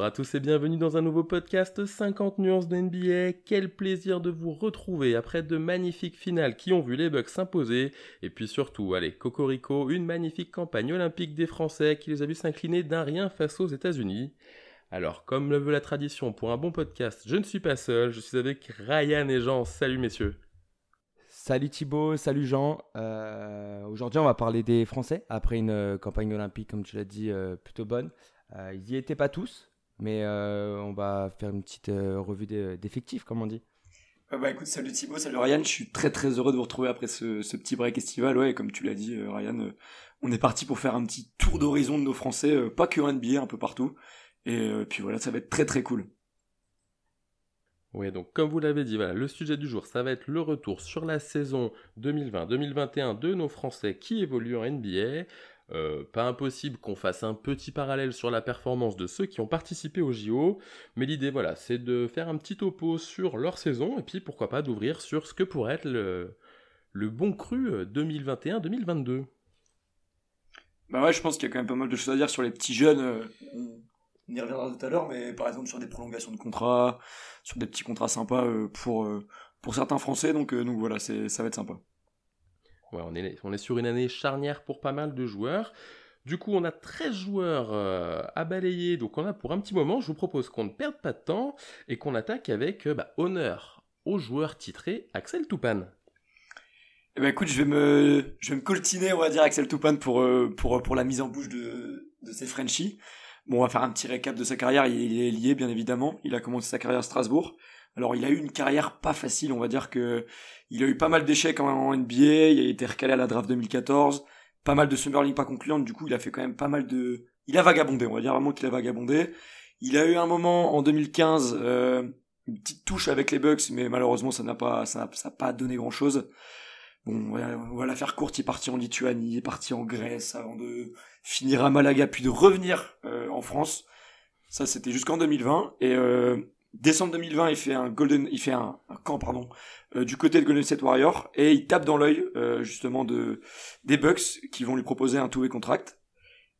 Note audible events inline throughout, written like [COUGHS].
Bonjour à tous et bienvenue dans un nouveau podcast 50 nuances de NBA. Quel plaisir de vous retrouver après de magnifiques finales qui ont vu les Bucks s'imposer. Et puis surtout, allez, Cocorico, une magnifique campagne olympique des Français qui les a vus s'incliner d'un rien face aux États-Unis. Alors, comme le veut la tradition pour un bon podcast, je ne suis pas seul, je suis avec Ryan et Jean. Salut messieurs. Salut Thibaut, salut Jean. Euh, aujourd'hui, on va parler des Français après une euh, campagne olympique, comme tu l'as dit, euh, plutôt bonne. ils n'y étaient pas tous, mais on va faire une petite revue d'effectifs, comme on dit. bah écoute, salut Thibaut, salut Ryan. Je suis très très heureux de vous retrouver après ce, petit break estival. Ouais, comme tu l'as dit, Ryan, on est parti pour faire un petit tour d'horizon de nos Français, pas que en NBA, un peu partout. Et puis voilà, ça va être très très cool. Oui, donc comme vous l'avez dit, voilà, le sujet du jour, ça va être le retour sur la saison 2020-2021 de nos Français qui évoluent en NBA. Euh, pas impossible qu'on fasse un petit parallèle sur la performance de ceux qui ont participé au JO, mais l'idée, voilà, c'est de faire un petit topo sur leur saison et puis pourquoi pas d'ouvrir sur ce que pourrait être le, bon cru 2021-2022. Euh, bah ouais, je pense qu'il y a quand même pas mal de choses à dire sur les petits jeunes. Euh, on y reviendra tout à l'heure, mais par exemple sur des prolongations de contrats, sur des petits contrats sympas pour, pour certains Français, donc, donc voilà, ça va être sympa. On est, sur une année charnière pour pas mal de joueurs. Du coup, on a 13 joueurs à balayer, donc on a pour un petit moment. Je vous propose qu'on ne perde pas de temps et qu'on attaque avec bah, honneur au joueur titré Axel Toupane. Eh ben écoute, je vais me, coltiner, on va dire, Axel Toupane pour, pour la mise en bouche de, de Frenchies. Bon, on va faire un petit récap de sa carrière. Il est lié, bien évidemment. Il a commencé sa carrière à Strasbourg. Alors, il a eu une carrière pas facile. On va dire que il a eu pas mal d'échecs en NBA. Il a été recalé à la draft 2014. Pas mal de Summer pas concluantes. Du coup, il a fait quand même pas mal de. Il a vagabondé. On va dire vraiment qu'il a vagabondé. Il a eu un moment en 2015, euh, une petite touche avec les Bucks, mais malheureusement, ça n'a pas, ça n'a pas donné grand chose. Bon, on va la faire courte, il est parti en Lituanie, il est parti en Grèce avant de finir à Malaga, puis de revenir euh, en France. Ça, c'était jusqu'en 2020. Et euh, décembre 2020, il fait un golden, il fait un, camp, pardon, euh, du côté de Golden State Warrior, et il tape dans l'œil justement de des Bucks qui vont lui proposer un two-way contract.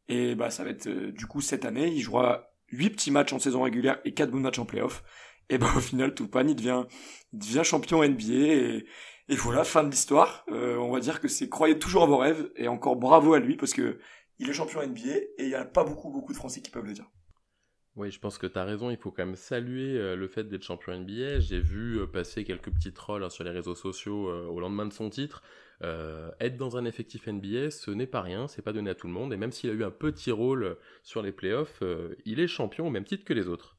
Et bah, ça va être du coup cette année, il jouera 8 petits matchs en saison régulière et 4 bons matchs en playoff. Et bah au final, Toupane, il devient, il devient champion NBA et et voilà, fin de l'histoire. Euh, on va dire que c'est croyez toujours à vos rêves et encore bravo à lui parce que il est champion NBA et il n'y a pas beaucoup beaucoup de Français qui peuvent le dire. Oui, je pense que tu as raison, il faut quand même saluer euh, le fait d'être champion NBA. J'ai vu euh, passer quelques petits trolls hein, sur les réseaux sociaux au lendemain de son titre. être dans un effectif NBA, ce n'est pas rien, c'est pas donné à tout le monde. Et même s'il a eu un petit rôle sur les playoffs, il est champion au même titre que les autres.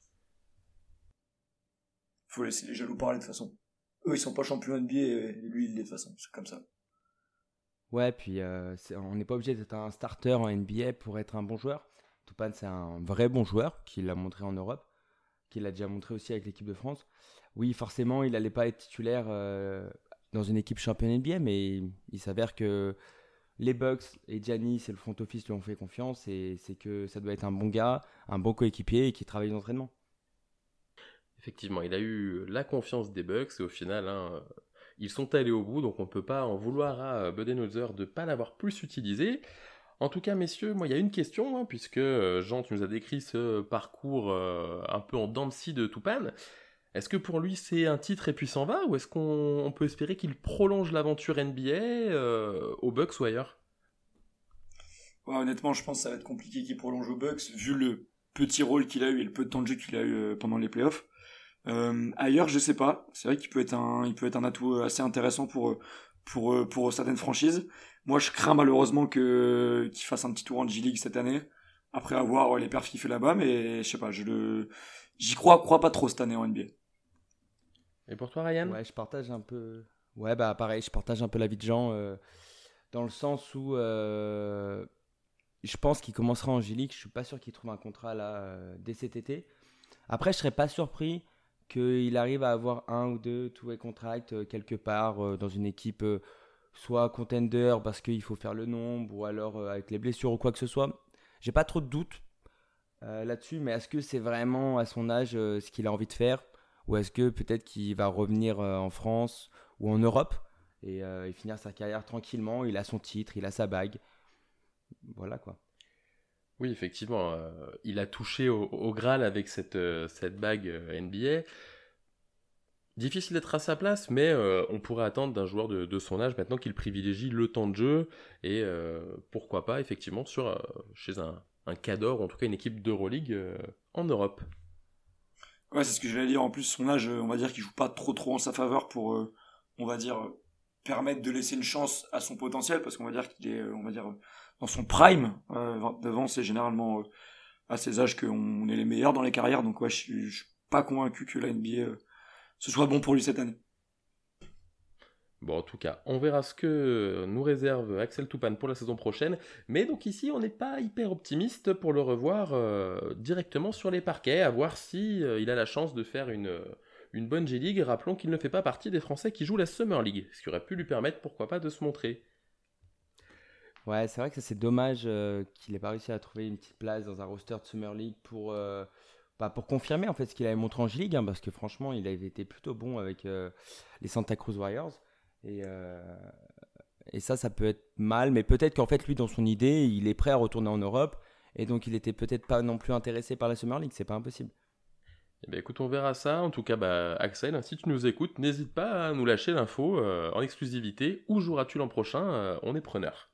Faut laisser les jaloux parler de toute façon eux ils sont pas champions NBA et lui il est de toute façon c'est comme ça ouais puis euh, on n'est pas obligé d'être un starter en NBA pour être un bon joueur Toupane c'est un vrai bon joueur qui l'a montré en Europe qui l'a déjà montré aussi avec l'équipe de France oui forcément il n'allait pas être titulaire euh, dans une équipe championne NBA mais il s'avère que les Bucks et Giannis et le front office lui ont fait confiance et c'est que ça doit être un bon gars, un bon coéquipier et qui travaille d'entraînement. Effectivement, il a eu la confiance des Bucks et au final, hein, ils sont allés au bout, donc on ne peut pas en vouloir à Budenholzer de ne pas l'avoir plus utilisé. En tout cas, messieurs, moi, il y a une question, hein, puisque euh, Jean, tu nous as décrit ce parcours euh, un peu en dents de scie Toupane. Est-ce que pour lui, c'est un titre et puis s'en va, ou est-ce qu'on peut espérer qu'il prolonge l'aventure NBA euh, aux Bucks ou ailleurs? Honnêtement, je pense que ça va être compliqué qu'il prolonge aux Bucks, vu le petit rôle qu'il a eu et le peu de temps de jeu qu'il a eu pendant les playoffs. Euh, ailleurs, je sais pas. C'est vrai qu'il peut être un, il peut être un atout assez intéressant pour pour pour certaines franchises. Moi, je crains malheureusement que qu'il fasse un petit tour en G-League cette année après avoir les perfs qu'il fait là-bas, mais je sais pas, je le, j'y crois, crois pas trop cette année en NBA. Et pour toi, Ryan? Ouais, je partage un peu. Ouais, bah pareil, je partage un peu l'avis de Jean euh, dans le sens où euh, je pense qu'il commencera en G-League. Je suis pas sûr qu'il trouve un contrat là dès cet été. Après, je serais pas surpris qu'il arrive à avoir un ou deux two-way contract euh, quelque part euh, dans une équipe, euh, soit contender parce qu'il faut faire le nombre, ou alors avec les blessures ou quoi que ce soit. J'ai pas trop de doutes là-dessus, mais est-ce que c'est vraiment à son âge ce qu'il a envie de faire? Ou est-ce que peut-être qu'il va revenir en France ou en Europe et, et, finir sa carrière tranquillement? Il a son titre, il a sa bague. Voilà quoi. Oui, effectivement, il a touché au, Graal avec cette, cette bague NBA. Difficile d'être à sa place, mais on pourrait attendre d'un joueur de, son âge maintenant qu'il privilégie le temps de jeu et pourquoi pas effectivement sur, chez un, un cador, ou en tout cas une équipe d'Euroleague en Europe. Ouais, c'est ce que je vais dire. En plus, son âge, on va dire qu'il joue pas trop trop en sa faveur pour, euh, on va dire, permettre de laisser une chance à son potentiel, parce qu'on va dire qu'il est, on va dire, dans son prime. Euh, devant, c'est généralement euh, à ces âges qu'on est les meilleurs dans les carrières. Donc ouais, je suis, pas convaincu que la NBA euh, ce soit bon pour lui cette année. Bon, en tout cas, on verra ce que nous réserve Axel Toupane pour la saison prochaine. Mais donc ici, on n'est pas hyper optimiste pour le revoir euh, directement sur les parquets, à voir si euh, il a la chance de faire une, une bonne G-League. Rappelons qu'il ne fait pas partie des Français qui jouent la Summer League, ce qui aurait pu lui permettre, pourquoi pas, de se montrer. Ouais, c'est vrai que c'est dommage euh, qu'il n'ait pas réussi à trouver une petite place dans un roster de Summer League pour, bah, pour confirmer en fait ce qu'il avait montré en G-League, hein, parce que franchement, il avait été plutôt bon avec les Santa Cruz Warriors. Et, euh, et ça, ça peut être mal, mais peut-être qu'en fait, lui, dans son idée, il est prêt à retourner en Europe, et donc il était peut-être pas non plus intéressé par la Summer League, c'est pas impossible. Eh ben, écoute, on verra ça. En tout cas, bah, Axel, si tu nous écoutes, n'hésite pas à nous lâcher l'info euh, en exclusivité. Où joueras-tu l'an prochain? Euh, On est preneur.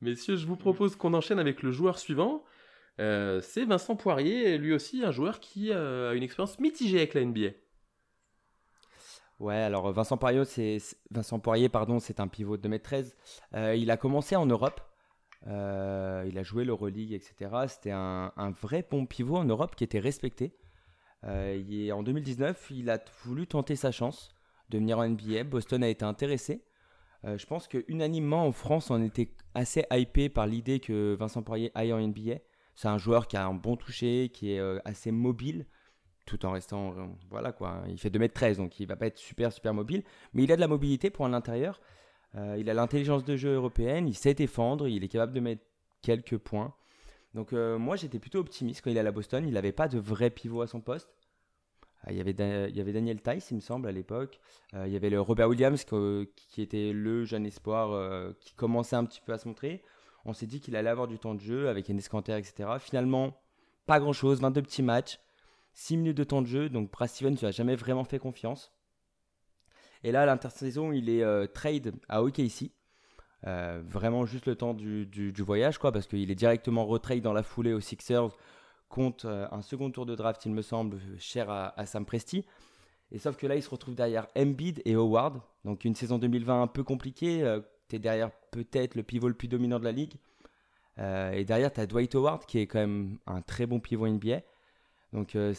Messieurs, je vous propose qu'on enchaîne avec le joueur suivant. C'est Vincent Poirier, lui aussi un joueur qui a une expérience mitigée avec la NBA. Ouais, alors Vincent Poirier, c'est Vincent pardon, c'est un pivot de 2m13. Euh, il a commencé en Europe. Euh, il a joué l'Euroleague, etc. C'était un, vrai bon pivot en Europe qui était respecté. Euh, en 2019, il a voulu tenter sa chance de venir en NBA. Boston a été intéressé. je pense que unanimement en France, on était assez hypé par l'idée que Vincent Poirier aille en NBA. C'est un joueur qui a un bon toucher, qui est assez mobile, tout en restant, euh, voilà quoi, il fait 2m13, donc il va pas être super super mobile, mais il a de la mobilité pour un intérieur, euh, il a l'intelligence de jeu européenne, il sait défendre, il est capable de mettre quelques points. Donc euh, moi j'étais plutôt optimiste quand il est à la Boston, il n'avait pas de vrai pivot à son poste. il, y avait il y avait Daniel Tice, il me semble, à l'époque. il y avait le Robert Williams qui était le jeune espoir qui commençait un petit peu à se montrer. On s'est dit qu'il allait avoir du temps de jeu avec un escanter, etc. Finalement, pas grand-chose, 22 petits matchs. 6 minutes de temps de jeu, donc Brad Stevens ne a jamais vraiment fait confiance. Et là, à l'intersaison, il est euh, trade à OKC. Euh, vraiment juste le temps du, voyage, quoi, parce qu'il est directement retrade dans la foulée aux Sixers contre euh, un second tour de draft, il me semble, cher à, Sam Presti. Et sauf que là, il se retrouve derrière Embiid et Howard. Donc une saison 2020 un peu compliquée. Tu derrière peut-être le pivot le plus dominant de la ligue. et derrière, tu as Dwight Howard, qui est quand même un très bon pivot NBA. Donc euh,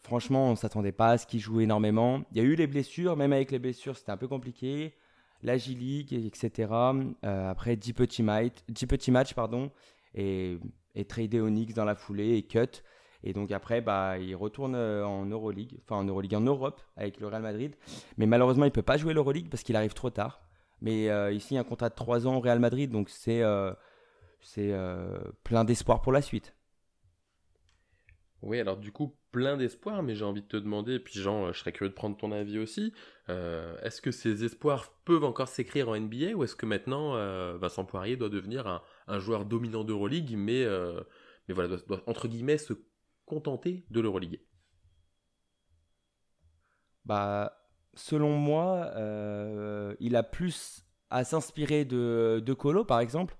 franchement, on s'attendait pas à ce qu'il joue énormément. Il y a eu les blessures, même avec les blessures, c'était un peu compliqué. La G-League, etc. Euh, après 10 petits, matchs, pardon, et, et tradé Onyx dans la foulée et cut. Et donc après, bah, il retourne euh, en Euroleague, enfin en Euroleague en Europe avec le Real Madrid. Mais malheureusement, il ne peut pas jouer l'Euroleague parce qu'il arrive trop tard. Mais ici, y a un contrat de 3 ans au Real Madrid, donc c'est c'est plein d'espoir pour la suite. Oui, alors du coup, plein d'espoir, mais j'ai envie de te demander, et puis Jean, euh, je serais curieux de prendre ton avis aussi, euh, est-ce que ces espoirs peuvent encore s'écrire en NBA, ou est-ce que maintenant euh, Vincent Poirier doit devenir un, joueur dominant d'Euroleague, mais, mais voilà, doit, entre guillemets se contenter de l'Euroleague? Bah, selon moi, il a plus à s'inspirer de, Colo, par exemple,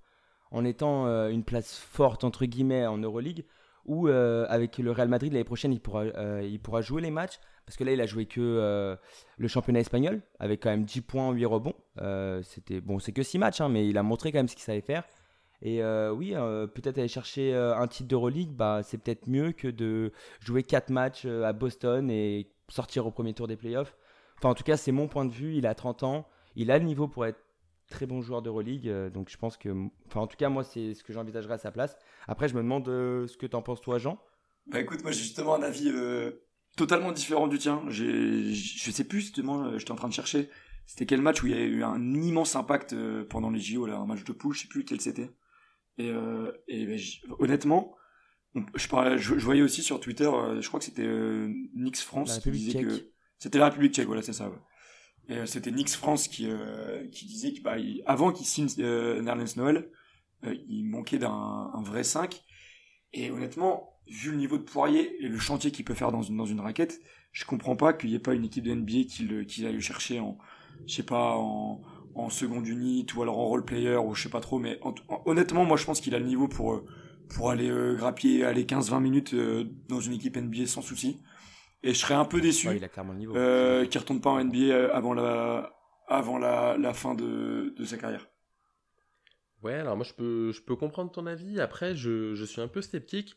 en étant une place forte, entre guillemets, en Euroleague, ou euh, avec le Real Madrid l'année prochaine, il pourra, euh, jouer les matchs. Parce que là, il a joué que euh, le championnat espagnol, avec quand même 10 points, 8 rebonds. c'était bon, c'est que 6 matchs, hein, mais il a montré quand même ce qu'il savait faire. Et oui, peut-être aller chercher un titre d'Euroleague, bah, c'est peut-être mieux que de jouer 4 matchs à Boston et sortir au premier tour des playoffs. Enfin, en tout cas, c'est mon point de vue. Il a 30 ans. Il a le niveau pour être très bon joueur d'Euroleague. Euh, donc je pense que, enfin en tout cas moi c'est ce que j'envisagerais à sa place. Après je me demande euh, ce que t'en penses toi Jean? Bah écoute moi j'ai justement un avis euh, totalement différent du tien. J'ai, je sais plus justement, j'étais en train de chercher. C'était quel match où il y a eu un immense impact pendant les JO là, un match de poule, je sais plus quel c'était. Et, et ben, honnêtement, je, parlais, je, voyais aussi sur Twitter, je crois que c'était Nix France qui disait que c'était la République Tchèque, voilà c'est ça. Euh, c'était Nix France qui, euh, disait que bah, avant qu'il signe euh, Nerlens Noël, il manquait d'un vrai 5. Et honnêtement, vu le niveau de Poirier et le chantier qu'il peut faire dans une, raquette, je comprends pas qu'il n'y ait pas une équipe de NBA qui, le, qui aille le chercher en, pas, en, seconde unit ou alors en role player ou je sais pas trop. Mais honnêtement, moi je pense qu'il a le niveau pour, aller euh, grappiller, aller 15-20 minutes dans une équipe NBA sans souci. Et je serais un peu déçu ouais, qu'il euh, retourne pas en NBA avant la, avant la, la fin de, de sa carrière. Ouais, alors moi je peux, je peux comprendre ton avis. Après, je, je suis un peu sceptique.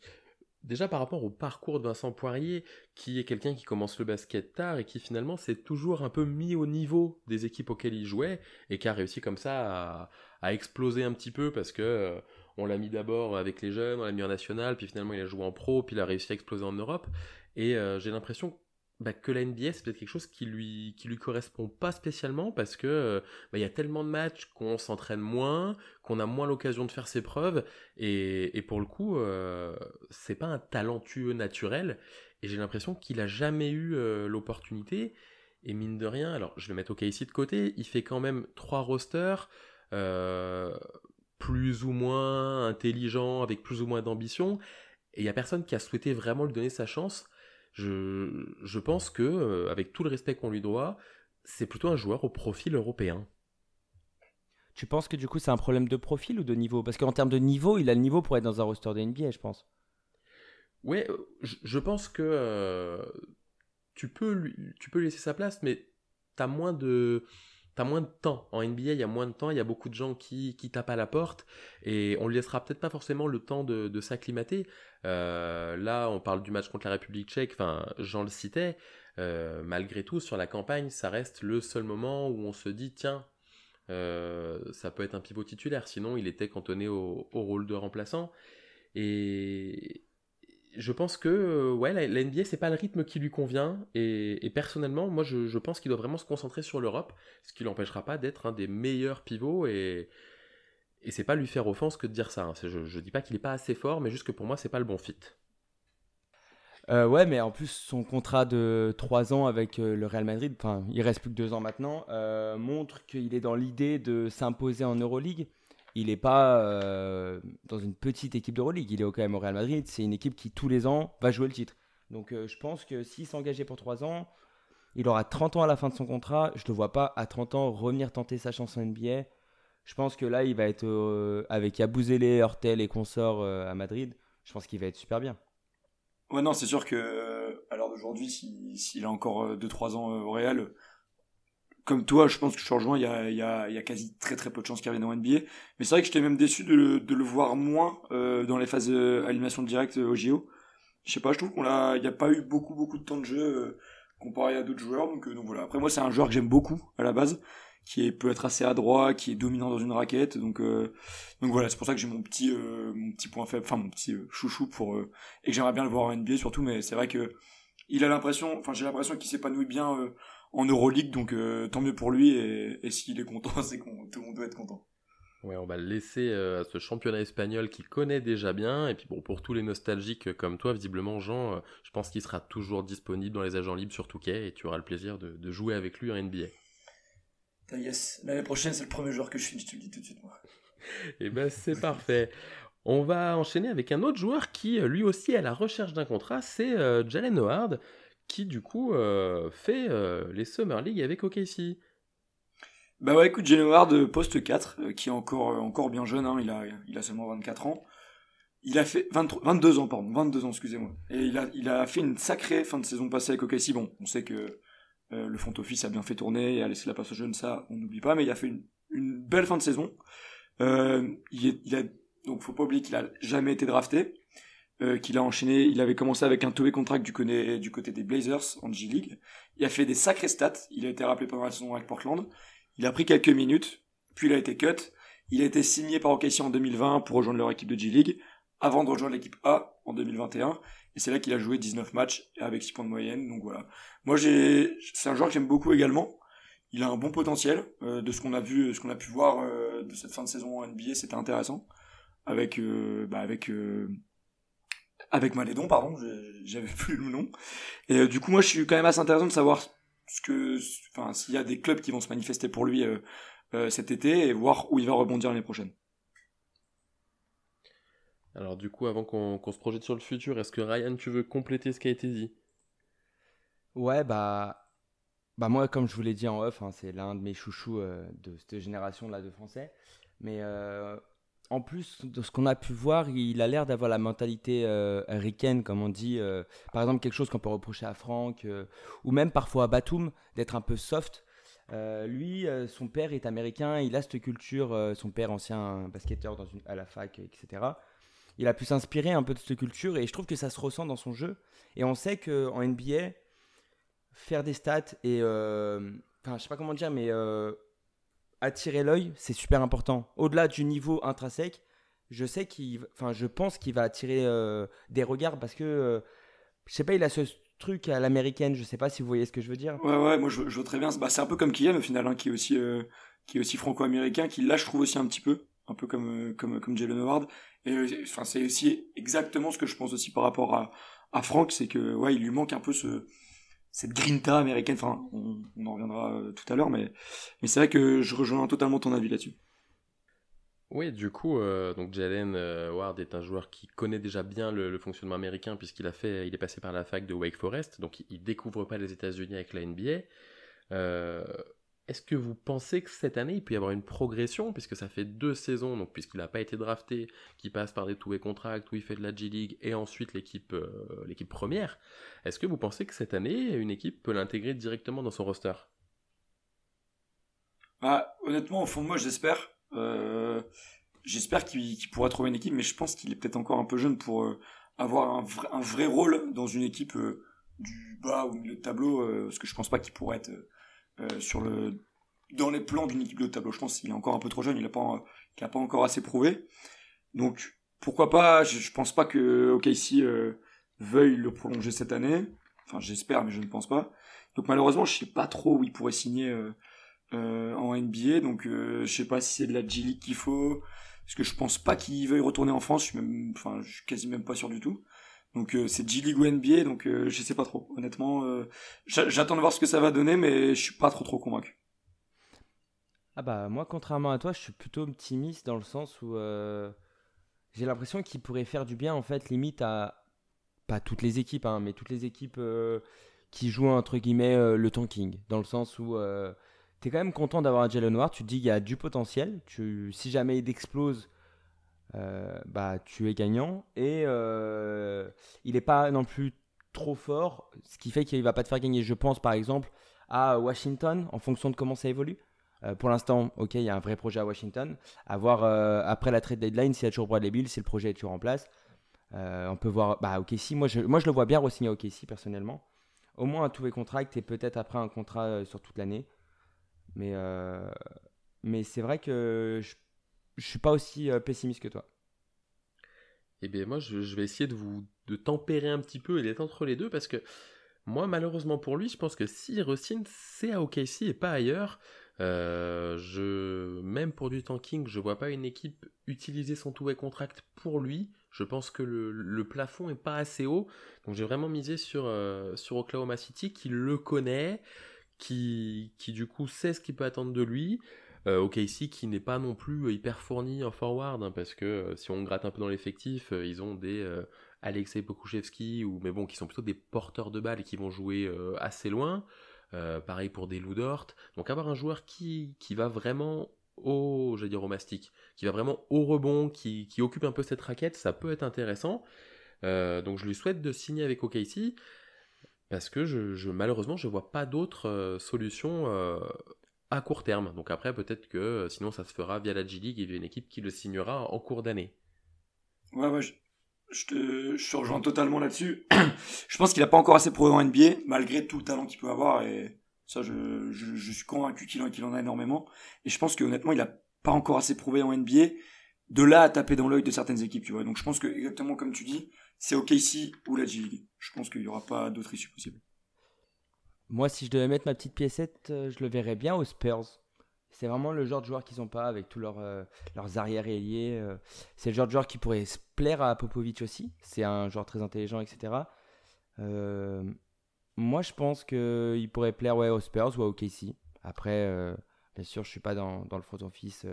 Déjà par rapport au parcours de Vincent Poirier, qui est quelqu'un qui commence le basket tard et qui finalement s'est toujours un peu mis au niveau des équipes auxquelles il jouait et qui a réussi comme ça à, à exploser un petit peu parce que euh, on l'a mis d'abord avec les jeunes, on l'a mis en national, puis finalement il a joué en pro, puis il a réussi à exploser en Europe. Et euh, j'ai l'impression bah, que la NBA c'est peut-être quelque chose qui lui qui lui correspond pas spécialement parce que euh, bah, il y a tellement de matchs qu'on s'entraîne moins, qu'on a moins l'occasion de faire ses preuves et, et pour le coup euh, c'est pas un talentueux naturel et j'ai l'impression qu'il a jamais eu euh, l'opportunité. Et mine de rien alors je vais mettre OK ici de côté il fait quand même trois rosters plus ou moins intelligents avec plus ou moins d'ambition et il y a personne qui a souhaité vraiment lui donner sa chance je, je pense que, euh, avec tout le respect qu'on lui doit, c'est plutôt un joueur au profil européen. Tu penses que du coup c'est un problème de profil ou de niveau? Parce qu'en termes de niveau, il a le niveau pour être dans un roster de NBA, je pense. Ouais, euh, je, pense que euh, tu, peux lui, tu peux laisser sa place, mais t'as moins de t'as moins de temps. En NBA, il y a moins de temps, il y a beaucoup de gens qui, qui tapent à la porte, et on lui laissera peut-être pas forcément le temps de, s'acclimater. Euh, là, on parle du match contre la République tchèque, enfin, Jean le citait, euh, malgré tout, sur la campagne, ça reste le seul moment où on se dit, tiens, euh, ça peut être un pivot titulaire, sinon il était cantonné au, au rôle de remplaçant. Et, je pense que euh, ouais, la, la NBA, c'est pas le rythme qui lui convient. Et, personnellement, moi, je, pense qu'il doit vraiment se concentrer sur l'Europe, ce qui l'empêchera pas d'être un des meilleurs pivots. Et, et c'est pas lui faire offense que de dire ça. Hein. Je, je dis pas qu'il est pas assez fort, mais juste que pour moi, c'est pas le bon fit. Euh, ouais, mais en plus, son contrat de 3 ans avec euh, le Real Madrid, enfin, il reste plus que 2 ans maintenant, montre qu'il est dans l'idée de s'imposer en Euroleague il n'est pas euh, dans une petite équipe d'Euroleague. Il est quand même au Real Madrid. C'est une équipe qui, tous les ans, va jouer le titre. Donc euh, je pense que s'il s'engageait pour 3 ans, il aura 30 ans à la fin de son contrat. Je ne le vois pas à 30 ans revenir tenter sa chance en NBA. Je pense que là, il va être euh, avec Yabouzélé, Hortel et consorts à Madrid. Je pense qu'il va être super bien. Ouais, non, c'est sûr que à l'heure d'aujourd'hui, s'il a encore 2-3 ans au Real, comme toi, je pense que je te rejoins, il y a, il y a, y a quasi très très peu de chances qu'il revienne en NBA. Mais c'est vrai que j'étais même déçu de le, de le voir moins euh, dans les phases euh, animation directe euh, au JO. Je sais pas, je trouve qu'on a, il n'y a pas eu beaucoup beaucoup de temps de jeu euh, comparé à d'autres joueurs. Donc, donc voilà. Après moi, c'est un joueur que j'aime beaucoup à la base, qui est, peut être assez adroit, qui est dominant dans une raquette. Donc donc voilà, c'est pour ça que j'ai mon petit mon petit point faible, enfin mon petit chouchou pour et que j'aimerais bien le voir en NBA surtout. Mais c'est vrai que il a l'impression, enfin j'ai l'impression qu'il s'épanouit bien en Euroleague, donc euh, tant mieux pour lui, et, s'il est content, [LAUGHS] c'est qu'on tout le monde doit être content. Ouais, on va le laisser euh, à ce championnat espagnol qu'il connaît déjà bien. Et puis bon, pour tous les nostalgiques comme toi, visiblement, Jean, euh, je pense qu'il sera toujours disponible dans les agents libres sur Touquet et tu auras le plaisir de, jouer avec lui en NBA. Yes, l'année prochaine, c'est le premier joueur que je finis, je te le dis tout de suite, moi. et eh ben, c'est parfait. On va enchaîner avec un autre joueur qui, lui aussi, est à la recherche d'un contrat, c'est Jalen Howard qui du coup euh, fait euh, les Summer League avec OKC. Bah ouais, écoute, Jalen Howard, poste 4, euh, qui est encore, encore bien jeune, hein, il, a, il a seulement 24 ans. Il a fait 23, 22 ans, pardon, 22 ans, excusez-moi. Et il a, il a fait une sacrée fin de saison passée avec OKC. Bon, on sait que le front office a bien fait tourner et a laissé la place aux jeunes, ça, on n'oublie pas, mais il a fait une, belle fin de saison. il, il a, donc faut pas oublier qu'il a jamais été drafté. Euh, qu'il a enchaîné. Il avait commencé avec un Toé contract du, côté, des Blazers en G-League. Il a fait des sacrés stats. Il a été rappelé pendant la saison avec Portland. Il a pris quelques minutes, puis il a été cut. Il a été signé par OKC en 2020 pour rejoindre leur équipe de G-League, avant de rejoindre l'équipe A en 2021. Et c'est là qu'il a joué 19 matchs avec 6 points de moyenne. Donc voilà. Moi, c'est un joueur que j'aime beaucoup également. Il a un bon potentiel. Euh, de ce qu'on a vu, ce qu'on a pu voir euh, de cette fin de saison en NBA, c'était intéressant. Avec, bah, avec avec Malédon, pardon, j'avais [LAUGHS] plus le nom. Et euh, du coup, moi, je suis quand même assez intéressant de savoir ce que, enfin, s'il y a des clubs qui vont se manifester pour lui euh, euh, cet été et voir où il va rebondir l'année prochaine. Alors du coup, avant qu'on se projette sur le futur, est-ce que Ryan, tu veux compléter ce qui a été dit? Ouais, bah, bah moi, comme je vous l'ai dit en off, hein, c'est l'un de mes chouchous euh, de cette génération-là de Français. Mais euh, en plus de ce qu'on a pu voir, il a l'air d'avoir la mentalité euh, comme on dit. Euh, par exemple, quelque chose qu'on peut reprocher à Franck, ou même parfois à Batum, d'être un peu soft. lui, son père est américain, il a cette culture, son père ancien basketteur dans une, à la fac, etc il a pu s'inspirer un peu de cette culture et je trouve que ça se ressent dans son jeu. Et on sait qu'en NBA, faire des stats et. Euh, enfin, je sais pas comment dire, mais euh, attirer l'œil, c'est super important. Au-delà du niveau intrinsèque, je sais qu'il. Enfin, je pense qu'il va attirer euh, des regards parce que. je sais pas, il a ce truc à l'américaine, je sais pas si vous voyez ce que je veux dire. Ouais, ouais, moi je, je vois très bien. Bah, c'est un peu comme Kylian au final, hein, qui est aussi, qui est aussi franco-américain, qui là je trouve aussi un petit peu un peu comme comme comme Jalen Howard euh, enfin, c'est aussi exactement ce que je pense aussi par rapport à, à Franck, c'est que ouais, il lui manque un peu ce cette grinta américaine. Enfin, on, en reviendra euh, tout à l'heure, mais c'est vrai que je rejoins totalement ton avis là-dessus. Oui, du coup, euh, donc Jalen Ward est un joueur qui connaît déjà bien le, fonctionnement américain puisqu'il a fait, il est passé par la fac de Wake Forest, donc il, il découvre pas les États-Unis avec la NBA. Euh, est-ce que vous pensez que cette année, il peut y avoir une progression, puisque ça fait deux saisons, donc puisqu'il n'a pas été drafté, qui passe par des two-way contracts, où il fait de la G-League, et ensuite l'équipe euh, l'équipe première, est-ce que vous pensez que cette année, une équipe peut l'intégrer directement dans son roster? Bah, Honnêtement, au fond moi, j'espère. Euh, j'espère qu'il pourra trouver une équipe, mais je pense qu'il est peut-être encore un peu jeune pour euh, avoir un vrai, rôle dans une équipe du bas ou milieu de tableau, parce que je pense pas qu'il pourrait être euh, sur le dans les plans d'une équipe de tableau. Je pense qu'il est encore un peu trop jeune, il n'a pas, pas encore assez prouvé. Donc pourquoi pas Je, je pense pas que OKC euh, veuille le prolonger cette année. Enfin, j'espère, mais je ne pense pas. Donc malheureusement, je sais pas trop où il pourrait signer euh, en NBA. Donc je sais pas si c'est de la G League qu'il faut. Parce que je pense pas qu'il veuille retourner en France. Je suis même, enfin, je suis quasi même pas sûr du tout. Donc euh, c'est G-League ou NBA, donc euh, je sais pas trop. Honnêtement, euh, j'attends de voir ce que ça va donner, mais je suis pas trop trop convaincu. Ah bah moi, contrairement à toi, je suis plutôt optimiste dans le sens où j'ai l'impression qu'il pourrait faire du bien en fait, limite à pas toutes les équipes, hein, mais toutes les équipes qui jouent entre guillemets le tanking, dans le sens où tu es quand même content d'avoir un Jalen Noir, tu te dis qu'il y a du potentiel, tu, si jamais il explose euh, bah, tu es gagnant. Et euh, il n'est pas non plus trop fort, ce qui fait qu'il ne va pas te faire gagner. Je pense par exemple à Washington, en fonction de comment ça évolue. Euh, pour l'instant, ok, il y a un vrai projet à Washington. À voir après la trade deadline s'il y a toujours Bradley Bill, si le projet est toujours en place. on peut voir, bah, ok, si, moi je, moi je le vois bien re-signer à OKC personnellement. Au moins un tout contract et peut-être après un contrat sur toute l'année. Mais, mais c'est vrai que je je suis pas aussi euh, pessimiste que toi. Eh bien, moi, je, vais essayer de vous de tempérer un petit peu et d'être entre les deux parce que moi, malheureusement pour lui, je pense que si Rossin, c'est à OKC et pas ailleurs. Euh, je, même pour du tanking, je vois pas une équipe utiliser son two-way contract pour lui. Je pense que le, plafond est pas assez haut. Donc j'ai vraiment misé sur, euh, sur Oklahoma City qui le connaît, qui, qui du coup sait ce qu'il peut attendre de lui. Euh, OKC qui n'est pas non plus euh, hyper fourni en forward, hein, parce que euh, si on gratte un peu dans l'effectif, ils ont des Alexei Pokushevski, ou, mais bon, qui sont plutôt des porteurs de balles et qui vont jouer assez loin. pareil pour des Ludort. Donc avoir un joueur qui, qui va vraiment au, j'allais dire au mastic, qui va vraiment au rebond, qui, qui, occupe un peu cette raquette, ça peut être intéressant. donc je lui souhaite de signer avec OKC parce que je, je malheureusement je vois pas d'autres solutions à court terme. Donc après, peut-être que euh, sinon ça se fera via la G-League et via une équipe qui le signera en cours d'année. Ouais, ouais, je, te, je rejoins totalement là-dessus. [CLEARS THROAT] je pense qu'il n'a pas encore assez prouvé en NBA, malgré tout le talent qu'il peut avoir. Et ça, je, je, suis convaincu qu'il en, a énormément. Et je pense qu'honnêtement, il n'a pas encore assez prouvé en NBA. De là à taper dans l'œil de certaines équipes, tu vois. Donc je pense que, exactement comme tu dis, c'est OKC ou la G-League. Je pense qu'il n'y aura pas d'autre issue possible. Moi, si je devais mettre ma petite piécette, euh, je le verrais bien aux Spurs. C'est vraiment le genre de joueur qu'ils n'ont pas avec tous leurs, euh, leurs arrières ailiers. Euh. C'est le genre de joueur qui pourrait se plaire à Popovic aussi. C'est un joueur très intelligent, etc. moi, je pense qu'il pourrait plaire ouais, aux Spurs ou à OKC. Après, bien sûr, je ne suis pas dans, dans, le front office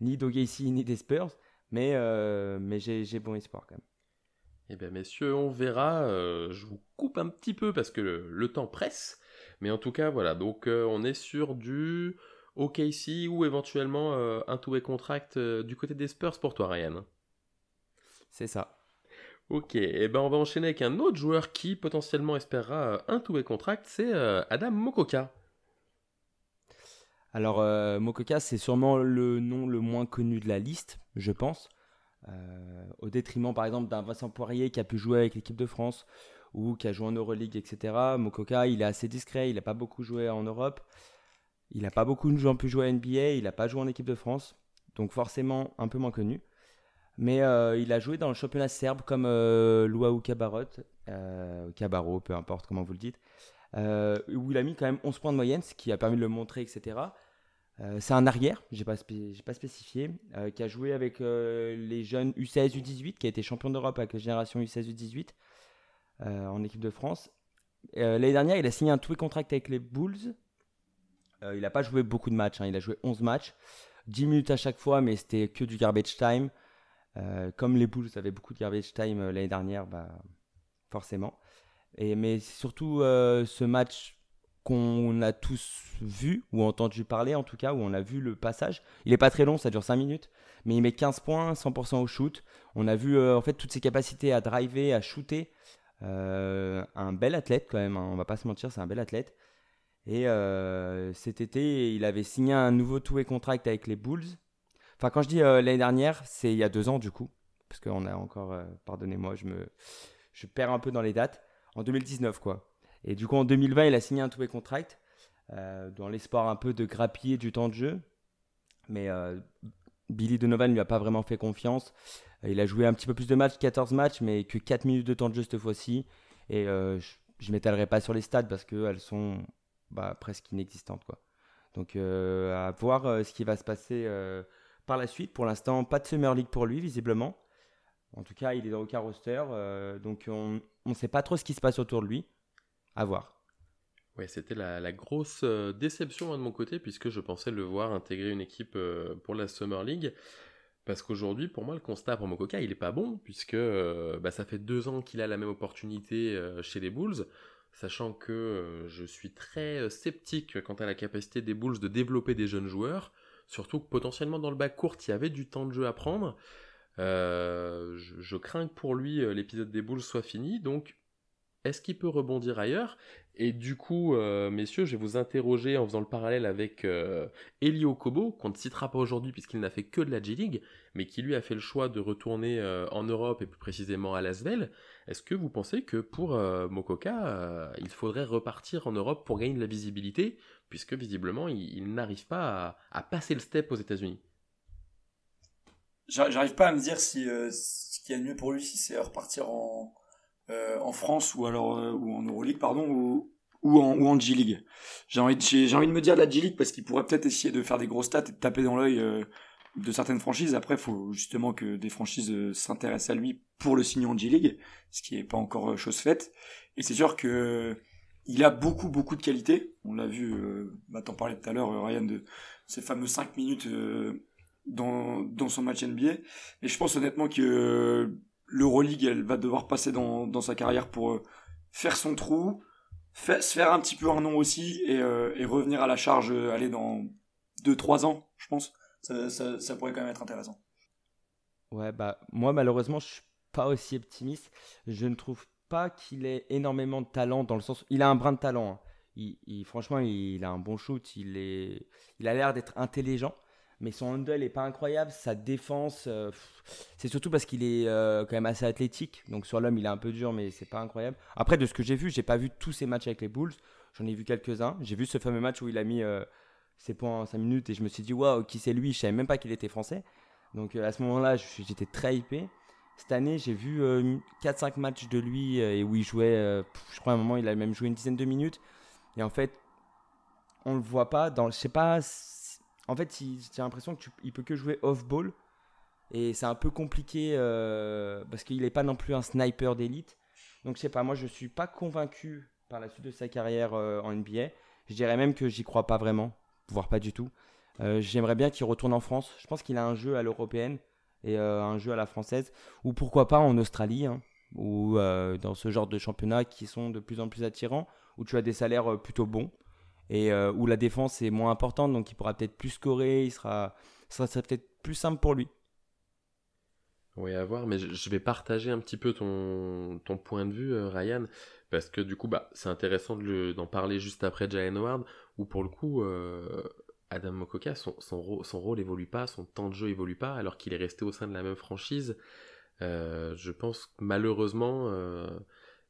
ni d'OKC ni des Spurs. Mais, mais j'ai bon espoir quand même. Eh bien, messieurs, on verra. je vous coupe un petit peu parce que le, temps presse. Mais en tout cas, voilà. Donc, on est sur du OKC ou éventuellement un two-way contract du côté des Spurs pour toi, Ryan. C'est ça. Ok, et eh ben on va enchaîner avec un autre joueur qui potentiellement espérera un two-way contract, c'est Adam Mokoka. Alors, euh, Mokoka, c'est sûrement le nom le moins connu de la liste, je pense. Euh, au détriment, par exemple, d'un Vincent Poirier qui a pu jouer avec l'équipe de France ou qui a joué en Euroleague, etc. Mokoka, il est assez discret, il n'a pas beaucoup joué en Europe. Il n'a pas beaucoup pu jouer à NBA, il n'a pas joué en équipe de France. Donc, forcément, un peu moins connu. Mais euh, il a joué dans le championnat serbe comme euh, Luau Cabarot, Cabaro, peu importe comment vous le dites. Euh, où il a mis quand même 11 points de moyenne, ce qui a permis de le montrer, etc. Euh, c'est un arrière, j'ai pas, pas spécifié, euh, qui a joué avec les jeunes U16, U18, qui a été champion d'Europe avec la génération U16, U18 en équipe de France. L'année dernière, il a signé un tout contract avec les Bulls. il n'a pas joué beaucoup de matchs, hein. il a joué 11 matchs, 10 minutes à chaque fois, mais c'était que du garbage time. comme les Bulls avaient beaucoup de garbage time l'année dernière, bah, forcément. Et, mais surtout euh, ce match qu'on a tous vu ou entendu parler en tout cas, où on a vu le passage. Il n'est pas très long, ça dure 5 minutes, mais il met 15 points, 100% au shoot. On a vu euh, en fait toutes ses capacités à driver, à shooter. Euh, un bel athlète quand même, hein, on va pas se mentir, c'est un bel athlète. Et cet été, il avait signé un nouveau two-way contract avec les Bulls. Enfin, quand je dis l'année dernière, c'est il y a deux ans du coup, parce qu'on a encore, pardonnez-moi, je me, je perds un peu dans les dates en 2019, quoi. Et du coup, en 2020, il a signé un two-way contract euh, dans l'espoir un peu de grappiller du temps de jeu. Mais euh, Billy Donovan ne lui a pas vraiment fait confiance. Euh, il a joué un petit peu plus de matchs, 14 matchs, mais que 4 minutes de temps de jeu cette fois-ci. Et je ne m'étalerai pas sur les stats parce qu'elles sont bah, presque inexistantes. Donc à voir ce qui va se passer par la suite. Pour l'instant, pas de Summer League pour lui, visiblement. En tout cas, il est dans aucun roster. donc on, ne sait pas trop ce qui se passe autour de lui. À voir. Ouais, c'était la, grosse euh, déception de mon côté, puisque je pensais le voir intégrer une équipe euh, pour la Summer League. Parce qu'aujourd'hui, pour moi, le constat pour Mokoka, il est pas bon, puisque euh, bah, ça fait deux ans qu'il a la même opportunité chez les Bulls, sachant que je suis très sceptique quant à la capacité des Bulls de développer des jeunes joueurs, surtout que potentiellement dans le bas court, il y avait du temps de jeu à prendre. Euh, je, crains que pour lui euh, l'épisode des boules soit fini, donc est-ce qu'il peut rebondir ailleurs? Et du coup, euh, messieurs, je vais vous interroger en faisant le parallèle avec Elio Kobo, qu'on ne citera pas aujourd'hui puisqu'il n'a fait que de la G-League, mais qui lui a fait le choix de retourner en Europe et plus précisément à Lasvel. Est-ce que vous pensez que pour Mokoka, il faudrait repartir en Europe pour gagner de la visibilité, puisque visiblement il, n'arrive pas à passer le step aux États-Unis? J'arrive pas à me dire si euh, ce qu'il y a de mieux pour lui si c'est repartir en euh, en France ou alors euh, ou en Euroleague pardon ou ou en, ou en G-League. J'ai envie, j'ai, envie de me dire de la G-League parce qu'il pourrait peut-être essayer de faire des grosses stats et de taper dans l'œil de certaines franchises. Après, faut justement que des franchises s'intéressent à lui pour le signer en G-League, ce qui est pas encore chose faite. Et c'est sûr que il a beaucoup beaucoup de qualités. On l'a vu, euh, bah, t'en parlais tout à l'heure, Ryan, de ces fameux 5 minutes dans, dans son match NBA. Et je pense honnêtement que l'Euroleague, elle va devoir passer dans, dans sa carrière pour euh, faire son trou, se faire un petit peu un nom aussi et, euh, revenir à la charge, euh, aller dans 2-3 ans, je pense. Ça, pourrait quand même être intéressant. Ouais, bah moi malheureusement, je suis pas aussi optimiste. Je ne trouve pas qu'il ait énormément de talent dans le sens. Il a un brin de talent. Hein. Il, il, franchement, il a un bon shoot. Il, est, il a l'air d'être intelligent mais son handle est pas incroyable. Sa défense, euh, c'est surtout parce qu'il est euh, quand même assez athlétique. Donc sur l'homme, il est un peu dur, mais c'est pas incroyable. Après, de ce que j'ai vu, j'ai pas vu tous ses matchs avec les Bulls. J'en ai vu quelques-uns. J'ai vu ce fameux match où il a mis euh, ses points en 5 minutes et je me suis dit, waouh, qui c'est lui? Je savais même pas qu'il était français. Donc à ce moment-là, j'étais très hypé. Cette année, j'ai vu 4-5 matchs de lui et où il jouait, je crois à un moment, il a même joué une dizaine de minutes. Et en fait, on le voit pas dans, je sais pas en fait, j'ai l'impression qu'il peut que jouer off-ball. Et c'est un peu compliqué euh, parce qu'il n'est pas non plus un sniper d'élite. Donc, je sais pas, moi, je suis pas convaincu par la suite de sa carrière euh, en NBA. Je dirais même que j'y crois pas vraiment, voire pas du tout. Euh, j'aimerais bien qu'il retourne en France. Je pense qu'il a un jeu à l'européenne. et un jeu à la française, ou pourquoi pas en Australie, hein, ou dans ce genre de championnat qui sont de plus en plus attirants, où tu as des salaires plutôt bons et où la défense est moins importante, donc il pourra peut-être plus scorer, il sera, ça sera peut-être plus simple pour lui. Oui, à voir, mais je vais partager un petit peu ton, point de vue, euh, Ryan, parce que du coup, bah, c'est intéressant d'en parler juste après Jalen Ward, où pour le coup, euh, Adam Mokoka, son, rôle évolue pas, son temps de jeu évolue pas, alors qu'il est resté au sein de la même franchise. Euh, je pense malheureusement,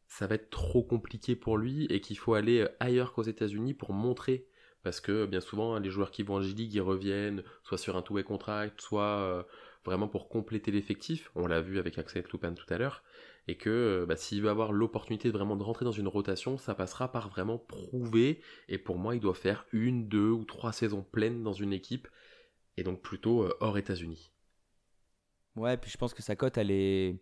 ça va être trop compliqué pour lui et qu'il faut aller ailleurs qu'aux États-Unis pour montrer. Parce que bien souvent les joueurs qui vont en G-League ils reviennent soit sur un two-way contract, soit vraiment pour compléter l'effectif, on l'a vu avec Axel Toupin tout à l'heure, et que euh, bah, s'il veut avoir l'opportunité vraiment de rentrer dans une rotation, ça passera par vraiment prouver, et pour moi il doit faire une, deux ou trois saisons pleines dans une équipe, et donc plutôt euh, hors États-Unis. Ouais, puis je pense que sa cote elle est,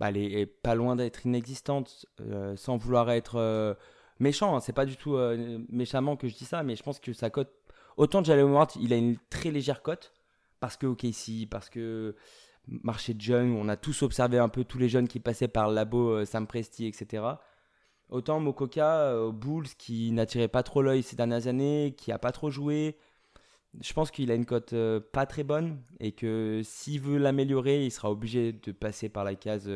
bah, elle est pas loin d'être inexistante, euh, sans vouloir être méchant, hein. c'est pas du tout méchamment que je dis ça, mais je pense que sa cote, autant Jalen Ward, il a une très légère cote, parce que OKC, parce que marché de jeunes, on a tous observé un peu tous les jeunes qui passaient par le labo euh, Sam Presti, etc. Autant Mokoka, euh, Bulls, qui n'attirait pas trop l'œil ces dernières années, qui a pas trop joué, je pense qu'il a une cote euh, pas très bonne et que s'il veut l'améliorer, il sera obligé de passer par la case,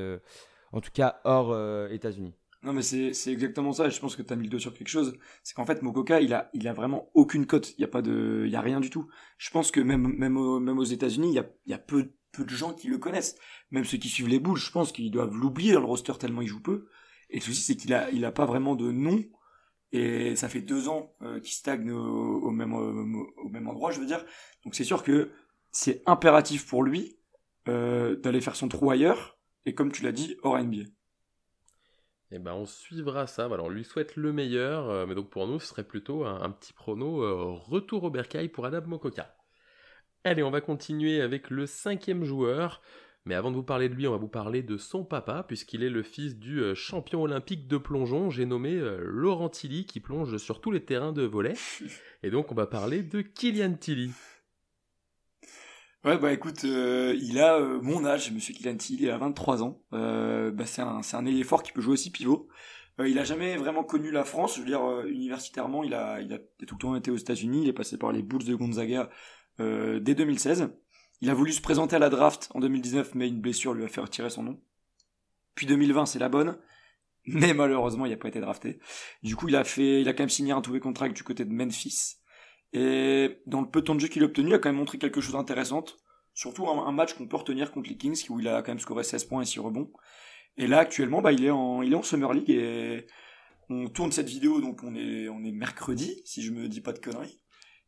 en tout cas hors États-Unis. Non, mais c'est, exactement ça. Je pense que tu as mis le doigt sur quelque chose. C'est qu'en fait, Mokoka, il a, il a vraiment aucune cote. Il n'y a pas il y a rien du tout. Je pense que même, même, même aux États-Unis, il y a, y a peu, peu de gens qui le connaissent. Même ceux qui suivent les boules, je pense qu'ils doivent l'oublier dans le roster tellement il joue peu. Et le souci, c'est qu'il a, il a pas vraiment de nom. Et ça fait deux ans euh, qu'il stagne au, même, au, même endroit, je veux dire. Donc c'est sûr que c'est impératif pour lui euh, d'aller faire son trou ailleurs. Et comme tu l'as dit, hors NBA. Eh ben on suivra ça. Alors on lui souhaite le meilleur, euh, mais donc pour nous ce serait plutôt un, petit prono euh, retour au bercail pour Adam Mokoka. Allez, on va continuer avec le cinquième joueur. Mais avant de vous parler de lui, on va vous parler de son papa, puisqu'il est le fils du euh, champion olympique de plongeon, j'ai nommé Laurent Tilly, qui plonge sur tous les terrains de volet. [LAUGHS] Et donc on va parler de Kylian Tilly. Ouais, bah écoute, euh, il a euh, mon âge, monsieur Kilanti, il a 23 ans. Euh, bah, c'est un, c'est un ailier fort qui peut jouer aussi pivot. il a jamais vraiment connu la France, je veux dire, universitairement, il a, il a tout le temps été aux États-Unis, il est passé par les Bulls de Gonzaga dès 2016. Il a voulu se présenter à la draft en 2019, mais une blessure lui a fait retirer son nom. Puis 2020, c'est la bonne, mais malheureusement, il n'a pas été drafté. Du coup, il a fait, il a quand même signé un tout contract du côté de Memphis. Et dans le peu de temps de jeu qu'il a obtenu, il a quand même montré quelque chose d'intéressant. Surtout un, match qu'on peut retenir contre les Kings, où il a quand même scoré 16 points et 6 rebonds. Et là, actuellement, bah, il est en, il est en Summer League et on tourne cette vidéo, donc on est, on est mercredi, si je me dis pas de conneries.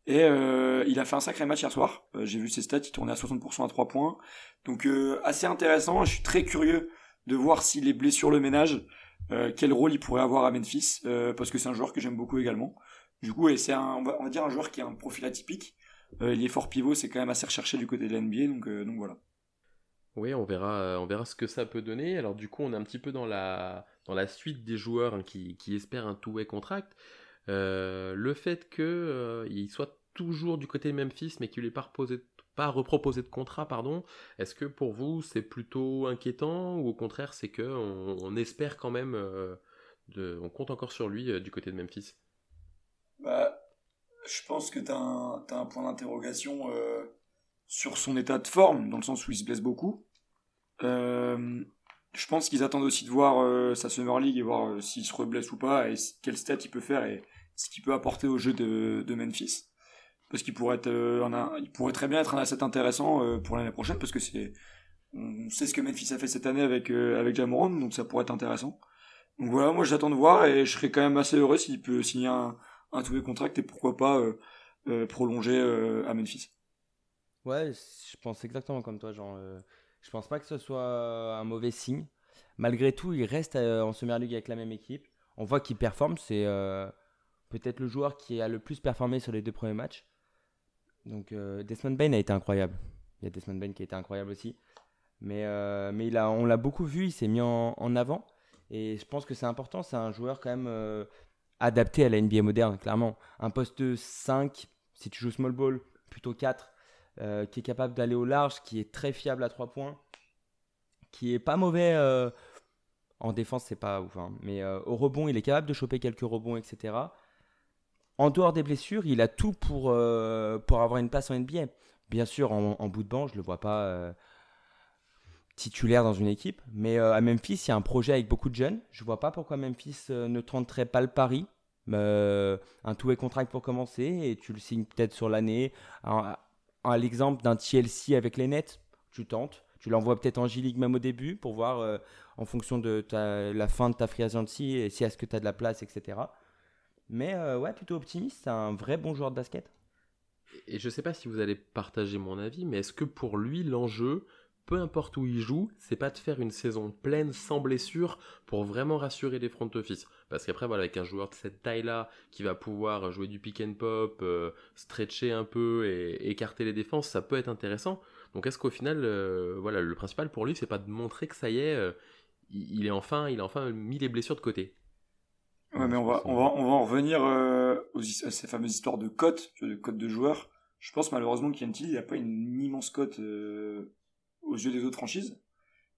Et euh, il a fait un sacré match hier soir. Euh, j'ai vu ses stats, il tournait à 60% à 3 points. Donc euh, assez intéressant. Je suis très curieux de voir s'il est blessure le ménage, quel rôle il pourrait avoir à Memphis, parce que c'est un joueur que j'aime beaucoup également. Du coup, c'est un, on va, dire un joueur qui a un profil atypique. Il est fort pivot, c'est quand même assez recherché du côté de donc, euh, donc voilà. Oui, on verra, on verra ce que ça peut donner. Alors du coup, on est un petit peu dans la, dans la suite des joueurs hein, qui, qui, espèrent un two-way contract. le fait qu'il soit toujours du côté de Memphis, mais qu'il n'ait pas, pas reproposé de contrat, pardon, est-ce que pour vous c'est plutôt inquiétant ou au contraire c'est que on, espère quand même, de, on compte encore sur lui du côté de Memphis? Bah, je pense que tu as, un point d'interrogation euh, sur son état de forme, dans le sens où il se blesse beaucoup. Euh, je pense qu'ils attendent aussi de voir euh, sa Summer League et voir s'il se reblesse ou pas, et quel stat il peut faire et ce qu'il peut apporter au jeu de Memphis. Parce qu'il pourrait, être, un, il pourrait très bien être un asset intéressant pour l'année prochaine, parce que c'est on sait ce que Memphis a fait cette année avec, avec Jamoran, donc ça pourrait être intéressant. Donc voilà, moi j'attends de voir et je serais quand même assez heureux s'il peut signer un, un les contract et pourquoi pas euh, euh, prolonger euh, à Memphis. Ouais, je pense exactement comme toi, Jean. je pense pas que ce soit un mauvais signe. Malgré tout, il reste en Summer League avec la même équipe. On voit qu'il performe. C'est peut-être le joueur qui a le plus performé sur les deux premiers matchs. Donc Desmond Bain a été incroyable. Il y a Desmond Bain qui a été incroyable aussi. Mais, mais il a, on l'a beaucoup vu, il s'est mis en, avant. Et je pense que c'est important. C'est un joueur quand même adapté à la NBA moderne, clairement. Un poste 5, si tu joues small ball, plutôt 4. euh, qui est capable d'aller au large, qui est très fiable à 3 points, qui est pas mauvais euh, en défense, c'est pas ouf, hein, mais euh, au rebond, il est capable de choper quelques rebonds, etc. En dehors des blessures, il a tout pour, pour avoir une place en NBA. Bien sûr, en, bout de banc, je le vois pas titulaire dans une équipe, mais à Memphis, il y a un projet avec beaucoup de jeunes. Je vois pas pourquoi Memphis ne tenterait pas le pari. un two-way contract pour commencer et tu le signes peut-être sur l'année à l'exemple d'un TLC avec les Nets, tu tentes. Tu l'envoies peut-être en G-League même au début pour voir euh, en fonction de la fin de ta free agency et si est-ce que tu as de la place, etc. Mais euh, ouais, plutôt optimiste, c'est un vrai bon joueur de basket. Et je sais pas si vous allez partager mon avis, mais est-ce que pour lui l'enjeu, peu importe où il joue, c'est pas de faire une saison pleine sans blessure pour vraiment rassurer les front office? Parce qu'après, voilà, avec un joueur de cette taille-là qui va pouvoir jouer du pick and pop, euh, stretcher un peu et écarter les défenses, ça peut être intéressant. Donc est-ce qu'au final, euh, voilà, le principal pour lui, c'est pas de montrer que ça y est, il, est enfin, il a enfin mis les blessures de côté? Ouais, mais on va, on va, on va en revenir aux, à ces fameuses histoires de cotes, de cotes de joueurs. Je pense malheureusement qu'Yantil, il n'a pas une immense cote aux yeux des autres franchises.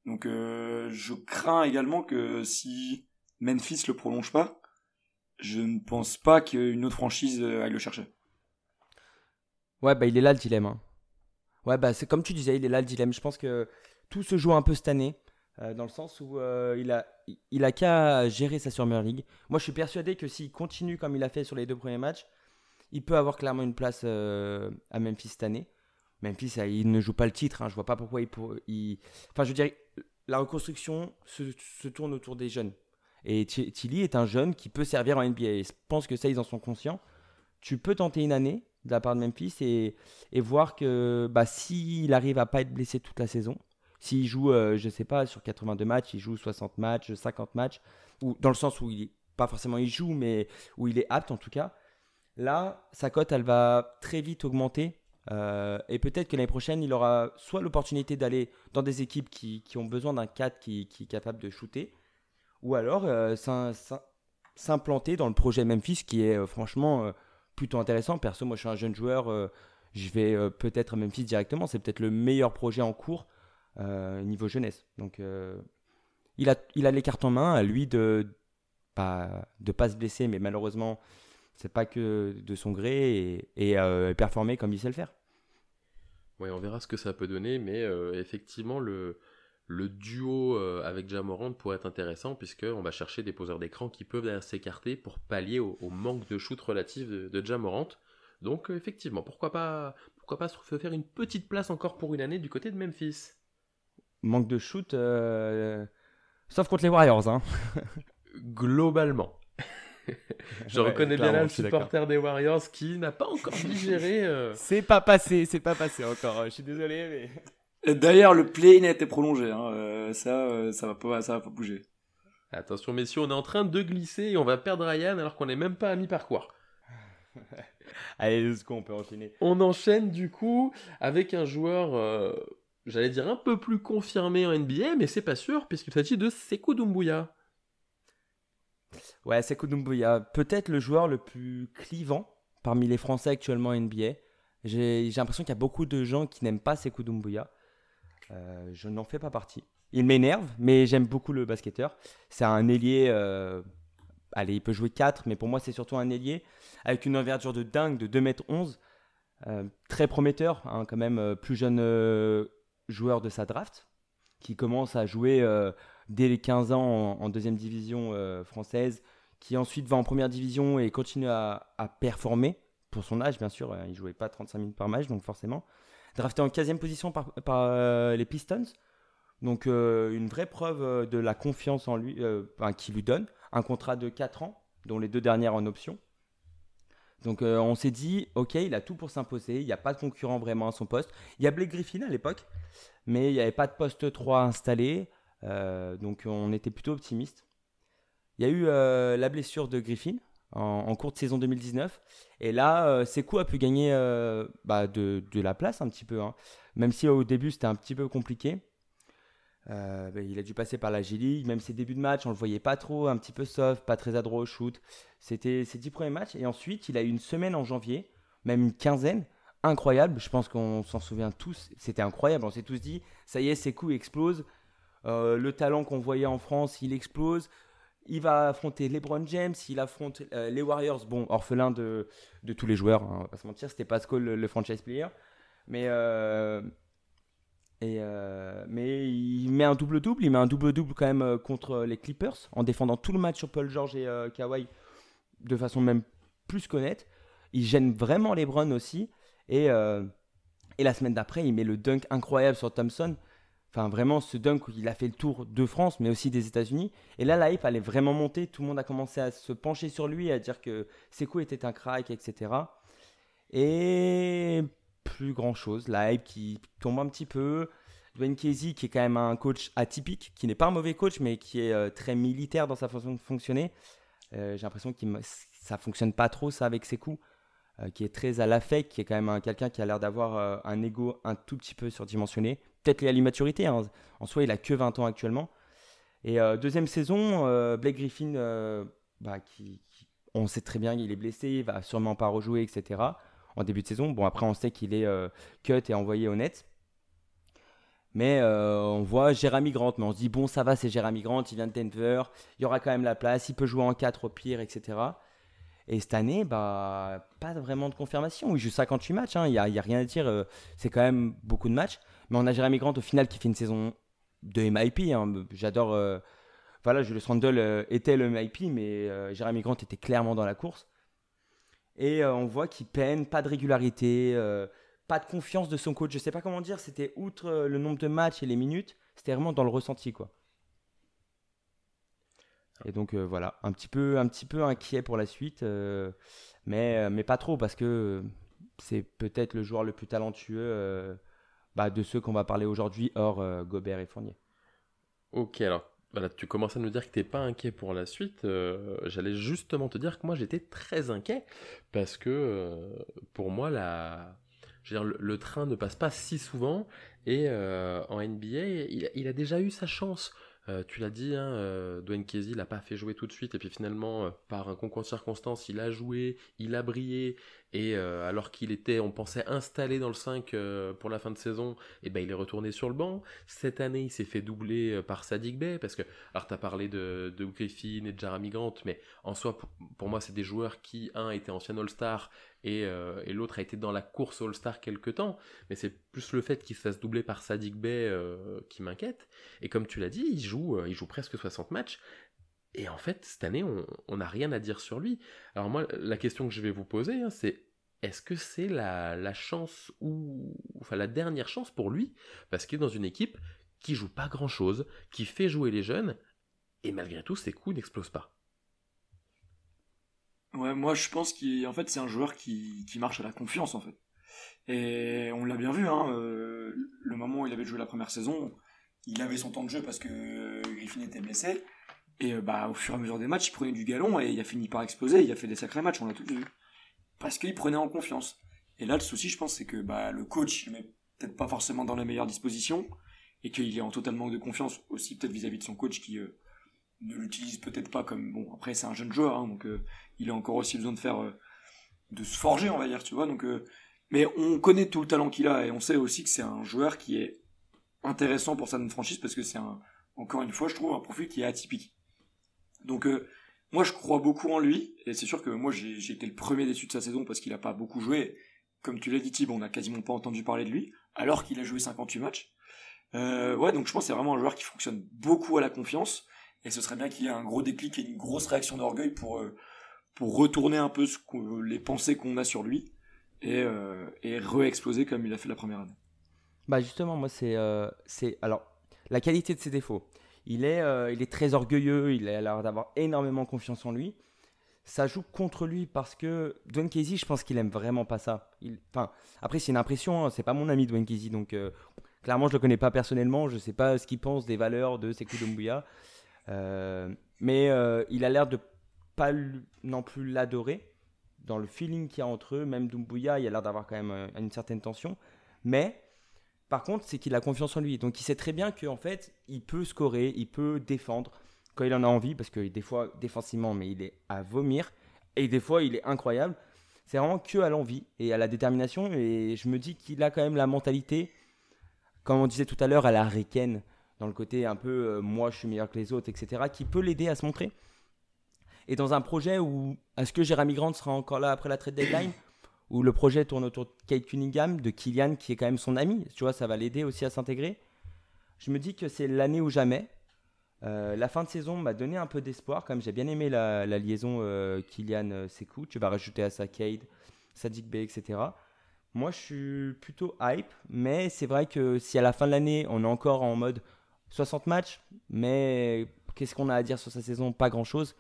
Donc euh, je crains également que si Memphis le prolonge pas, je ne pense pas qu'une autre franchise euh, aille le chercher. Ouais, bah il est là le dilemme. Hein. Ouais, bah c'est comme tu disais, il est là le dilemme. Je pense que tout se joue un peu cette année, euh, dans le sens où il a, il a qu'à gérer sa Summer League. Moi, je suis persuadé que s'il continue comme il a fait sur les deux premiers matchs, il peut avoir clairement une place à Memphis cette année. Memphis, il ne joue pas le titre. Hein. Je vois pas pourquoi il. Enfin, je dirais, la reconstruction se, tourne autour des jeunes. Et Tilly est un jeune qui peut servir en NBA. Je pense que ça, ils en sont conscients. Tu peux tenter une année de la part de Memphis et, et voir que bah, s'il arrive à pas être blessé toute la saison, s'il joue, je euh, je sais pas, sur 82 matchs, il joue 60 matchs, 50 matchs, ou dans le sens où il pas forcément il joue, mais où il est apte en tout cas, là, sa cote, elle va très vite augmenter euh, et peut-être que l'année prochaine, il aura soit l'opportunité d'aller dans des équipes qui, qui ont besoin d'un 4 qui, qui, est capable de shooter, ou alors euh, s'implanter dans le projet Memphis qui est euh, franchement plutôt intéressant. Perso, moi je suis un jeune joueur, je vais peut-être à Memphis directement. C'est peut-être le meilleur projet en cours niveau jeunesse. Donc il, a, il a les cartes en main, à lui de pas, de pas se blesser, mais malheureusement c'est pas que de son gré et, et performer comme il sait le faire. Oui, on verra ce que ça peut donner, mais euh, effectivement, le, le duo euh, avec Jamorant pourrait être intéressant, puisqu'on va chercher des poseurs d'écran qui peuvent s'écarter pour pallier au, manque de shoot relatif de, de Jamorant. Donc, euh, effectivement, pourquoi pas, pourquoi pas se faire une petite place encore pour une année du côté de Memphis Manque de shoot, sauf contre les Warriors. Hein. [LAUGHS] Globalement. [LAUGHS] je reconnais bien là le supporter des Warriors qui n'a pas encore digéré. Euh. [LAUGHS] C'est pas passé, c'est pas passé encore. Je suis désolé, mais. D'ailleurs, le play a été prolongé. Hein. Euh, ça, euh, ça va pas, ça va pas bouger. Attention, messieurs, on est en train de glisser et on va perdre Ryan alors qu'on n'est même pas à mi-parcours. Allez, ce on peut enchaîner. On enchaîne du coup avec un joueur, j'allais dire un peu plus confirmé en NBA, mais c'est pas sûr puisqu'il s'agit de Sekou Doumbouya. Ouais, Sekou Doumbouya, peut-être le joueur le plus clivant parmi les Français actuellement en NBA. J'ai l'impression qu'il y a beaucoup de gens qui n'aiment pas Sekou Doumbouya. Euh, je n'en fais pas partie. Il m'énerve, mais j'aime beaucoup le basketteur. C'est un ailier. Euh, allez, il peut jouer 4, mais pour moi, c'est surtout un ailier avec une envergure de dingue de 2m11. Euh, très prometteur, hein, quand même, plus jeune joueur de sa draft, qui commence à jouer dès les 15 ans en, deuxième division euh, française, qui ensuite va en première division et continue à, performer pour son âge, bien sûr. Euh, il jouait pas 35 minutes par match, donc forcément. Drafté en 15e position par, euh, les Pistons. Donc une vraie preuve de la confiance en lui, qui lui donne. Un contrat de 4 ans, dont les deux dernières en option. Donc on s'est dit, ok, il a tout pour s'imposer, il n'y a pas de concurrent vraiment à son poste. Il y a Blake Griffin à l'époque, mais il n'y avait pas de poste 3 installé. Euh, donc on était plutôt optimiste. Il y a eu euh, la blessure de Griffin en, cours de saison 2019. Et là, euh, Sekou a pu gagner bah, de, la place un petit peu. Hein. Même si au début c'était un petit peu compliqué. Bah, il a dû passer par la G-League. Même ses débuts de match, on le voyait pas trop, un petit peu soft, pas très adroit au shoot. C'était ses dix premiers matchs. Et ensuite, il a eu une semaine en janvier, même une quinzaine, incroyable. Je pense qu'on s'en souvient tous. C'était incroyable. On s'est tous dit, ça y est, ses coups explosent. Euh, le talent qu'on voyait en France, il explose. Il va affronter LeBron James, il affronte euh, les Warriors, bon, orphelin de, de tous les joueurs, hein, on va pas se mentir, c'était Pascal le, le, franchise player. Mais, euh, mais il met un double-double, il met un double-double quand même contre les Clippers, en défendant tout le match sur Paul George et Kawhi de façon même plus qu'honnête. Il gêne vraiment LeBron aussi. Et, et la semaine d'après, il met le dunk incroyable sur Thompson. Enfin, vraiment, ce dunk où il a fait le tour de France, mais aussi des États-Unis. Et là, la hype allait vraiment monter. Tout le monde a commencé à se pencher sur lui, à dire que Sekou était un crack, etc. Et plus grand chose. La hype qui tombe un petit peu. Dwayne Casey, qui est quand même un coach atypique, qui n'est pas un mauvais coach, mais qui est euh, très militaire dans sa façon de fonctionner. Euh, j'ai l'impression que ça fonctionne pas trop, ça, avec Sekou. Euh, qui est très à l'affect, qui est quand même quelqu'un qui a l'air d'avoir un ego un tout petit peu surdimensionné peut-être lié à l'immaturité. Hein. En soi, il a que 20 ans actuellement. Et deuxième saison, Blake Griffin, bah, on sait très bien qu'il est blessé, il va sûrement pas rejouer, etc. En début de saison. Bon, après, on sait qu'il est cut et envoyé au net. Mais on voit Jeremy Grant, mais on se dit, bon, ça va, c'est Jeremy Grant, il vient de Denver, il y aura quand même la place, il peut jouer en 4 au pire, etc. Et cette année, bah, pas vraiment de confirmation. Il joue 58 matchs, hein. il n'y a, rien à dire, c'est quand même beaucoup de matchs. Mais on a Jérémy Grant au final qui fait une saison de MIP. Hein. J'adore. Euh, voilà, Julius Randle euh, était le MIP, mais euh, Jérémy Grant était clairement dans la course. Et on voit qu'il peine, pas de régularité, pas de confiance de son coach. Je sais pas comment dire, c'était outre le nombre de matchs et les minutes, c'était vraiment dans le ressenti. quoi. Et donc voilà, un petit, peu, un petit peu inquiet pour la suite, mais, mais pas trop parce que c'est peut-être le joueur le plus talentueux bah, de ceux qu'on va parler aujourd'hui, hors euh, Gobert et Fournier. Ok, alors voilà, tu commences à nous dire que t'es pas inquiet pour la suite. Euh, j'allais justement te dire que moi j'étais très inquiet parce que euh, pour moi la, je veux dire, le, train ne passe pas si souvent et en NBA il, il, a déjà eu sa chance. tu l'as dit, hein, Dwayne Casey l'a pas fait jouer tout de suite et puis finalement par un concours de circonstances il a joué, il a brillé et euh, alors qu'il était, on pensait, installé dans le 5 euh, pour la fin de saison, et eh ben il est retourné sur le banc. Cette année, il s'est fait doubler euh, par Sadik Bey, parce que, alors tu as parlé de, de, Griffin et de Jeremy Grant, mais en soi, pour, moi, c'est des joueurs qui, un, était ancien All-Star, et, et l'autre a été dans la course All-Star quelques temps, mais c'est plus le fait qu'il se fasse doubler par Sadik Bey qui m'inquiète. Et comme tu l'as dit, il joue, il joue presque 60 matchs, et en fait, cette année, on n'a rien à dire sur lui. Alors moi, la question que je vais vous poser, hein, c'est est-ce que c'est la, chance ou enfin la dernière chance pour lui? Parce qu'il est dans une équipe qui joue pas grand chose, qui fait jouer les jeunes et malgré tout ses coups n'explosent pas. Ouais, moi je pense qu'en fait c'est un joueur qui, marche à la confiance en fait. Et on l'a bien vu, hein, euh, le moment où il avait joué la première saison, il avait son temps de jeu parce que Griffin était blessé. Et euh, bah, au fur et à mesure des matchs, il prenait du galon et il a fini par exploser. Il a fait des sacrés matchs, on l'a tout vu. Parce qu'il prenait en confiance. Et là, le souci, je pense, c'est que bah, le coach, il met peut-être pas forcément dans la meilleure disposition et qu'il est en total manque de confiance aussi, peut-être vis-à-vis de son coach qui euh, ne l'utilise peut-être pas comme. Bon, après, c'est un jeune joueur, hein, donc euh, il a encore aussi besoin de faire. de se forger, on va dire, tu vois. Donc, mais on connaît tout le talent qu'il a et on sait aussi que c'est un joueur qui est intéressant pour sa franchise parce que c'est un, encore une fois, je trouve un profil qui est atypique. Donc euh, moi je crois beaucoup en lui et c'est sûr que moi j'ai été le premier déçu de sa saison parce qu'il a pas beaucoup joué. Comme tu l'as dit Thib, on n'a quasiment pas entendu parler de lui alors qu'il a joué 58 matchs. Euh, ouais donc je pense c'est vraiment un joueur qui fonctionne beaucoup à la confiance et ce serait bien qu'il y ait un gros déclic et une grosse réaction d'orgueil pour euh, retourner un peu les pensées qu'on a sur lui et, et re-exploser comme il a fait la première année. Bah justement moi c'est alors la qualité de ses défauts il est, euh, il est très orgueilleux, il a l'air d'avoir énormément confiance en lui. Ça joue contre lui parce que Dwayne Casey, je pense qu'il aime vraiment pas ça. enfin, après, c'est une impression, hein, c'est pas mon ami Dwayne Casey, donc euh, clairement, je le connais pas personnellement, je sais pas ce qu'il pense des valeurs de Sekou Doumbouya. Euh, mais il a l'air de pas non plus l'adorer dans le feeling qu'il y a entre eux. Même Doumbouya, il a l'air d'avoir quand même une certaine tension. Mais par contre, c'est qu'il a confiance en lui. Donc il sait très bien qu'en fait, il peut scorer, il peut défendre quand il en a envie, parce que des fois, défensivement, mais il est à vomir. Et des fois, il est incroyable. C'est vraiment que à l'envie et à la détermination. Et je me dis qu'il a quand même la mentalité, comme on disait tout à l'heure, à la Riken, dans le côté un peu euh, moi je suis meilleur que les autres, etc., qui peut l'aider à se montrer. Et dans un projet où est-ce que Jérémy Grant sera encore là après la trade deadline? Où le projet tourne autour de Kate Cunningham, de Kylian qui est quand même son ami, tu vois, ça va l'aider aussi à s'intégrer. Je me dis que c'est l'année ou jamais. Euh, la fin de saison m'a donné un peu d'espoir, comme j'ai bien aimé la, liaison euh, Kylian euh, Sekou. Tu vas rajouter à ça Cade, Sadik Bey, etc. Moi, je suis plutôt hype, mais c'est vrai que si à la fin de l'année, on est encore en mode 60 matchs, mais qu'est-ce qu'on a à dire sur sa saison? Pas grand-chose.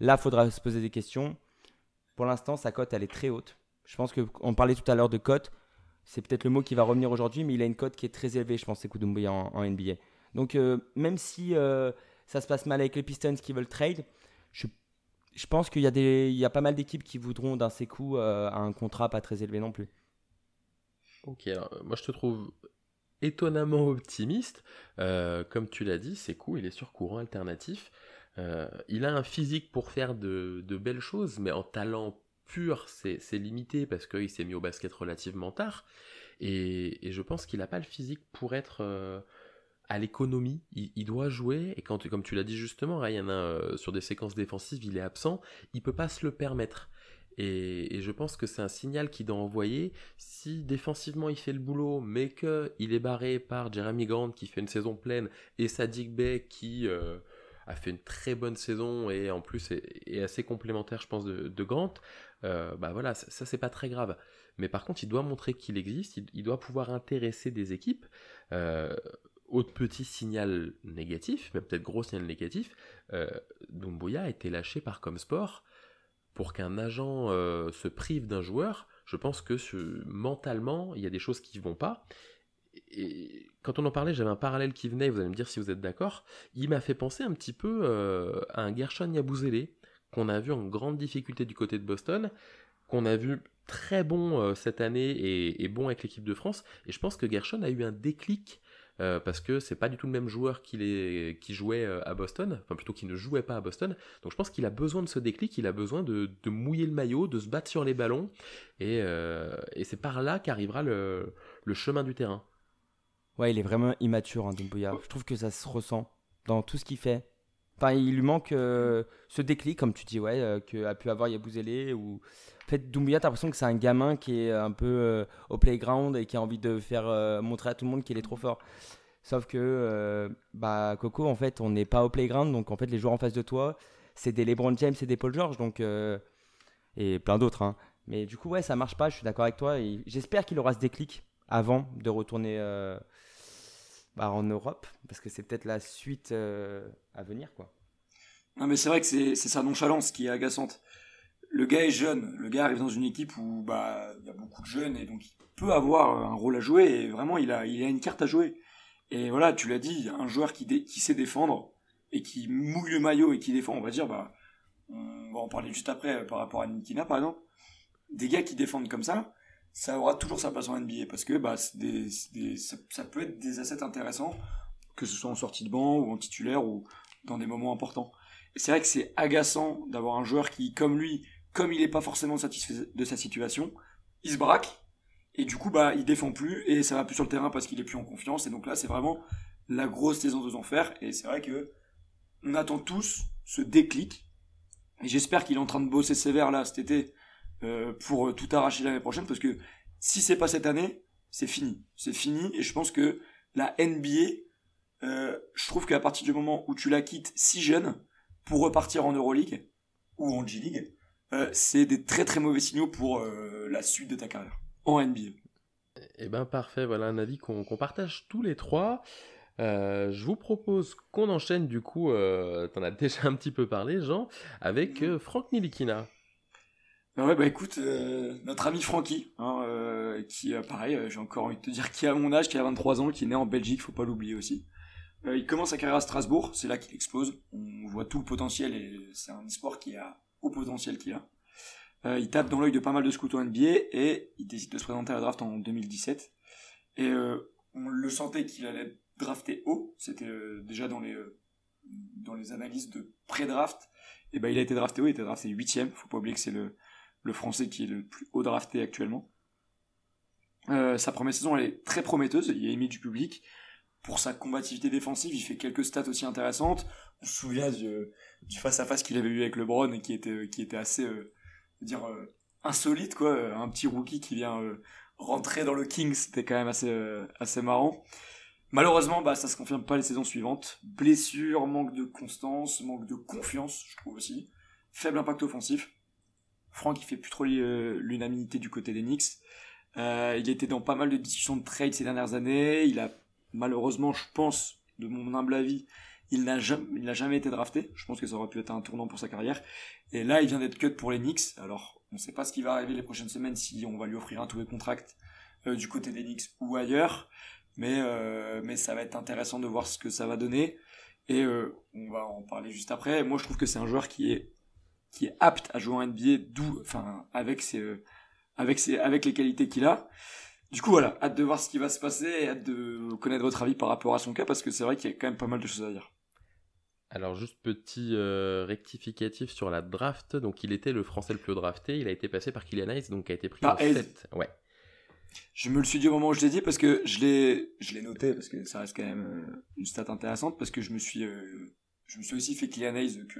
Là, faudra se poser des questions. Pour l'instant, sa cote, elle est très haute. Je pense qu'on parlait tout à l'heure de cote. C'est peut-être le mot qui va revenir aujourd'hui, mais il a une cote qui est très élevée, je pense, c'est Doumbouya en, en NBA. Donc, euh, même si euh, ça se passe mal avec les Pistons qui veulent trade, je, pense qu'il y, a y a pas mal d'équipes qui voudront d'un Sekou euh, à un contrat pas très élevé non plus. Ok, alors moi je te trouve étonnamment optimiste. comme tu l'as dit, Sekou, il est sur courant alternatif. il a un physique pour faire de belles choses, mais en talent pur, c'est limité parce qu'il s'est mis au basket relativement tard. Et, je pense qu'il n'a pas le physique pour être à l'économie, il, doit jouer, et quand, comme tu l'as dit justement, Ryan, hein, euh, sur des séquences défensives, il est absent, il peut pas se le permettre. Et, je pense que c'est un signal qu'il doit envoyer. Si défensivement il fait le boulot, mais qu'il est barré par Jeremy Grant qui fait une saison pleine et Sadik Bey qui euh, a fait une très bonne saison et en plus est, assez complémentaire, je pense, de, Grant, euh, bah voilà, ça, c'est pas très grave. Mais par contre, il doit montrer qu'il existe, il, doit pouvoir intéresser des équipes. Autre petit signal négatif, mais peut-être gros signal négatif, euh, Doumbouya a été lâché par Comsport pour qu'un agent euh, se prive d'un joueur. Je pense que mentalement, il y a des choses qui vont pas. Et quand on en parlait, j'avais un parallèle qui venait, vous allez me dire si vous êtes d'accord. Il m'a fait penser un petit peu euh, à un Gershon Yabouzele, qu'on a vu en grande difficulté du côté de Boston, qu'on a vu très bon euh, cette année et, bon avec l'équipe de France. Et je pense que Gershon a eu un déclic euh, parce que c'est pas du tout le même joueur qu'il est, qui jouait euh, à Boston, enfin plutôt qui ne jouait pas à Boston. Donc je pense qu'il a besoin de ce déclic, il a besoin de, mouiller le maillot, de se battre sur les ballons, et, c'est par là qu'arrivera le, chemin du terrain. Ouais, il est vraiment immature, hein. Je trouve que ça se ressent dans tout ce qu'il fait. Il lui manque ce déclic, comme tu dis, ouais, qu'a pu avoir Yabouzélé ou fait, Doumbia, t'as l'impression que c'est un gamin qui est un peu euh, au playground et qui a envie de faire euh, montrer à tout le monde qu'il est trop fort. Sauf que, euh, bah, Coco, en fait, on n'est pas au playground, donc en fait, les joueurs en face de toi, c'est des LeBron James et des Paul George, donc et plein d'autres. Hein. Mais du coup, ouais, ça marche pas. Je suis d'accord avec toi. J'espère qu'il aura ce déclic avant de retourner en Europe, parce que c'est peut-être la suite à venir, quoi. Non, mais c'est vrai que c'est sa nonchalance qui est agaçante le gars est jeune, le gars arrive dans une équipe où bah il y a beaucoup de jeunes et donc il peut avoir un rôle à jouer et vraiment il a il a une carte à jouer. Et voilà, tu l'as dit, un joueur qui sait défendre et qui mouille le maillot et qui défend, on va dire bah on va en parler juste après par rapport à Nikina par exemple. Des gars qui défendent comme ça, ça aura toujours sa place en NBA parce que bah des, des ça, peut être des assets intéressants que ce soit en sortie de banc ou en titulaire ou dans des moments importants. C'est vrai que c'est agaçant d'avoir un joueur qui, comme lui, comme il n'est pas forcément satisfait de sa situation, il se braque et du coup bah il défend plus et ça va plus sur le terrain parce qu'il est plus en confiance et donc là c'est vraiment la grosse saison de enfer et c'est vrai que on attend tous ce déclic et j'espère qu'il est en train de bosser sévère là cet été euh, pour tout arracher l'année prochaine parce que si c'est pas cette année c'est fini c'est fini et je pense que la NBA euh, je trouve qu'à partir du moment où tu la quittes si jeune pour repartir en Euroleague ou en G-League euh, c'est des très très mauvais signaux pour euh, la suite de ta carrière en NBA. Eh ben parfait, voilà un avis qu'on partage tous les trois. Euh, je vous propose qu'on enchaîne du coup, euh, t'en as [LAUGHS] déjà un petit peu parlé Jean, avec mhm. Franck Nilikina. Bah ouais bah écoute, notre ami Francky, hein, qui pareil, j'ai encore envie de te dire qui a mon âge, qui a 23 ans, qui est né en Belgique, faut pas l'oublier aussi. il commence sa carrière à Strasbourg, c'est là qu'il explose. On voit tout le potentiel et c'est un espoir qui a au potentiel qu'il a. Euh, il tape dans l'œil de pas mal de scouts en NBA et il décide de se présenter à la draft en 2017. Et euh, on le sentait qu'il allait drafter haut. C'était euh, déjà dans les dans les analyses de pré-draft. Et ben il a été drafté haut, il a été drafté huitième. Faut pas oublier que c'est le le Français qui est le plus haut drafté actuellement. Euh, sa première saison, elle est très prometteuse, il est émis du public. Pour sa combativité défensive, il fait quelques stats aussi intéressantes. On se souvient du, face-à-face qu'il avait eu avec LeBron et qui était, qui était assez, euh, dire, euh, insolite, quoi. Un petit rookie qui vient rentrer dans le King, c'était quand même assez, assez marrant. Malheureusement, bah, ça se confirme pas les saisons suivantes. Blessure, manque de constance, manque de confiance, je trouve aussi. Faible impact offensif. Franck, il fait plus trop l'unanimité du côté des Knicks. Euh, il était dans pas mal de discussions de trade ces dernières années. Il a malheureusement, je pense, de mon humble avis, il n'a jamais, été drafté. Je pense que ça aurait pu être un tournant pour sa carrière. Et là, il vient d'être cut pour les Knicks. Alors, on ne sait pas ce qui va arriver les prochaines semaines si on va lui offrir un tout contract euh, du côté des Knicks ou ailleurs. Mais, euh, mais ça va être intéressant de voir ce que ça va donner. Et on va en parler juste après. Moi, je trouve que c'est un joueur qui est qui est apte à jouer en NBA, d'où, enfin, avec ses, avec, ses, avec les qualités qu'il a. Du coup, voilà, hâte de voir ce qui va se passer et hâte de connaître votre avis par rapport à son cas parce que c'est vrai qu'il y a quand même pas mal de choses à dire. Alors juste petit euh, rectificatif sur la draft, donc il était le français le plus drafté, il a été passé par Kylian Hayes, donc a été pris en 7. Ouais. Je me le suis dit au moment où je l'ai dit parce que je l'ai je l'ai noté parce que ça reste quand même euh, une stat intéressante parce que je me suis euh, je me suis aussi fait Kylian Hayes, que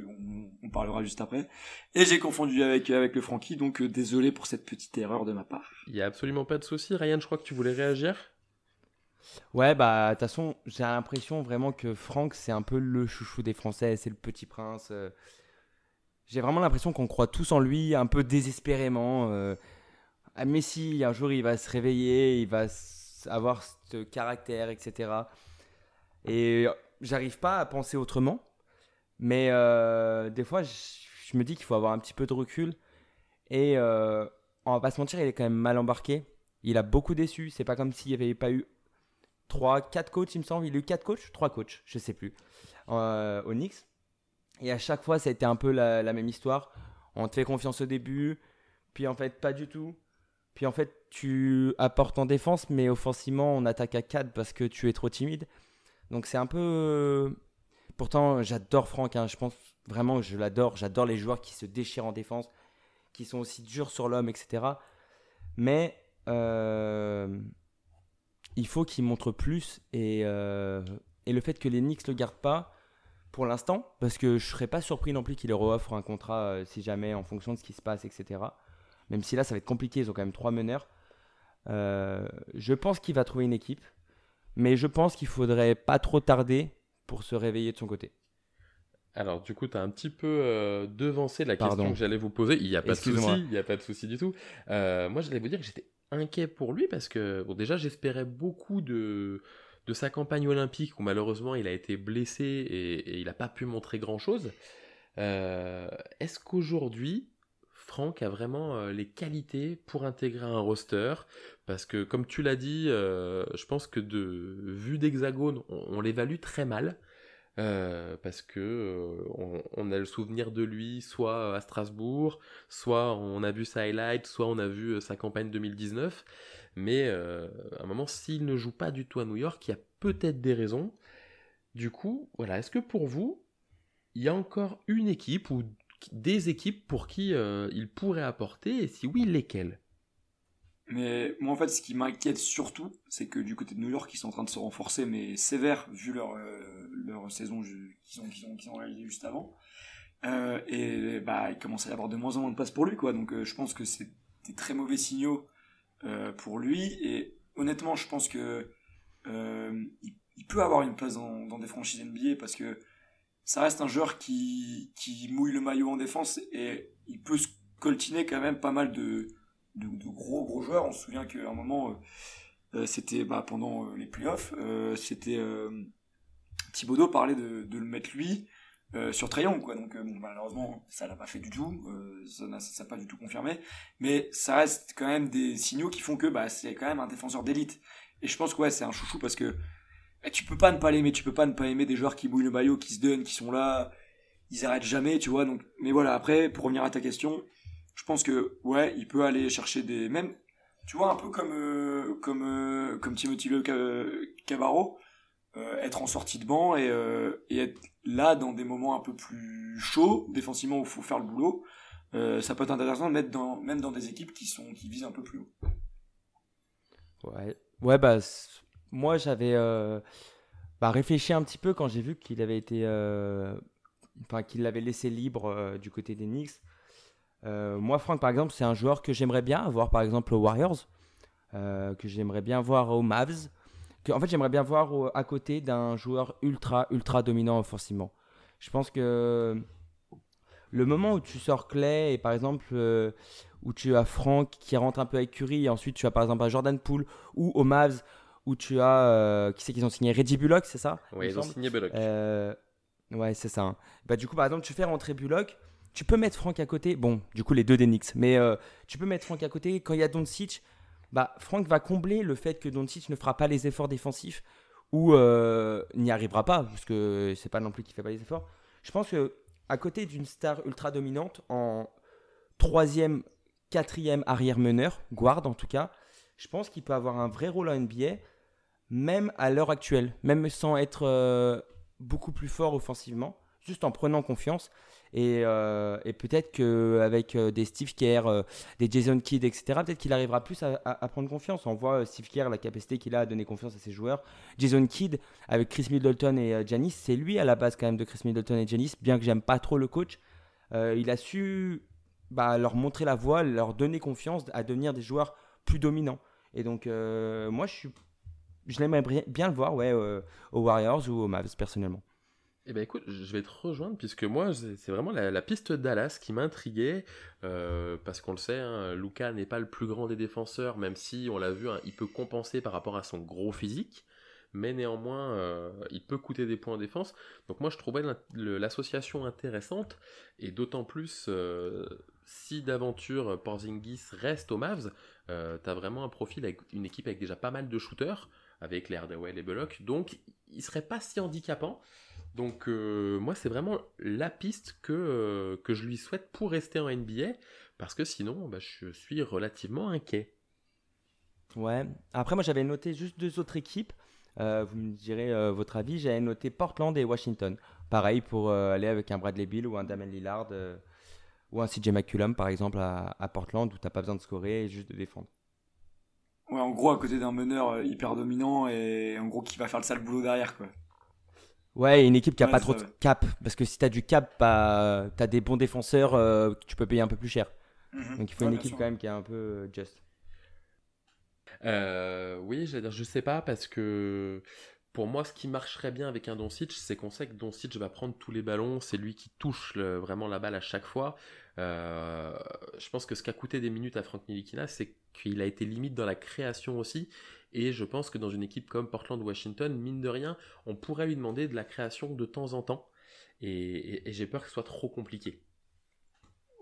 on, parlera juste après. Et j'ai confondu avec, avec le Frankie, donc euh, désolé pour cette petite erreur de ma part. Il n'y a absolument pas de souci. Ryan, je crois que tu voulais réagir? Ouais, bah, de toute façon, j'ai l'impression vraiment que Franck, c'est un peu le chouchou des Français, c'est le petit prince. Euh. J'ai vraiment l'impression qu'on croit tous en lui, un peu désespérément. Euh. Ah, Messi, un jour, il va se réveiller, il va avoir ce caractère, etc. Et j'arrive pas à penser autrement. Mais euh, des fois, je, me dis qu'il faut avoir un petit peu de recul. Et euh, on va pas se mentir, il est quand même mal embarqué. Il a beaucoup déçu. C'est pas comme s'il n'y avait pas eu 3, 4 coachs, il me semble. Il a eu 4 coachs 3 coachs, je sais plus, euh, au Knicks. Et à chaque fois, ça a été un peu la, même histoire. On te fait confiance au début, puis en fait, pas du tout. Puis en fait, tu apportes en défense, mais offensivement, on attaque à 4 parce que tu es trop timide. Donc c'est un peu Pourtant, j'adore Franck. Hein. Je pense vraiment que je l'adore. J'adore les joueurs qui se déchirent en défense, qui sont aussi durs sur l'homme, etc. Mais euh, il faut qu'il montre plus. Et, euh, et, le fait que les Knicks ne le gardent pas pour l'instant, parce que je ne serais pas surpris non plus qu'il leur offre un contrat euh, si jamais en fonction de ce qui se passe, etc. Même si là, ça va être compliqué. Ils ont quand même trois meneurs. je pense qu'il va trouver une équipe. Mais je pense qu'il faudrait pas trop tarder pour se réveiller de son côté. Alors, du coup, tu as un petit peu euh, devancé la question que j'allais vous poser. Il n'y a pas de souci, il n'y a pas de souci du tout. Euh, moi, j'allais vous dire que j'étais inquiet pour lui parce que, bon, déjà, j'espérais beaucoup de, de sa campagne olympique où malheureusement il a été blessé et, il n'a pas pu montrer grand-chose. Euh, est-ce qu'aujourd'hui, Franck a vraiment les qualités pour intégrer un roster Parce que, comme tu l'as dit, je pense que de vue d'hexagone, on l'évalue très mal. Euh, parce que euh, on, a le souvenir de lui soit à Strasbourg, soit on a vu sa highlight, soit on a vu euh, sa campagne 2019. Mais à un moment, s'il ne joue pas du tout à New York, il y a peut-être des raisons. Du coup, voilà, est-ce que pour vous, il y a encore une équipe ou des équipes pour qui il pourrait apporter, et si oui, lesquelles? Mais moi, en fait, ce qui m'inquiète surtout, c'est que du côté de New York, ils sont en train de se renforcer, mais sévère, vu leur, euh, leur saison qu'ils ont, qu'ils ont, ont réalisée juste avant. Euh, et bah, il commence à y avoir de moins en moins de place pour lui, quoi. Donc, euh, je pense que c'est des très mauvais signaux pour lui. Et honnêtement, je pense que il, il, peut avoir une place dans, dans, des franchises NBA parce que ça reste un joueur qui, qui mouille le maillot en défense et il peut se coltiner quand même pas mal de de, gros gros joueurs. On se souvient qu'à un moment, euh, euh, c'était bah, pendant euh, les playoffs, c'était Thibaudot parlait de, le mettre lui sur Triangle quoi. Donc malheureusement ça l'a pas fait du tout ça n'a pas du tout confirmé. Mais ça reste quand même des signaux qui font que bah c'est quand même un défenseur d'élite. Et je pense que c'est un chouchou parce que eh, tu peux pas ne pas l'aimer. Tu peux pas ne pas aimer des joueurs qui bouillent le maillot qui se donnent qui sont là. Ils arrêtent jamais tu vois. Donc mais voilà après pour revenir à ta question je pense que ouais, il peut aller chercher des même tu vois un peu comme euh, comme euh, Timothy Le Cabarro euh, être en sortie de banc et, et être là dans des moments un peu plus chauds défensivement où il faut faire le boulot ça peut être intéressant de mettre dans, même dans des équipes qui, sont, qui visent un peu plus haut. Ouais, ouais bah, moi j'avais bah, réfléchi un petit peu quand j'ai vu qu'il avait été. Enfin, qu'il l'avait laissé libre du côté des Knicks. Moi, Franck, par exemple, c'est un joueur que j'aimerais bien avoir, par exemple, aux Warriors, que j'aimerais bien voir aux Mavs en fait, j'aimerais bien voir à côté d'un joueur ultra, ultra dominant offensivement. Je pense que le moment où tu sors Clay et par exemple euh, où tu as Franck qui rentre un peu avec Curry et ensuite tu as par exemple un Jordan Poole ou au Mavs où tu as euh, qui c'est qu'ils ont signé? Reggie Bullock c'est ça? Oui ils ont signé Bullock. Euh, ouais c'est ça. Hein. Bah du coup par exemple tu fais rentrer Bullock, tu peux mettre Franck à côté. Bon du coup les deux d'Enix mais tu peux mettre Franck à côté quand il y a Doncic bah, Franck va combler le fait que Doncic ne fera pas les efforts défensifs ou euh, n'y arrivera pas, parce que c'est pas non plus qu'il fait pas les efforts. Je pense que à côté d'une star ultra dominante, en troisième, quatrième arrière meneur, guard en tout cas, je pense qu'il peut avoir un vrai rôle en NBA, même à l'heure actuelle, même sans être euh, beaucoup plus fort offensivement, juste en prenant confiance. Euh, et, peut-être qu'avec euh, des Steve Kerr, euh, des Jason Kidd, etc., peut-être qu'il arrivera plus à, prendre confiance. On voit Steve Kerr, la capacité qu'il a à donner confiance à ses joueurs. Jason Kidd, avec Chris Middleton et Janice, c'est lui à la base quand même de Chris Middleton et Janice, bien que j'aime pas trop le coach. il a su bah, leur montrer la voie, leur donner confiance à devenir des joueurs plus dominants. Et donc, moi, je, l'aimerais bien le voir ouais, aux Warriors ou aux Mavs, personnellement. Eh ben écoute, je vais te rejoindre puisque moi c'est vraiment la, piste Dallas qui m'intriguait euh, parce qu'on le sait, hein, Luca n'est pas le plus grand des défenseurs, même si on l'a vu, hein, il peut compenser par rapport à son gros physique, mais néanmoins euh, il peut coûter des points en défense. Donc moi je trouvais l'association intéressante et d'autant plus euh, si d'aventure Porzingis reste au Mavs, t'as vraiment un profil avec une équipe avec déjà pas mal de shooters avec les Hardaway et les Bullock, donc il serait pas si handicapant. Donc euh, moi c'est vraiment la piste que, euh, que je lui souhaite pour rester en NBA, parce que sinon bah, je suis relativement inquiet. Ouais, après moi j'avais noté juste deux autres équipes, euh, vous me direz votre avis, j'avais noté Portland et Washington. Pareil pour aller avec un Bradley Bill ou un Damien Lillard ou un CJ McCullum par exemple à, à Portland où t'as pas besoin de scorer et juste de défendre. Ouais, en gros à côté d'un meneur hyper dominant et en gros qui va faire le sale boulot derrière quoi. Ouais, une équipe qui a pas trop de cap. Parce que si tu as du cap, bah, tu as des bons défenseurs euh, que tu peux payer un peu plus cher. Mhm. Donc il faut une équipe quand même qui est un peu euh, just. Euh, oui, je dire, je sais pas parce que pour moi, ce qui marcherait bien avec un Doncic, c'est qu'on sait que Doncic va prendre tous les ballons, c'est lui qui touche vraiment la balle à chaque fois. je pense que ce qui a coûté des minutes à Frank Nilikina, c'est qu'il a été limite dans la création aussi. Et je pense que dans une équipe comme Portland-Washington, mine de rien, on pourrait lui demander de la création de temps en temps. Et, j'ai peur que ce soit trop compliqué.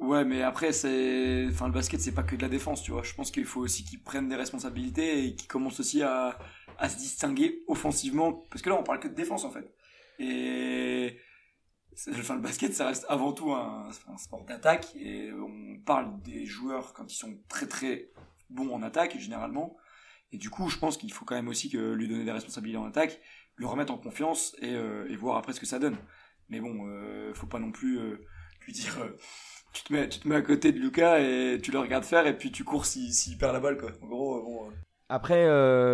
Ouais, mais après, c'est, enfin, le basket, c'est pas que de la défense, tu vois. Je pense qu'il faut aussi qu'il prenne des responsabilités et qu'il commence aussi à, se distinguer offensivement. Parce que là, on parle que de défense, en fait. Et, enfin, le basket, ça reste avant tout un sport d'attaque. Et on parle des joueurs quand ils sont très très bons en attaque, généralement. Et du coup, je pense qu'il faut quand même aussi que lui donner des responsabilités en attaque, le remettre en confiance et, euh, voir après ce que ça donne. Mais bon, euh, faut pas non plus euh, lui dire euh, tu te mets tu te mets à côté de Lucas et tu le regardes faire et puis tu cours s'il si, perd la balle quoi. En gros, bon. Après,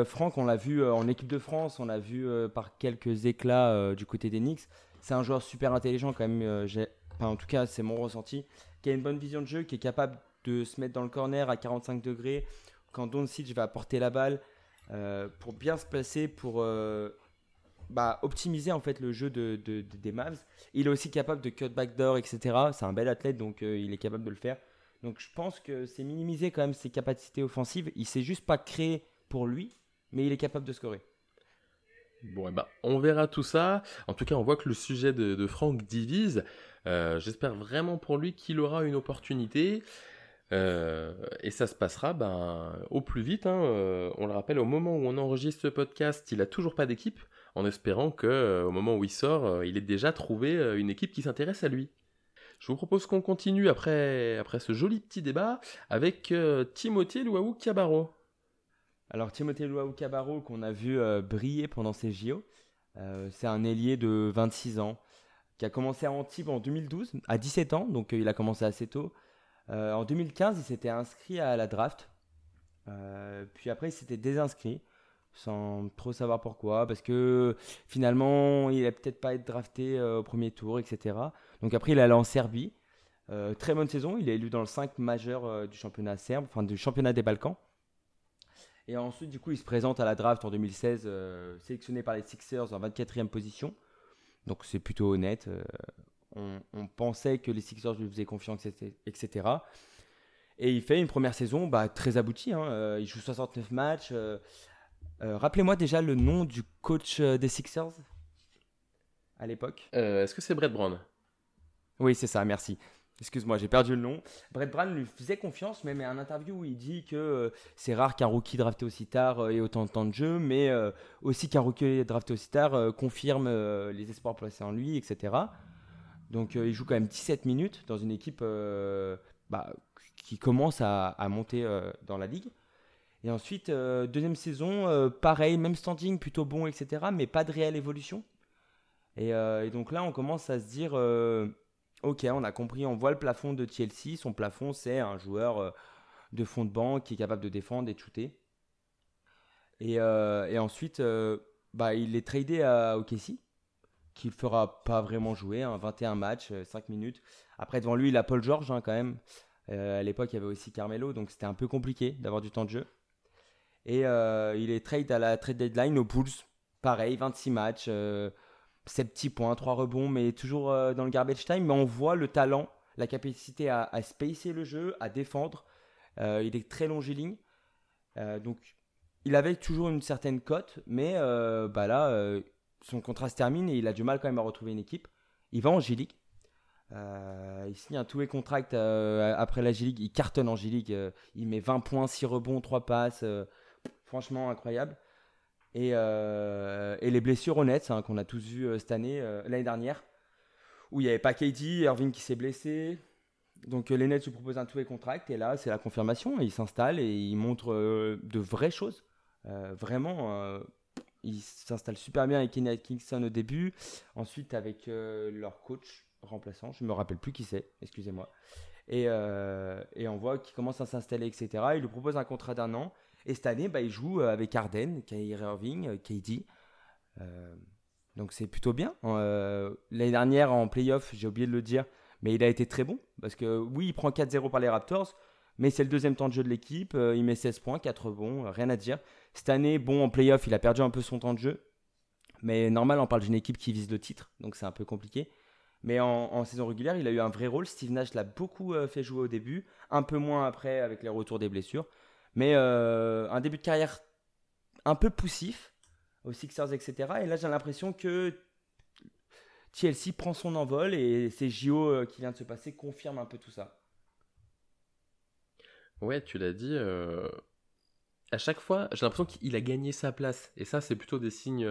Franck, on l'a vu en équipe de France, on l'a vu par quelques éclats du côté des Knicks. C'est un joueur super intelligent quand même. Enfin, en tout cas, c'est mon ressenti. Qui a une bonne vision de jeu, qui est capable de se mettre dans le corner à 45 degrés, quand Doncic va apporter la balle euh, pour bien se placer, pour euh, bah, optimiser en fait le jeu de, des Mavs. Il est aussi capable de cut backdoor, etc. C'est un bel athlète, donc euh, il est capable de le faire. Donc je pense que c'est minimiser quand même ses capacités offensives. Il s'est juste pas créé pour lui, mais il est capable de scorer. Bon, eh ben, on verra tout ça. En tout cas, on voit que le sujet de Franck divise. J'espère vraiment pour lui qu'il aura une opportunité. Euh, et ça se passera ben, au plus vite. Hein. Euh, on le rappelle, au moment où on enregistre ce podcast, il n'a toujours pas d'équipe, en espérant que euh, au moment où il sort, il ait déjà trouvé une équipe qui s'intéresse à lui. Je vous propose qu'on continue après, après ce joli petit débat avec Timothée Luaou Cabarro. Alors Timothée Luaou Cabarro qu'on a vu briller pendant ces JO, c'est un ailier de 26 ans qui a commencé à Antibes en 2012, à 17 ans, donc il a commencé assez tôt. En 2015, il s'était inscrit à la draft. puis après, il s'était désinscrit sans trop savoir pourquoi, parce que finalement, il n'allait peut-être pas être drafté au premier tour, etc. Donc après, il allé en Serbie. très bonne saison, il est élu dans le 5 majeur du championnat serbe, enfin du championnat des Balkans. Et ensuite, du coup, il se présente à la draft en 2016, euh, sélectionné par les Sixers en 24e position. Donc c'est plutôt honnête. Euh, on, pensait que les Sixers lui faisaient confiance, etc. Et il fait une première saison bah, très aboutie. Hein. Euh, il joue 69 matchs. Rappelez-moi déjà le nom du coach des Sixers à l'époque. Est-ce que c'est Brett Brown? Oui, c'est ça, merci. Excuse-moi, j'ai perdu le nom. Brett Brown lui faisait confiance, même à un interview où il dit que euh, c'est rare qu'un rookie drafté aussi tard euh, ait autant de temps de jeu, mais euh, aussi qu'un rookie drafté aussi tard confirme les espoirs placés en lui, etc. Donc il joue quand même 17 minutes dans une équipe bah, qui commence à, monter dans la ligue. Et ensuite, deuxième saison, pareil, même standing, plutôt bon, etc., mais pas de réelle évolution. et donc là, on commence à se dire Ok, on a compris, on voit le plafond de Chelsea. Son plafond, c'est un joueur euh, de fond de banc qui est capable de défendre et de shooter. Et, euh, ensuite, euh, bah, il est tradé à OKC, qui ne fera pas vraiment jouer. 21 hein, matchs, 5 minutes. Après, devant lui, il a Paul George hein, quand même. à l'époque, il y avait aussi Carmelo, donc c'était un peu compliqué d'avoir du temps de jeu. Et il est trade à la trade deadline aux Bulls. Pareil, 26 matchs. 7 petits points, 3 rebonds, mais toujours euh, dans le garbage time. Mais on voit le talent, la capacité à, spacer le jeu, à défendre. Euh, il est très longiligne. Euh, donc, il avait toujours une certaine cote, mais bah là, son contrat se termine et il a du mal quand même à retrouver une équipe. Il va en G-League. il signe un two-way contract après la G-League. Il cartonne en G-League. il met 20 points, 6 rebonds, 3 passes. franchement, incroyable. Euh, et, les blessures honnêtes hein, qu'on a tous vues euh, cette année, euh, l'année dernière, où il n'y avait pas KD, Irving qui s'est blessé. Donc les Nets lui proposent un tout contract et là c'est la confirmation. il s'installe et il montre de vraies choses. vraiment, il s'installe super bien avec Kenny Kingston au début. Ensuite avec leur coach remplaçant, je ne me rappelle plus qui c'est, excusez-moi. Et, et, on voit qu'il commence à s'installer, etc. Il lui propose un contrat d'un an. Et cette année, bah, il joue euh, avec Arden, Kyrie Irving, euh, KD. Euh, donc c'est plutôt bien. L'année dernière, en playoff, j'ai oublié de le dire, mais il a été très bon. Parce que oui, il prend 4-0 par les Raptors, mais c'est le deuxième temps de jeu de l'équipe. il met 16 points, 4 bons, rien à dire. Cette année, bon, en playoff, il a perdu un peu son temps de jeu. Mais normal, on parle d'une équipe qui vise le titre, donc c'est un peu compliqué. Mais en, saison régulière, il a eu un vrai rôle. Steve Nash l'a beaucoup fait jouer au début, un peu moins après avec les retours des blessures. Mais euh, un début de carrière un peu poussif aux Sixers, etc. Et là, j'ai l'impression que TLC prend son envol et ces JO euh, qui vient de se passer confirment un peu tout ça. Ouais, tu l'as dit. Euh, à chaque fois, j'ai l'impression qu'il a gagné sa place. Et ça, c'est plutôt des signes,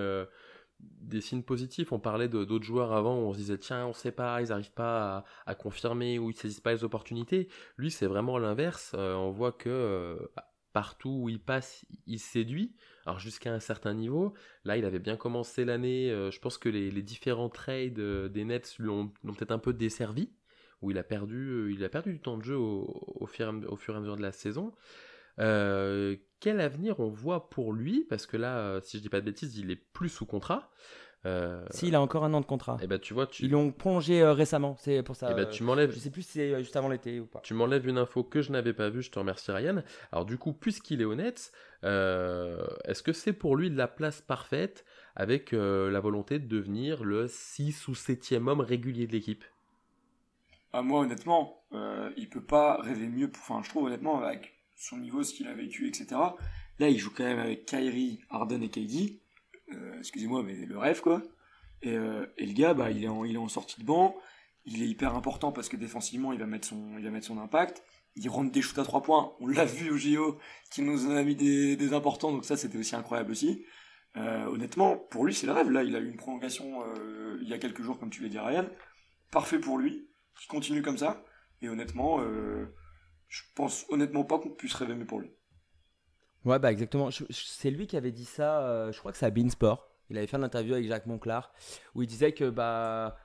des signes positifs. On parlait d'autres joueurs avant où on se disait tiens, on sait pas, ils n'arrivent pas à, confirmer ou ils saisissent pas les opportunités. Lui, c'est vraiment l'inverse. on voit que partout où il passe, il séduit. Alors jusqu'à un certain niveau. Là, il avait bien commencé l'année. Euh, je pense que les, différents trades euh, des Nets l'ont peut-être un peu desservi. Où il a perdu, euh, du temps de jeu au fur, et à mesure de la saison. Quel avenir on voit pour lui? Parce que là, si je dis pas de bêtises, il est plus sous contrat. Euh... Si, il a encore un an de contrat. Et eh ben, tu vois, tu... Ils l'ont prolongé euh, récemment, c'est pour ça. Et eh ben, tu m'enlèves. Je sais plus si c'est euh, juste avant l'été ou pas. Tu m'enlèves une info que je n'avais pas vue, je te remercie Ryan. Alors du coup, puisqu'il est honnête, euh, est-ce que c'est pour lui la place parfaite avec la volonté de devenir le 6 ou 7e homme régulier de l'équipe? Ah, Moi, honnêtement, il peut pas rêver mieux. Enfin, je trouve honnêtement, avec son niveau, ce qu'il a vécu, etc. Là, il joue quand même avec Kyrie, Harden et KD euh, excusez-moi, mais le rêve, quoi. Et, euh, et, le gars, bah, il est, en, il est en sortie de banc, il est hyper important parce que défensivement, il va mettre son, il va mettre son impact. Il rentre des shoots à trois points, on l'a vu au JO, qui nous en a mis des, importants, donc ça, c'était aussi incroyable aussi. Euh, honnêtement, pour lui, c'est le rêve. Là, il a eu une prolongation il y a quelques jours, comme tu l'as dit, Ryan. Parfait pour lui. Qui continue comme ça. Et honnêtement, je pense honnêtement pas qu'on puisse rêver mieux pour lui. Ouais, bah exactement. C'est lui qui avait dit ça, euh, je crois que c'est à Beansport. Il avait fait une interview avec Jacques Monclar où il disait que, bah,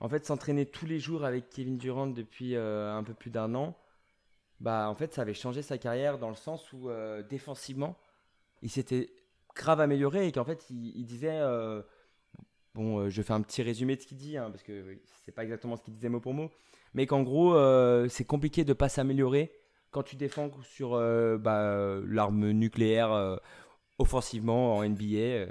en fait, s'entraîner tous les jours avec Kevin Durant depuis euh, un peu plus d'un an, bah en fait ça avait changé sa carrière dans le sens où défensivement il s'était grave amélioré et qu'en fait il, disait bon je fais un petit résumé de ce qu'il dit hein, parce que c'est pas exactement ce qu'il disait mot pour mot mais qu'en gros c'est compliqué de pas s'améliorer quand tu défends sur bah, l'arme nucléaire offensivement en NBA,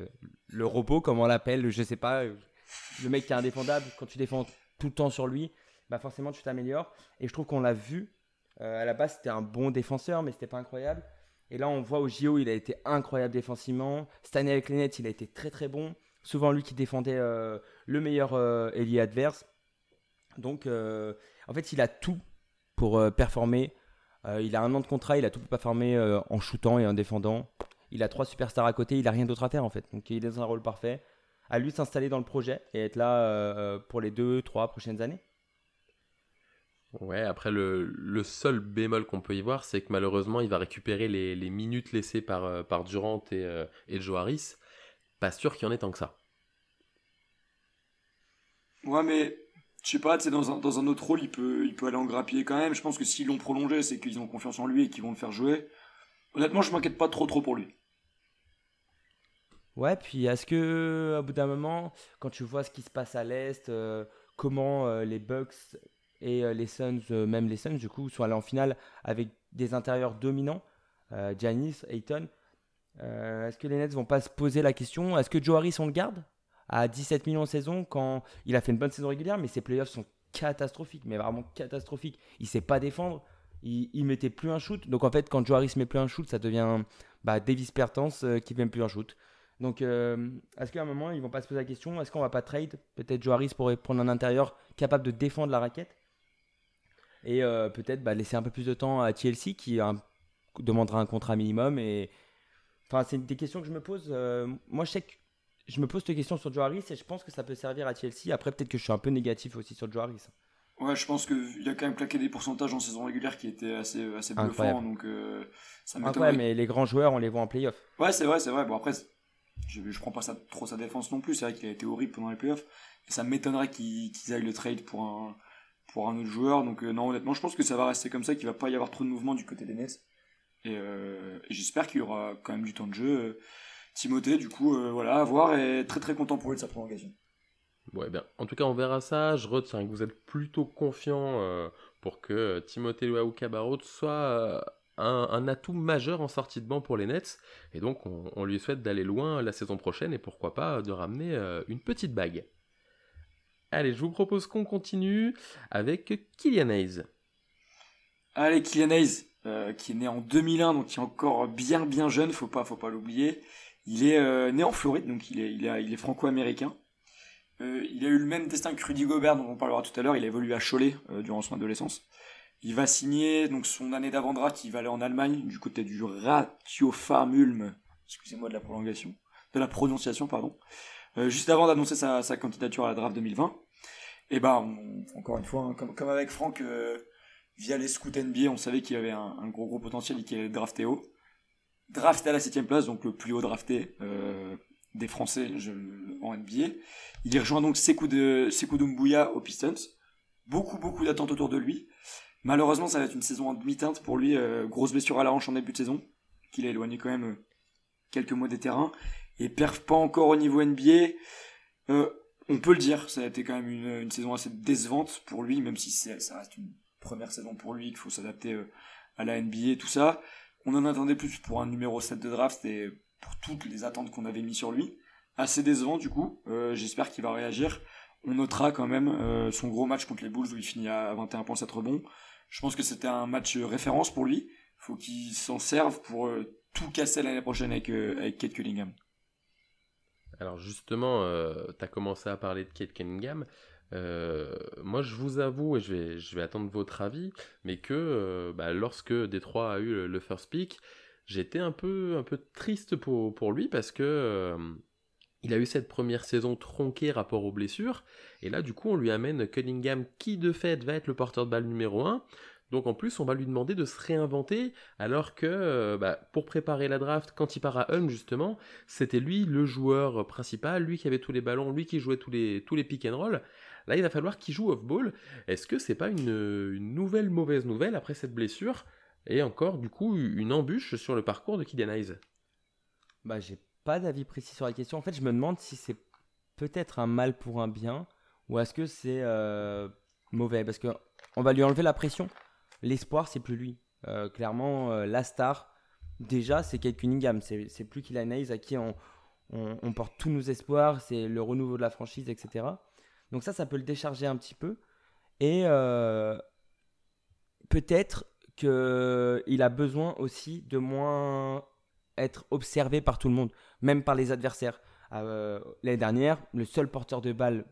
le robot, comme on l'appelle, je sais pas, le mec qui est indéfendable, quand tu défends tout le temps sur lui, bah forcément tu t'améliores. Et je trouve qu'on l'a vu. Euh, à la base, c'était un bon défenseur, mais c'était pas incroyable. Et là, on voit au JO, il a été incroyable défensivement. Cette année avec les Nets, il a été très très bon. Souvent lui qui défendait euh, le meilleur euh, adverse. Donc, en fait, il a tout pour performer. il a un an de contrat, il a tout pour performer en shootant et en défendant. Il a trois superstars à côté, il a rien d'autre à faire en fait. Donc, il est dans un rôle parfait à lui de s'installer dans le projet et être là euh, pour les deux, trois prochaines années. Ouais, après le, seul bémol qu'on peut y voir, c'est que malheureusement, il va récupérer les, minutes laissées par, euh, par Durant et, euh, et Joe Harris. Pas sûr qu'il y en ait tant que ça. Ouais, mais je sais pas, dans un, dans un autre rôle, il peut, aller en grappiller quand même. Je pense que s'ils l'ont prolongé, c'est qu'ils ont confiance en lui et qu'ils vont le faire jouer. Honnêtement, je m'inquiète pas trop trop pour lui. Ouais, puis est-ce que, au bout d'un moment, quand tu vois ce qui se passe à l'Est, euh, comment euh, les Bucks et euh, les Suns, même les Suns, du coup, sont allés en finale avec des intérieurs dominants, Giannis, Ayton, est-ce que les Nets vont pas se poser la question? Est-ce que Joe Harris, on le garde? À 17 millions en saison quand il a fait une bonne saison régulière, mais ses playoffs sont catastrophiques, mais vraiment catastrophiques. Il sait pas défendre, il, il mettait plus un shoot. Donc en fait, quand Joe Harris met plus un shoot, ça devient bah, Davis Pertance qui met plus un shoot. Donc, euh, est-ce qu'à un moment, ils vont pas se poser la question est-ce qu'on va pas trade? Peut-être Joe Harris pourrait prendre un intérieur capable de défendre la raquette et euh, peut-être bah, laisser un peu plus de temps à TLC qui demandera un contrat minimum. Et enfin, c'est des questions que je me pose. Euh, moi, je sais que je me pose cette question sur Joe Harris et je pense que ça peut servir à TLC. Après, peut-être que je suis un peu négatif aussi sur Joe Harris. Ouais, je pense qu'il a quand même claqué des pourcentages en saison régulière qui étaient assez, assez bluffants. Donc, ça Incroyable, mais les grands joueurs, on les voit en playoff. Ouais, c'est vrai, c'est vrai. Bon, après, je, je prends pas ça, trop sa défense non plus. C'est vrai qu'il a été horrible pendant les playoffs. Et ça m'étonnerait qu'ils aillent le trade pour un, pour un autre joueur. Donc, euh, non, honnêtement, je pense que ça va rester comme ça, qu'il va pas y avoir trop de mouvement du côté des Nets. Et, euh, j'espère qu'il y aura quand même du temps de jeu. Timothée, du coup, euh, voilà, à voir et très très content pour lui de sa prolongation. Ouais, bien. En tout cas, on verra ça. Je retiens que vous êtes plutôt confiant pour que Timothée Luau Cabarot soit un, atout majeur en sortie de banc pour les Nets. Et donc, on, lui souhaite d'aller loin la saison prochaine et pourquoi pas de ramener euh, une petite bague. Allez, je vous propose qu'on continue avec Kylian Hayes. Allez, Kylian Hayes, euh, qui est né en 2001, donc qui est encore bien bien jeune, faut pas, faut pas l'oublier. Il est euh, né en Floride, donc il est, franco-américain. il a eu le même destin que Rudy Gobert, dont on parlera tout à l'heure. Il a évolué à Cholet durant son adolescence. Il va signer donc son année d'avant-draft, il va aller en Allemagne, du côté du Ratio Farm Ulm. Excusez-moi de la prolongation, de la prononciation, pardon. Euh, juste avant d'annoncer sa, candidature à la draft 2020. Et bah, encore une fois, hein, comme, avec Franck, euh, via les scouts NBA, on savait qu'il avait un, gros gros potentiel et qu'il allait drafté haut. Drafté à la 7 place, donc le plus haut drafté euh, des Français en NBA. Il y rejoint donc Sekou, de, aux Pistons. Beaucoup, beaucoup d'attentes autour de lui. Malheureusement, ça va être une saison en demi-teinte pour lui. Euh, grosse blessure à la hanche en début de saison, qu'il a éloigné quand même euh, quelques mois des terrains. Et perf pas encore au niveau NBA. On peut le dire, ça a été quand même une, saison assez décevante pour lui, même si ça reste une première saison pour lui, qu'il faut s'adapter à la NBA tout ça. On en attendait plus pour un numéro 7 de draft et pour toutes les attentes qu'on avait mis sur lui. Assez décevant du coup, j'espère qu'il va réagir. On notera quand même son gros match contre les Bulls où il finit à 21 points 7 rebonds. Je pense que c'était un match référence pour lui. Faut qu'il s'en serve pour euh, tout casser l'année prochaine avec, euh, avec Kate Cunningham. Alors justement, euh, tu as commencé à parler de Kate Cunningham. Moi, je vous avoue, et je vais, attendre votre avis, mais que bah, lorsque Détroit a eu le, first pick, j'étais un peu, triste pour, lui parce que il a eu cette première saison tronquée rapport aux blessures, et là du coup on lui amène Cunningham qui de fait va être le porteur de balle numéro 1, donc en plus on va lui demander de se réinventer, alors que euh, bah, pour préparer la draft, quand il part à Ulm justement, c'était lui le joueur principal, lui qui avait tous les ballons, lui qui jouait tous les, tous les pick and roll, là il va falloir qu'il joue off-ball, est-ce que c'est pas une, nouvelle mauvaise nouvelle après cette blessure Et encore, du coup, une embûche sur le parcours de Kylian Hayes? Bah, j'ai pas d'avis précis sur la question. En fait, je me demande si c'est peut-être un mal pour un bien ou est-ce que c'est euh, mauvais parce que on va lui enlever la pression. L'espoir, c'est plus lui. Euh, clairement, euh, la star, déjà, c'est Kate Cunningham. C'est plus Kylian Hayes à qui on, on, porte tous nos espoirs. C'est le renouveau de la franchise, etc. Donc ça, ça peut le décharger un petit peu. Et peut-être qu'il a besoin aussi de moins être observé par tout le monde, même par les adversaires. Euh, l'année dernière, le seul porteur de balle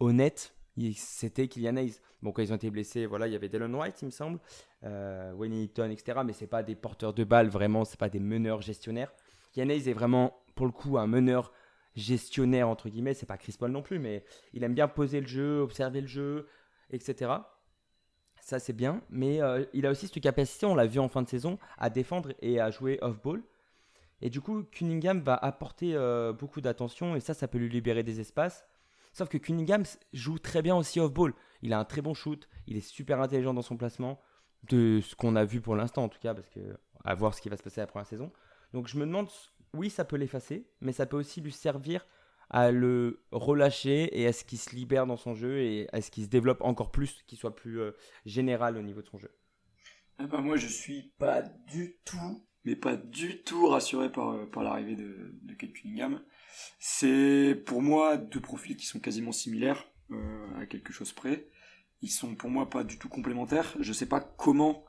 honnête, c'était Kylian Hayes. Bon, quand ils ont été blessés, voilà, il y avait Dylan White, il me semble, euh, Wayne etc. Mais c'est pas des porteurs de balle, vraiment, c'est pas des meneurs gestionnaires. Kylian Hayes est vraiment, pour le coup, un meneur gestionnaire, entre guillemets. C'est pas Chris Paul non plus, mais il aime bien poser le jeu, observer le jeu, etc. Ça, c'est bien. Mais euh, il a aussi cette capacité, on l'a vu en fin de saison, à défendre et à jouer off-ball. Et du coup, Cunningham va apporter euh, beaucoup d'attention et ça, ça peut lui libérer des espaces. Sauf que Cunningham joue très bien aussi off-ball. Il a un très bon shoot, il est super intelligent dans son placement, de ce qu'on a vu pour l'instant en tout cas, parce que à voir ce qui va se passer la première saison. Donc je me demande, oui, ça peut l'effacer, mais ça peut aussi lui servir à le relâcher et à ce qu'il se libère dans son jeu et à ce qu'il se développe encore plus, qu'il soit plus euh, général au niveau de son jeu. Ah bah moi je suis pas du tout mais pas du tout rassuré par, euh, par l'arrivée de, de Kate Cunningham. C'est pour moi deux profils qui sont quasiment similaires euh, à quelque chose près. Ils sont pour moi pas du tout complémentaires. Je sais pas comment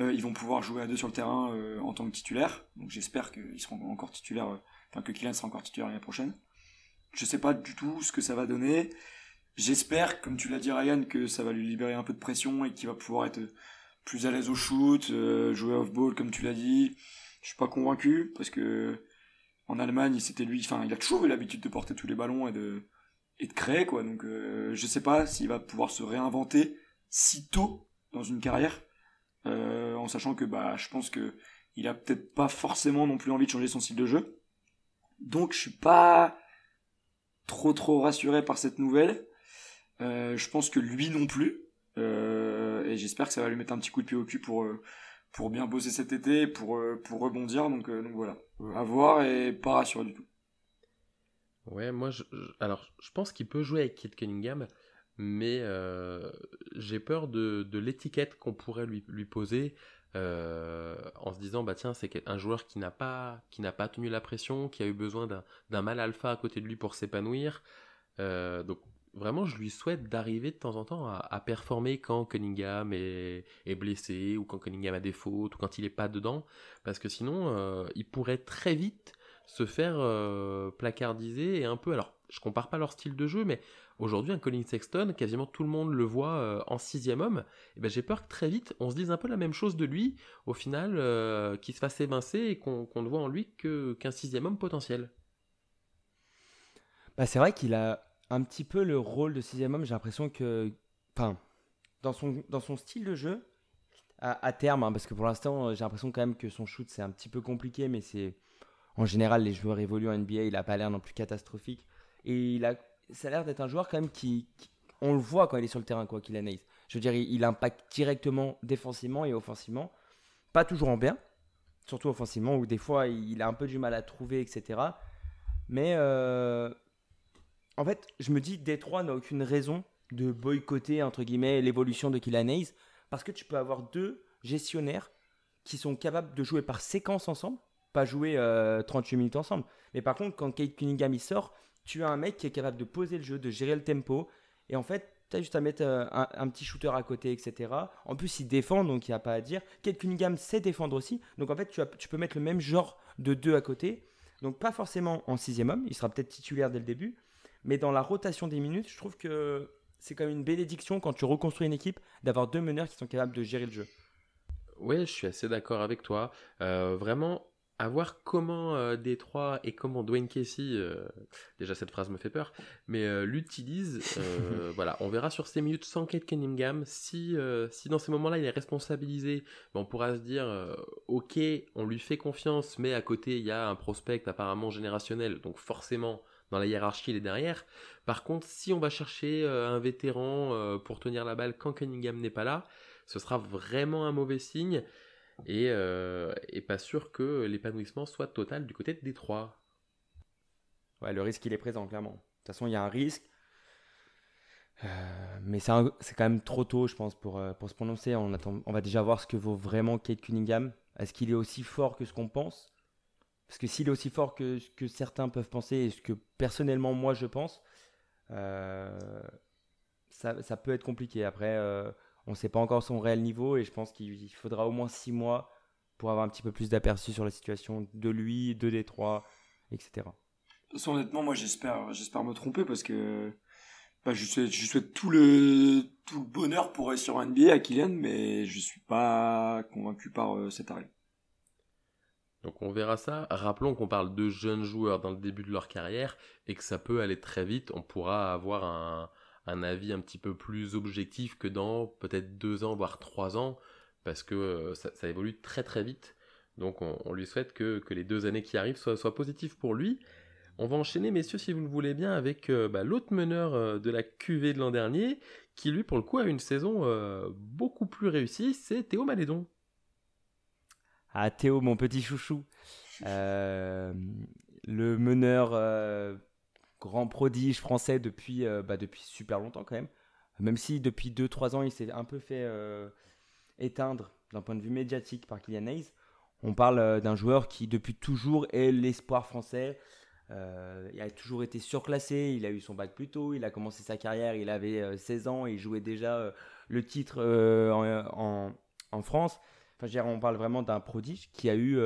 ils vont pouvoir jouer à deux sur le terrain euh, en tant que titulaires. Donc j'espère qu'ils seront encore titulaires, euh, enfin que Kylian sera encore titulaire l'année prochaine. Je sais pas du tout ce que ça va donner. J'espère, comme tu l'as dit Ryan, que ça va lui libérer un peu de pression et qu'il va pouvoir être plus à l'aise au shoot, euh, jouer off-ball comme tu l'as dit. Je suis pas convaincu parce que en Allemagne, c'était lui, enfin, il a toujours eu l'habitude de porter tous les ballons et de et de créer quoi. Donc euh, je sais pas s'il va pouvoir se réinventer si tôt dans une carrière, euh, en sachant que bah je pense que il a peut-être pas forcément non plus envie de changer son style de jeu. Donc je suis pas trop trop rassuré par cette nouvelle. Euh, je pense que lui non plus. Euh, et j'espère que ça va lui mettre un petit coup de pied au cul pour, bien bosser cet été, pour, pour rebondir. Donc, voilà, à voir et pas rassuré du tout. Ouais, moi, alors, je pense qu'il peut jouer avec Kate Cunningham, mais euh, j'ai peur de, l'étiquette qu'on pourrait lui, poser euh, en se disant, bah tiens, c'est un joueur qui n'a pas, qui n'a pas tenu la pression, qui a eu besoin d'un mal alpha à côté de lui pour s'épanouir. Euh, donc, vraiment, je lui souhaite d'arriver de temps en temps à, performer quand Cunningham est, blessé, ou quand Cunningham a des fautes, ou quand il n'est pas dedans, parce que sinon, il pourrait très vite se faire placardiser et un peu. Alors, je compare pas leur style de jeu, mais aujourd'hui, un Colin Sexton, quasiment tout le monde le voit euh, en sixième homme. Et ben, j'ai peur que très vite, on se dise un peu la même chose de lui, au final, qu'il se fasse évincer et qu'on ne voit en lui qu'un sixième homme potentiel. Bah, c'est vrai qu'il a un petit peu le rôle de sixième homme. J'ai l'impression que, enfin, dans son, dans son style de jeu, à, terme, hein, parce que pour l'instant, euh, j'ai l'impression quand même que son shoot c'est un petit peu compliqué, mais c'est en général les joueurs évoluent en NBA, il a pas l'air non plus catastrophique. Et il a, ça a l'air d'être un joueur quand même qui, on le voit quand il est sur le terrain, quoi qu'il. Je veux dire, il, impacte directement défensivement et offensivement, pas toujours en bien, surtout offensivement où des fois il a un peu du mal à trouver, etc. Mais euh, en fait, je me dis, Détroit n'a aucune raison de boycotter, entre guillemets, l'évolution de Kylian parce que tu peux avoir deux gestionnaires qui sont capables de jouer par séquence ensemble, pas jouer 38 euh, minutes ensemble. Mais par contre, quand Kate Cunningham y sort, tu as un mec qui est capable de poser le jeu, de gérer le tempo, et en fait, tu as juste à mettre euh, un, petit shooter à côté, etc. En plus, il défend, donc il n'y a pas à dire. Kate Cunningham sait défendre aussi, donc en fait, tu, peux mettre le même genre de deux à côté. Donc pas forcément en sixième homme, il sera peut-être titulaire dès le début, mais dans la rotation des minutes, je trouve que c'est même une bénédiction quand tu reconstruis une équipe d'avoir deux meneurs qui sont capables de gérer le jeu. Oui, je suis assez d'accord avec toi. Euh, vraiment, à voir comment euh, Détroit et comment Dwayne Casey, euh, déjà cette phrase me fait peur, mais l'utilise. [LAUGHS] voilà, on verra sur ces minutes sans Kate Cunningham. Si, si dans ces moments-là il est responsabilisé, ben, on pourra se dire, ok, on lui fait confiance, mais à côté il y a un prospect apparemment générationnel, donc forcément dans la hiérarchie, il est derrière. Par contre, si on va chercher euh, un vétéran euh, pour tenir la balle quand Cunningham n'est pas là, ce sera vraiment un mauvais signe. Et, et pas sûr que l'épanouissement soit total du côté de Détroit. Ouais, le risque il est présent clairement. De toute façon, il y a un risque. mais c'est quand même trop tôt, je pense, pour, pour se prononcer. On, va déjà voir ce que vaut vraiment Kate Cunningham. Est-ce qu'il est aussi fort que ce qu'on pense? Parce que s'il est aussi fort que ce que certains peuvent penser et ce que personnellement moi je pense, euh, ça, peut être compliqué. Après, euh, on ne sait pas encore son réel niveau et je pense qu'il faudra au moins six mois pour avoir un petit peu plus d'aperçu sur la situation de lui, de Détroit, etc. De toute façon, honnêtement, moi j'espère, j'espère me tromper parce que bah, je, souhaite, je souhaite tout le, tout le bonheur pour être sur NBA à Kylian, mais je suis pas convaincu par euh, cet arrêt. Donc on verra ça. Rappelons qu'on parle de jeunes joueurs dans le début de leur carrière et que ça peut aller très vite. On pourra avoir un, un avis un petit peu plus objectif que dans peut-être deux ans, voire trois ans, parce que euh, ça, évolue très très vite. Donc on, lui souhaite que, les deux années qui arrivent soient, positives pour lui. On va enchaîner, messieurs, si vous le voulez bien, avec euh, bah, l'autre meneur euh, de la QV de l'an dernier, qui lui, pour le coup, a une saison beaucoup plus réussie, c'est Théo Malédon. Ah, Théo, mon petit chouchou. le meneur grand prodige français depuis, bah, depuis super longtemps quand même. Même si depuis 2-3 ans, il s'est un peu fait éteindre d'un point de vue médiatique par Kylian Hayes. On parle d'un joueur qui, depuis toujours, est l'espoir français. Euh, il a toujours été surclassé, il a eu son bac plus tôt, il a commencé sa carrière, il avait 16 euh, ans, il jouait déjà euh, le titre en, en, France. Enfin, on parle vraiment d'un prodige qui a, eu,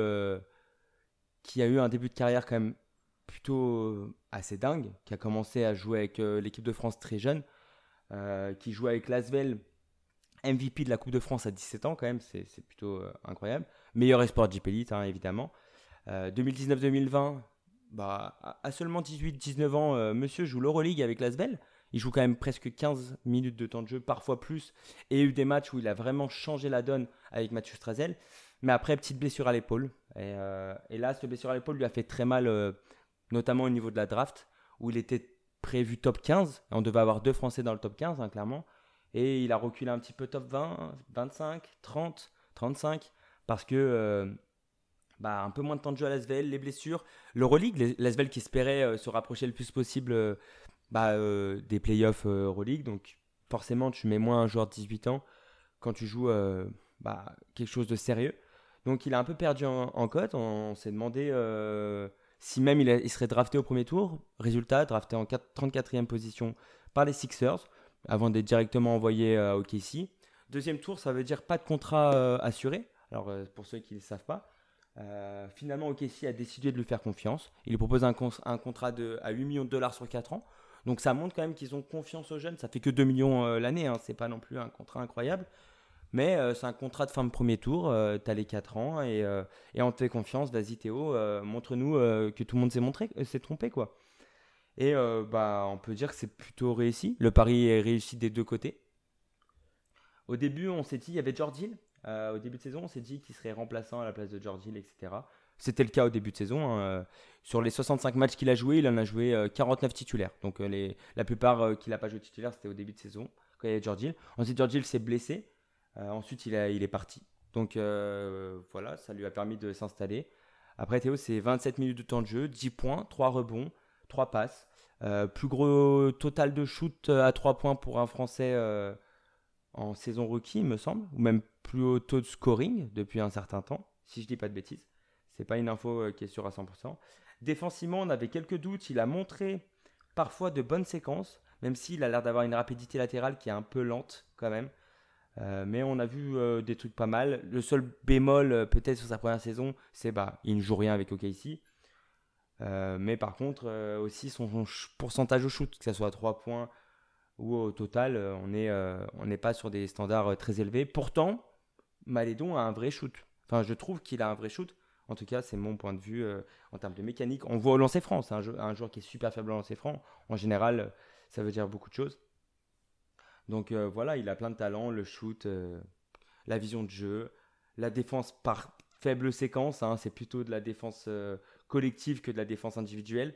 qui a eu un début de carrière quand même plutôt assez dingue, qui a commencé à jouer avec l'équipe de France très jeune, qui jouait avec Lasvel, MVP de la Coupe de France à 17 ans quand même, c'est plutôt incroyable. Meilleur espoir Elite, hein, évidemment. 2019-2020, bah, à seulement 18-19 ans, euh, monsieur joue l'Euroleague avec Lasvel. Il joue quand même presque 15 minutes de temps de jeu, parfois plus. Et il y a eu des matchs où il a vraiment changé la donne avec Mathieu Strazel. Mais après, petite blessure à l'épaule. Et, euh, là, cette blessure à l'épaule lui a fait très mal, euh, notamment au niveau de la draft, où il était prévu top 15. on devait avoir deux Français dans le top 15, hein, clairement. Et il a reculé un petit peu top 20, 25, 30, 35. Parce que bah, un peu moins de temps de jeu à l'Asvel, les blessures. L'Euroleague, l'Asvel qui espérait euh, se rapprocher le plus possible euh, bah, euh, des playoffs Euroleague. Donc forcément, tu mets moins un joueur de 18 ans quand tu joues bah, quelque chose de sérieux. Donc il a un peu perdu en, cote. On, s'est demandé si même il, serait drafté au premier tour. Résultat, drafté en 34e position par les Sixers avant d'être directement envoyé à OKC. Deuxième tour, ça veut dire pas de contrat assuré. Alors pour ceux qui ne le savent pas, euh, finalement, OKC a décidé de lui faire confiance. Il lui propose un, contrat à 8 millions de dollars sur 4 ans. Donc ça montre quand même qu'ils ont confiance aux jeunes. Ça fait que 2 millions euh, l'année, hein. c'est pas non plus un contrat incroyable. Mais euh, c'est un contrat de fin de premier tour, tu as les 4 ans et, on te fait confiance, vas-y Théo, montre-nous que tout le monde s'est trompé quoi. Et bah, on peut dire que c'est plutôt réussi. Le pari est réussi des deux côtés. Au début, on s'est dit, il y avait George Hill euh, au début de saison, on s'est dit qu'il serait remplaçant à la place de George Hill, etc. C'était le cas au début de saison. Hein. Sur les 65 matchs qu'il a joué, il en a joué 49 euh, titulaires. Donc euh, la plupart qu'il n'a pas joué titulaire, c'était au début de saison, quand il y avait George Hill. Ensuite, George Hill s'est blessé. Ensuite, il, est parti. Donc voilà, ça lui a permis de s'installer. Après, Théo, c'est 27 minutes de temps de jeu, 10 points, 3 rebonds, 3 passes. plus gros total de shoot à 3 points pour un Français en saison rookie, il me semble, ou même plus haut taux de scoring depuis un certain temps, si je dis pas de bêtises. C'est pas une info euh, qui est sûre à 100%. Défensivement, on avait quelques doutes. Il a montré parfois de bonnes séquences, même s'il a l'air d'avoir une rapidité latérale qui est un peu lente quand même. Euh, mais on a vu euh, des trucs pas mal. Le seul bémol peut-être sur sa première saison, c'est bah il ne joue rien avec OKC. mais par contre aussi son, pourcentage au shoot, que ce soit à 3 points ou au total, on n'est pas sur des standards très élevés. Pourtant, Malédon a un vrai shoot. Enfin, je trouve qu'il a un vrai shoot. En tout cas, c'est mon point de vue euh, en termes de mécanique. On voit au lancer franc, c'est un, joueur qui est super faible au lancer franc. En général, ça veut dire beaucoup de choses. Donc euh, voilà, il a plein de talents, le shoot, euh, la vision de jeu, la défense par faible séquence. Hein. c'est plutôt de la défense collective que de la défense individuelle.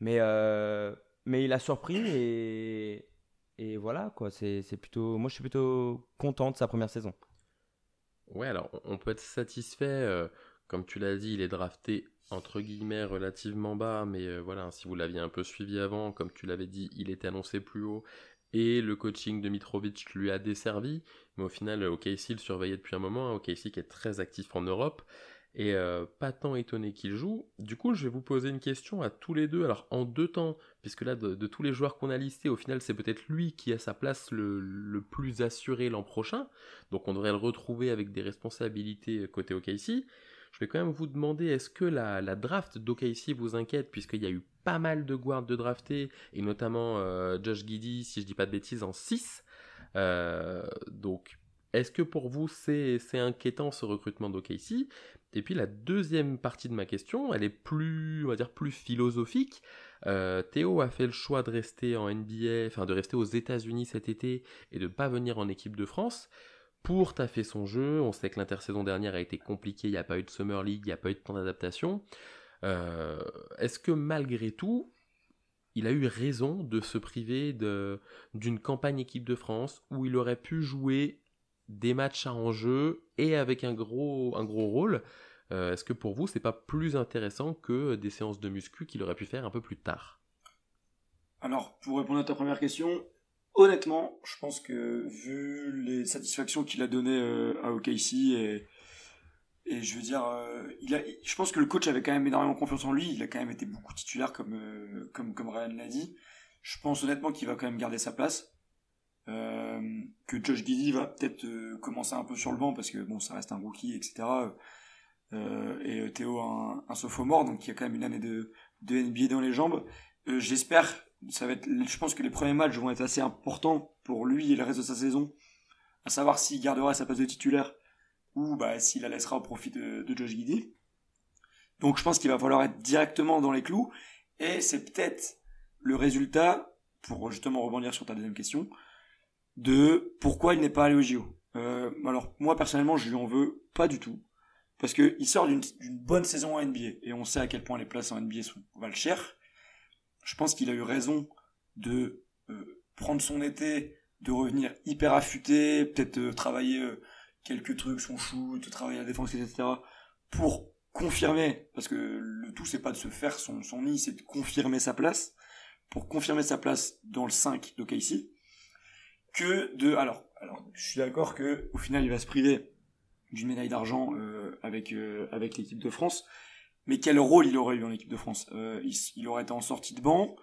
Mais, il a surpris et, voilà, quoi. C'est plutôt, moi, je suis plutôt content de sa première saison. Ouais, alors on peut être satisfait. euh, comme tu l'as dit, il est drafté entre guillemets relativement bas, mais euh, voilà, si vous l'aviez un peu suivi avant, comme tu l'avais dit, il était annoncé plus haut et le coaching de Mitrovic lui a desservi. Mais au final, OKC le surveillait depuis un moment, hein, OKC qui est très actif en Europe et euh, pas tant étonné qu'il joue. Du coup, je vais vous poser une question à tous les deux, alors en deux temps, puisque là, de, tous les joueurs qu'on a listés, au final, c'est peut-être lui qui a sa place le, le plus assurée l'an prochain, donc on devrait le retrouver avec des responsabilités côté OKC. Je vais quand même vous demander, est-ce que la, la draft d'OKC vous inquiète, puisqu'il y a eu pas mal de guards de draftés, et notamment euh, Josh Giddy, si je dis pas de bêtises, en 6. Euh, donc, est-ce que pour vous c'est inquiétant ce recrutement d'OKC Et puis la deuxième partie de ma question, elle est plus, on dire, plus philosophique. Euh, Théo a fait le choix de rester en NBA, enfin de rester aux États-Unis cet été et de ne pas venir en équipe de France pour taffer son jeu. On sait que l'intersaison dernière a été compliquée, il n'y a pas eu de Summer League, il n'y a pas eu de temps d'adaptation. Euh, Est-ce que malgré tout, il a eu raison de se priver d'une campagne équipe de France où il aurait pu jouer des matchs à enjeu et avec un gros, un gros rôle? Euh, Est-ce que pour vous, c'est pas plus intéressant que des séances de muscu qu'il aurait pu faire un peu plus tard? Alors, pour répondre à ta première question, honnêtement, je pense que vu les satisfactions qu'il a données euh, à OKC et, je veux dire, euh, je pense que le coach avait quand même énormément confiance en lui. Il a quand même été beaucoup titulaire, comme euh, comme Ryan l'a dit. Je pense honnêtement qu'il va quand même garder sa place. Que Josh Giddy va peut-être commencer un peu sur le banc parce que bon, ça reste un rookie, etc. Et Théo un, sophomore, donc il y a quand même une année de, NBA dans les jambes. J'espère, ça va être, je pense que les premiers matchs vont être assez importants pour lui et le reste de sa saison, à savoir s'il gardera sa place de titulaire ou bah, s'il la laissera au profit de, Josh Giddy. Donc je pense qu'il va falloir être directement dans les clous et c'est peut-être le résultat, pour justement rebondir sur ta deuxième question, de pourquoi il n'est pas allé au JO. Euh, alors moi personnellement je lui en veux pas du tout parce que il sort d'une d'une bonne saison en NBA et on sait à quel point les places en NBA sont valent cher. Je pense qu'il a eu raison de euh, prendre son été, de revenir hyper affûté, peut-être euh, travailler euh, quelques trucs, son shoot, travailler la défense, etc. pour confirmer, parce que le tout c'est pas de se faire son, nid, c'est de confirmer sa place, pour confirmer sa place dans le 5 d'OKC, que de... Alors, alors je suis d'accord que au final il va se priver d'une médaille d'argent avec avec l'équipe de France. Mais quel rôle il aurait eu en équipe de France? Euh, il, aurait été en sortie de banc,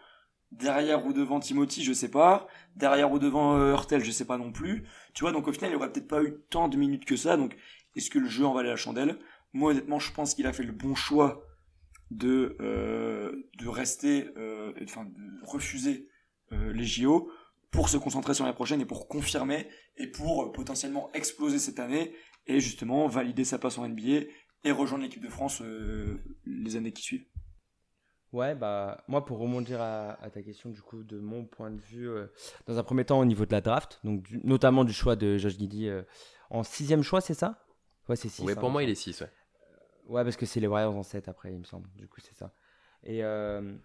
derrière ou devant Timothy, je sais pas, derrière ou devant euh, Hurtel, je sais pas non plus. Tu vois, donc au final, il aurait peut-être pas eu tant de minutes que ça. Donc, est-ce que le jeu en valait la chandelle? Moi, honnêtement, je pense qu'il a fait le bon choix de euh, de rester, euh, enfin, de refuser les JO pour se concentrer sur la prochaine et pour confirmer et pour potentiellement exploser cette année et justement valider sa place en NBA et rejoindre l'équipe de France euh, les années qui suivent. Ouais, bah, moi, pour rebondir à, à ta question, du coup, de mon point de vue, euh, dans un premier temps, au niveau de la draft, donc du- notamment du choix de Josh Giddy euh, en sixième choix, c'est ça? Ouais, c'est six. Ouais, hein, pour moi, me il est 6. Ouais. Ouais, parce que c'est les Warriors en 7 après, il me semble. Du coup, c'est ça. Et, euh,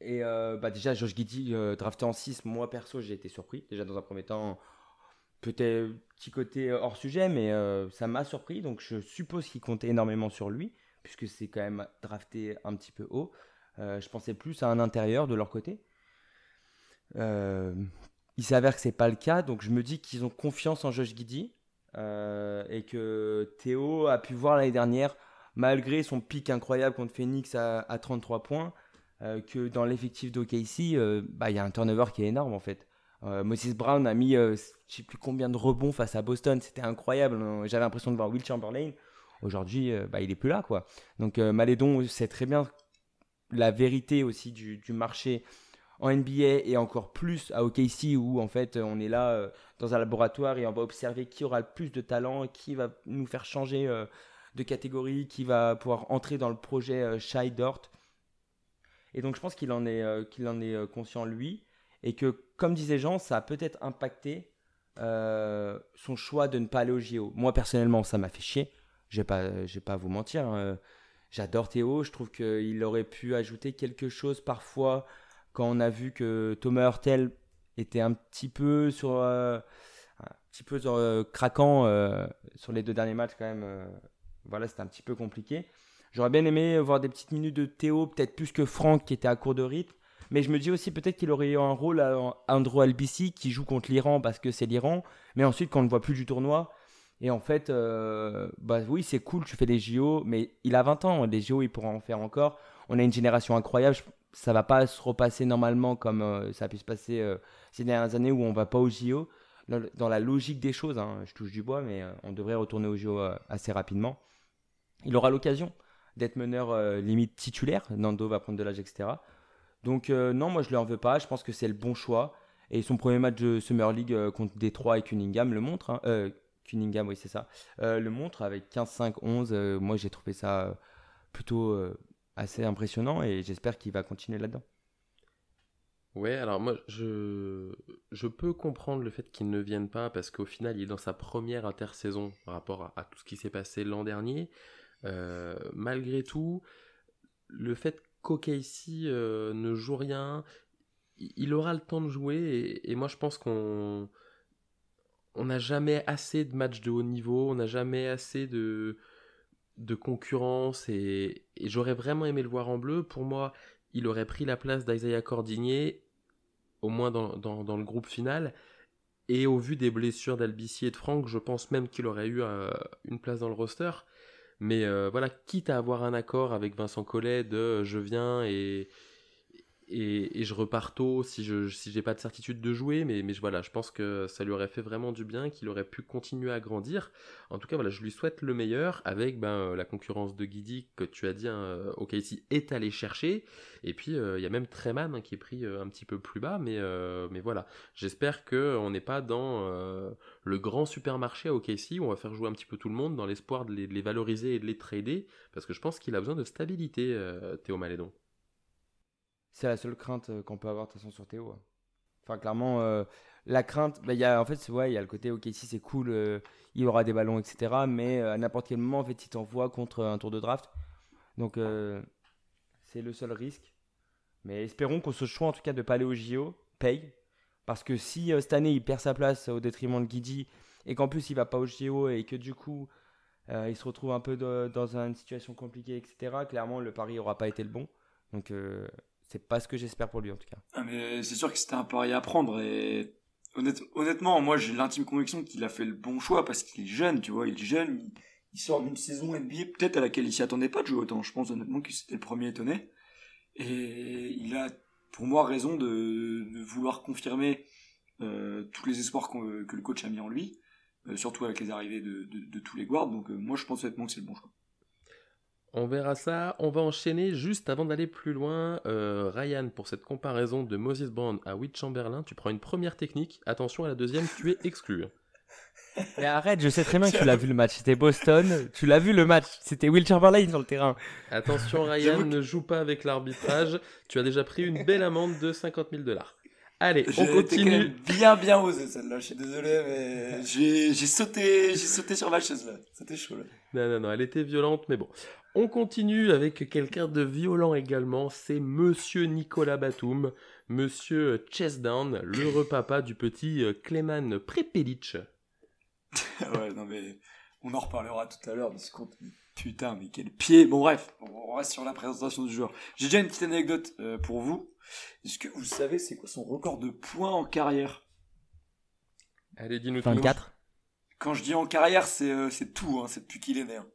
et euh, bah, déjà, Josh Giddy, euh, drafté en 6, moi perso, j'ai été surpris. Déjà, dans un premier temps, peut-être petit côté euh, hors sujet, mais euh, ça m'a surpris. Donc, je suppose qu'il comptait énormément sur lui, puisque c'est quand même drafté un petit peu haut. Euh, je pensais plus à un intérieur de leur côté. Il s'avère que c'est pas le cas, donc je me dis qu'ils ont confiance en Josh Giddy et que Théo a pu voir l'année dernière, malgré son pic incroyable contre Phoenix à, à 33 points, que dans l'effectif d'OKC, bah, il y a un turnover qui est énorme en fait. Euh, Moses Brown a mis euh, je sais plus combien de rebonds face à Boston, c'était incroyable. Euh, J'avais l'impression de voir Will Chamberlain. Aujourd'hui, euh, bah, il est plus là quoi. Donc Malédon sait très bien la vérité aussi du, marché en NBA et encore plus à OKC où en fait on est là dans un laboratoire et on va observer qui aura le plus de talent, qui va nous faire changer de catégorie, qui va pouvoir entrer dans le projet Shai Dort. Et donc je pense qu'il en est, qu'il en est conscient lui et que comme disait Jean, ça a peut-être impacté euh, son choix de ne pas aller au JO. Moi personnellement, ça m'a fait chier. Je vais pas, vous mentir. hein. J'adore Théo. Je trouve qu'il aurait pu ajouter quelque chose parfois quand on a vu que Thomas Hurtel était un petit peu sur euh, un petit peu craquant sur les deux derniers matchs quand même. voilà, c'était un petit peu compliqué. J'aurais bien aimé voir des petites minutes de Théo, peut-être plus que Franck qui était à court de rythme. Mais je me dis aussi peut-être qu'il aurait eu un rôle à Andrew Albici qui joue contre l'Iran parce que c'est l'Iran. Mais ensuite, quand on ne voit plus du tournoi, et en fait, euh, bah oui, c'est cool, tu fais des JO, mais il a 20 ans, les JO, il pourra en faire encore. On a une génération incroyable, ça va pas se repasser normalement comme euh, ça a pu se passer euh, ces dernières années où on va pas aux JO. Dans la logique des choses, hein, je touche du bois, mais on devrait retourner aux JO assez rapidement. Il aura l'occasion d'être meneur limite titulaire, Nando va prendre de l'âge, etc. Donc non, moi je lui en veux pas, je pense que c'est le bon choix. Et son premier match de Summer League contre Détroit et Cunningham le montre. Hein. Cunningham, oui, c'est ça, euh, le montre avec 15-5-11. Euh, moi, j'ai trouvé ça euh, plutôt assez impressionnant et j'espère qu'il va continuer là-dedans. Ouais, alors moi, je, je peux comprendre le fait qu'il ne vienne pas parce qu'au final, il est dans sa première intersaison par rapport à, tout ce qui s'est passé l'an dernier. malgré tout, le fait qu'OKC ne joue rien, il aura le temps de jouer et moi, je pense qu'on on n'a jamais assez de matchs de haut niveau, on n'a jamais assez de, de concurrence et, j'aurais vraiment aimé le voir en bleu. Pour moi, il aurait pris la place d'Isaiah Cordinier, au moins dans, le groupe final. Et au vu des blessures d'Albici et de Franck, je pense même qu'il aurait eu euh, une place dans le roster. Mais euh, voilà, quitte à avoir un accord avec Vincent Collet de je viens et, et, je repars tôt si je si j'ai pas de certitude de jouer mais, mais voilà je pense que ça lui aurait fait vraiment du bien qu'il aurait pu continuer à grandir. En tout cas voilà je lui souhaite le meilleur avec ben, euh, la concurrence de Guidi que tu as dit hein, ici est allé chercher. Et puis euh, il y a même Treman hein, qui est pris euh, un petit peu plus bas mais mais voilà. J'espère que on n'est pas dans le grand supermarché à OKC où on va faire jouer un petit peu tout le monde dans l'espoir de de les valoriser et de les trader parce que je pense qu'il a besoin de stabilité Théo Malédon c'est la seule crainte euh, qu'on peut avoir de toute façon sur Théo. Enfin, clairement, euh, la crainte, bah, y a, en fait, il y a le côté, ok, si c'est cool, euh, il aura des ballons, etc. Mais à n'importe quel moment, en fait, il t'envoie contre un tour de draft. Donc, c'est le seul risque. Mais espérons qu'on se choix, en tout cas, de pas aller au JO, paye. Parce que si cette année, il perd sa place au détriment de Guidi, et qu'en plus, il va pas au JO, et que du coup, il se retrouve un peu dans une situation compliquée, etc., clairement, le pari n'aura pas été le bon. Donc, c'est pas ce que j'espère pour lui en tout cas. Ah, mais c'est sûr que c'était un pari à prendre et honnêtement, moi j'ai l'intime conviction qu'il a fait le bon choix parce qu'il est jeune, tu vois, il est jeune, il, sort d'une saison NBA peut-être à laquelle il s'y attendait pas de jouer autant. Je pense honnêtement que c'était le premier étonné et il a pour moi raison de, vouloir confirmer euh, tous les espoirs que le coach a mis en lui, euh, surtout avec les arrivées de, tous les guards. Donc euh, moi je pense honnêtement que c'est le bon choix. On verra ça. On va enchaîner juste avant d'aller plus loin. Euh, Ryan, pour cette comparaison de Moses Brown à Witt Chamberlain, tu prends une première technique. Attention à la deuxième, tu es exclu. [LAUGHS] Mais arrête, je sais très bien que tu l'as vu le match. C'était Boston. Tu l'as vu le match. C'était Will Chamberlain sur le terrain. Attention, [LAUGHS] Ryan, ne joue pas avec l'arbitrage. Tu as déjà pris une belle amende de 50 000 dollars. Allez, on continue. Bien, bien osé celle-là. Je suis désolé, mais j'ai sauté, j'ai sauté sur ma chaise là. C'était chaud là. Non, non, non, elle était violente, mais bon. On continue avec quelqu'un de violent également, c'est Monsieur Nicolas Batum, Monsieur Chesdown, le [COUGHS] papa du petit euh, Clément Prepelic. [LAUGHS] ouais, non mais on en reparlera tout à l'heure de ce compte. Putain, mais quel pied Bon bref, on reste sur la présentation du joueur. J'ai déjà une petite anecdote euh, pour vous. Est-ce que vous savez c'est quoi son record de points en carrière? Allez, dis-nous 24 Quand je dis en carrière, c'est euh, tout, hein, c'est depuis qu'il est né. Hein.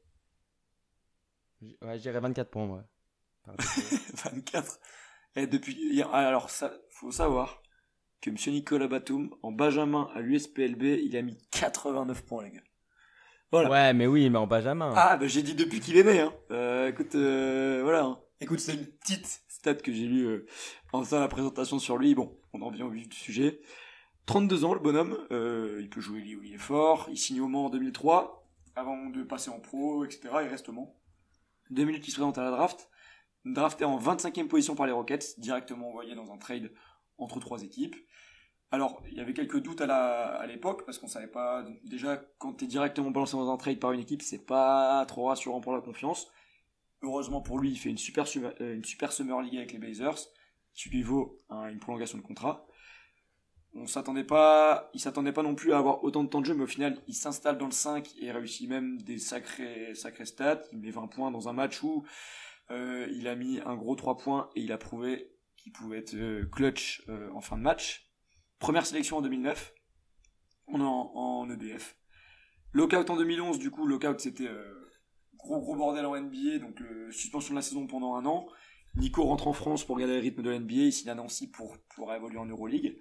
Ouais, je dirais 24 points, moi. 24 [LAUGHS] Et depuis. Alors, ça, faut savoir que M. Nicolas Batum, en Benjamin à l'USPLB, il a mis 89 points, les gars. Voilà. Ouais, mais oui, mais en Benjamin. Ah, bah j'ai dit depuis qu'il est né, hein. Euh, écoute, euh, voilà. Hein. Écoute, c'est une petite stat que j'ai lue euh, en faisant la présentation sur lui. Bon, on en vient au vif du sujet. 32 ans, le bonhomme. il peut jouer où il est fort. Il signe au Mans en 2003. Avant de passer en pro, etc. Il reste au Mans. Deux minutes qui se présente à la draft. Drafté en 25e position par les Rockets, directement envoyé dans un trade entre trois équipes. Alors, il y avait quelques doutes à l'époque, parce qu'on savait pas, déjà, quand tu es directement balancé dans un trade par une équipe, c'est pas trop rassurant pour la confiance. Heureusement pour lui, il fait une super, euh, une super Summer League avec les Blazers, qui lui vaut une prolongation de contrat. On s'attendait pas, il s'attendait pas non plus à avoir autant de temps de jeu, mais au final, il s'installe dans le 5 et réussit même des sacrés, sacrés stats. Il met 20 points dans un match où euh, il a mis un gros 3 points et il a prouvé qu'il pouvait être euh, clutch euh, en fin de match. Première sélection en 2009, on est en, en EDF. Lockout en 2011, du coup, lockout c'était gros gros bordel en NBA, donc suspension de la saison pendant un an. Nico rentre en France pour regarder le rythme de la NBA, il signe à Nancy pour, pour évoluer en Euroleague.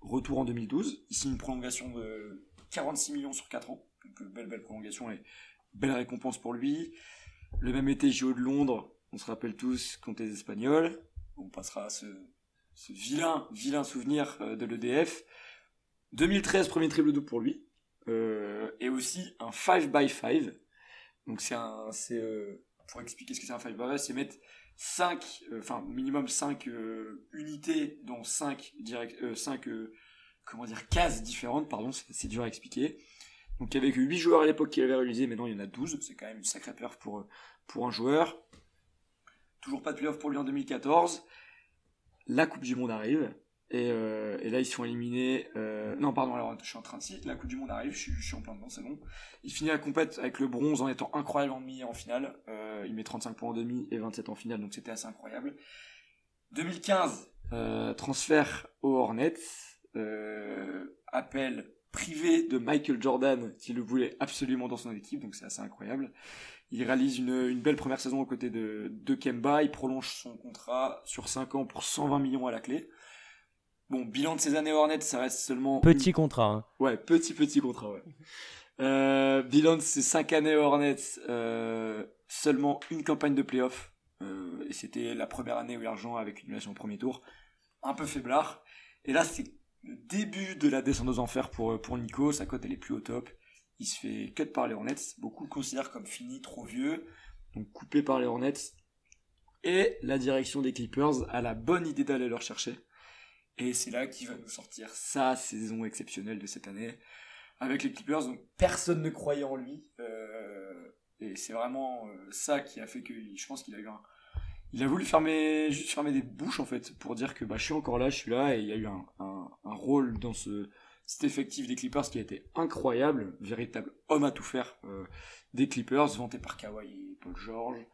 Retour en 2012, il signe une prolongation de 46 millions sur 4 ans, donc euh, belle belle prolongation et belle récompense pour lui. Le même été, JO de Londres, on se rappelle tous contre les Espagnols, on passera à ce, vilain, vilain souvenir euh, de l'EDF. 2013, premier triple double pour lui. Euh, et aussi un 5 by 5 Donc c'est un, pour expliquer ce que c'est un 5 by 5 c'est mettre 5, euh, enfin minimum 5 euh, unités dans 5 direct, euh, 5 comment dire, cases différentes, pardon, c'est, dur à expliquer. Donc il y avait que 8 joueurs à l'époque qui l'avaient réalisé, maintenant il y en a 12, c'est quand même une sacrée perf pour, pour un joueur. Toujours pas de playoff pour lui en 2014. La Coupe du Monde arrive. Et, euh, et là, ils sont éliminés. Euh, non, pardon, alors je suis en train de citer. La Coupe du Monde arrive, je suis, je suis en plein dedans, c'est bon. Il finit la compète avec le bronze en étant incroyable en demi et en finale. Euh, il met 35 points en demi et 27 en finale, donc c'était assez incroyable. 2015, euh, transfert aux Hornets. Euh, appel privé de Michael Jordan qui le voulait absolument dans son équipe, donc c'est assez incroyable. Il réalise une, une belle première saison aux côtés de, de Kemba. Il prolonge son contrat sur 5 ans pour 120 millions à la clé. Bon, bilan de ces années Hornets, ça reste seulement... Petit contrat. hein. Ouais, petit, petit contrat, ouais. Euh, bilan de ces 5 années Hornets, euh, seulement une campagne de playoff. Euh, et c'était la première année où l'argent avec une au premier tour. Un peu faiblard. Et là, c'est le début de la descente aux enfers pour, pour Nico. Sa cote, elle est plus au top. Il se fait cut par les Hornets. Beaucoup le considèrent comme fini, trop vieux. Donc coupé par les Hornets. Et la direction des Clippers a la bonne idée d'aller leur chercher. Et c'est là qu'il va nous sortir sa saison exceptionnelle de cette année avec les Clippers. Donc personne ne croyait en lui. Euh, et c'est vraiment euh, ça qui a fait que je pense qu'il a eu un. Il a voulu fermer, juste fermer des bouches en fait pour dire que bah, je suis encore là, je suis là. Et il y a eu un, un, rôle dans ce, cet effectif des Clippers qui a été incroyable. Véritable homme à tout faire euh, des Clippers, vanté par Kawhi et Paul George.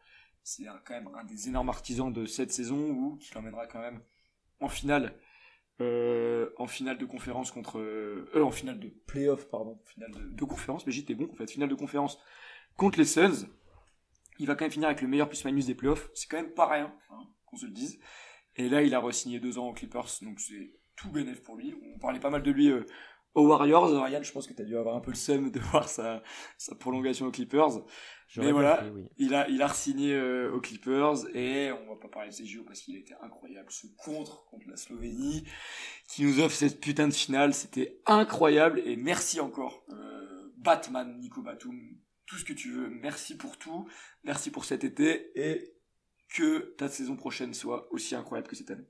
C'est quand même un des énormes artisans de cette saison où qui l'emmènera quand même en finale euh, en finale de conférence contre euh, en finale de playoff pardon finale de, de conférence mais j'étais bon en fait. Finale de conférence contre les Suns. Il va quand même finir avec le meilleur plus minus des playoffs. C'est quand même pas rien hein, qu'on se le dise. Et là il a re-signé deux ans aux Clippers donc c'est tout bénéf pour lui. On parlait pas mal de lui euh, aux Warriors Ryan je pense que t'as dû avoir un peu le seum de [LAUGHS] voir sa, sa prolongation aux Clippers Mais voilà. fait, oui. il a, il a re-signé euh, aux Clippers et on va pas parler de ses JO parce qu'il était incroyable. Ce contre contre la Slovénie qui nous offre cette putain de finale, c'était incroyable et merci encore euh, Batman, Nico Batum, tout ce que tu veux. Merci pour tout, merci pour cet été et que ta saison prochaine soit aussi incroyable que cette année.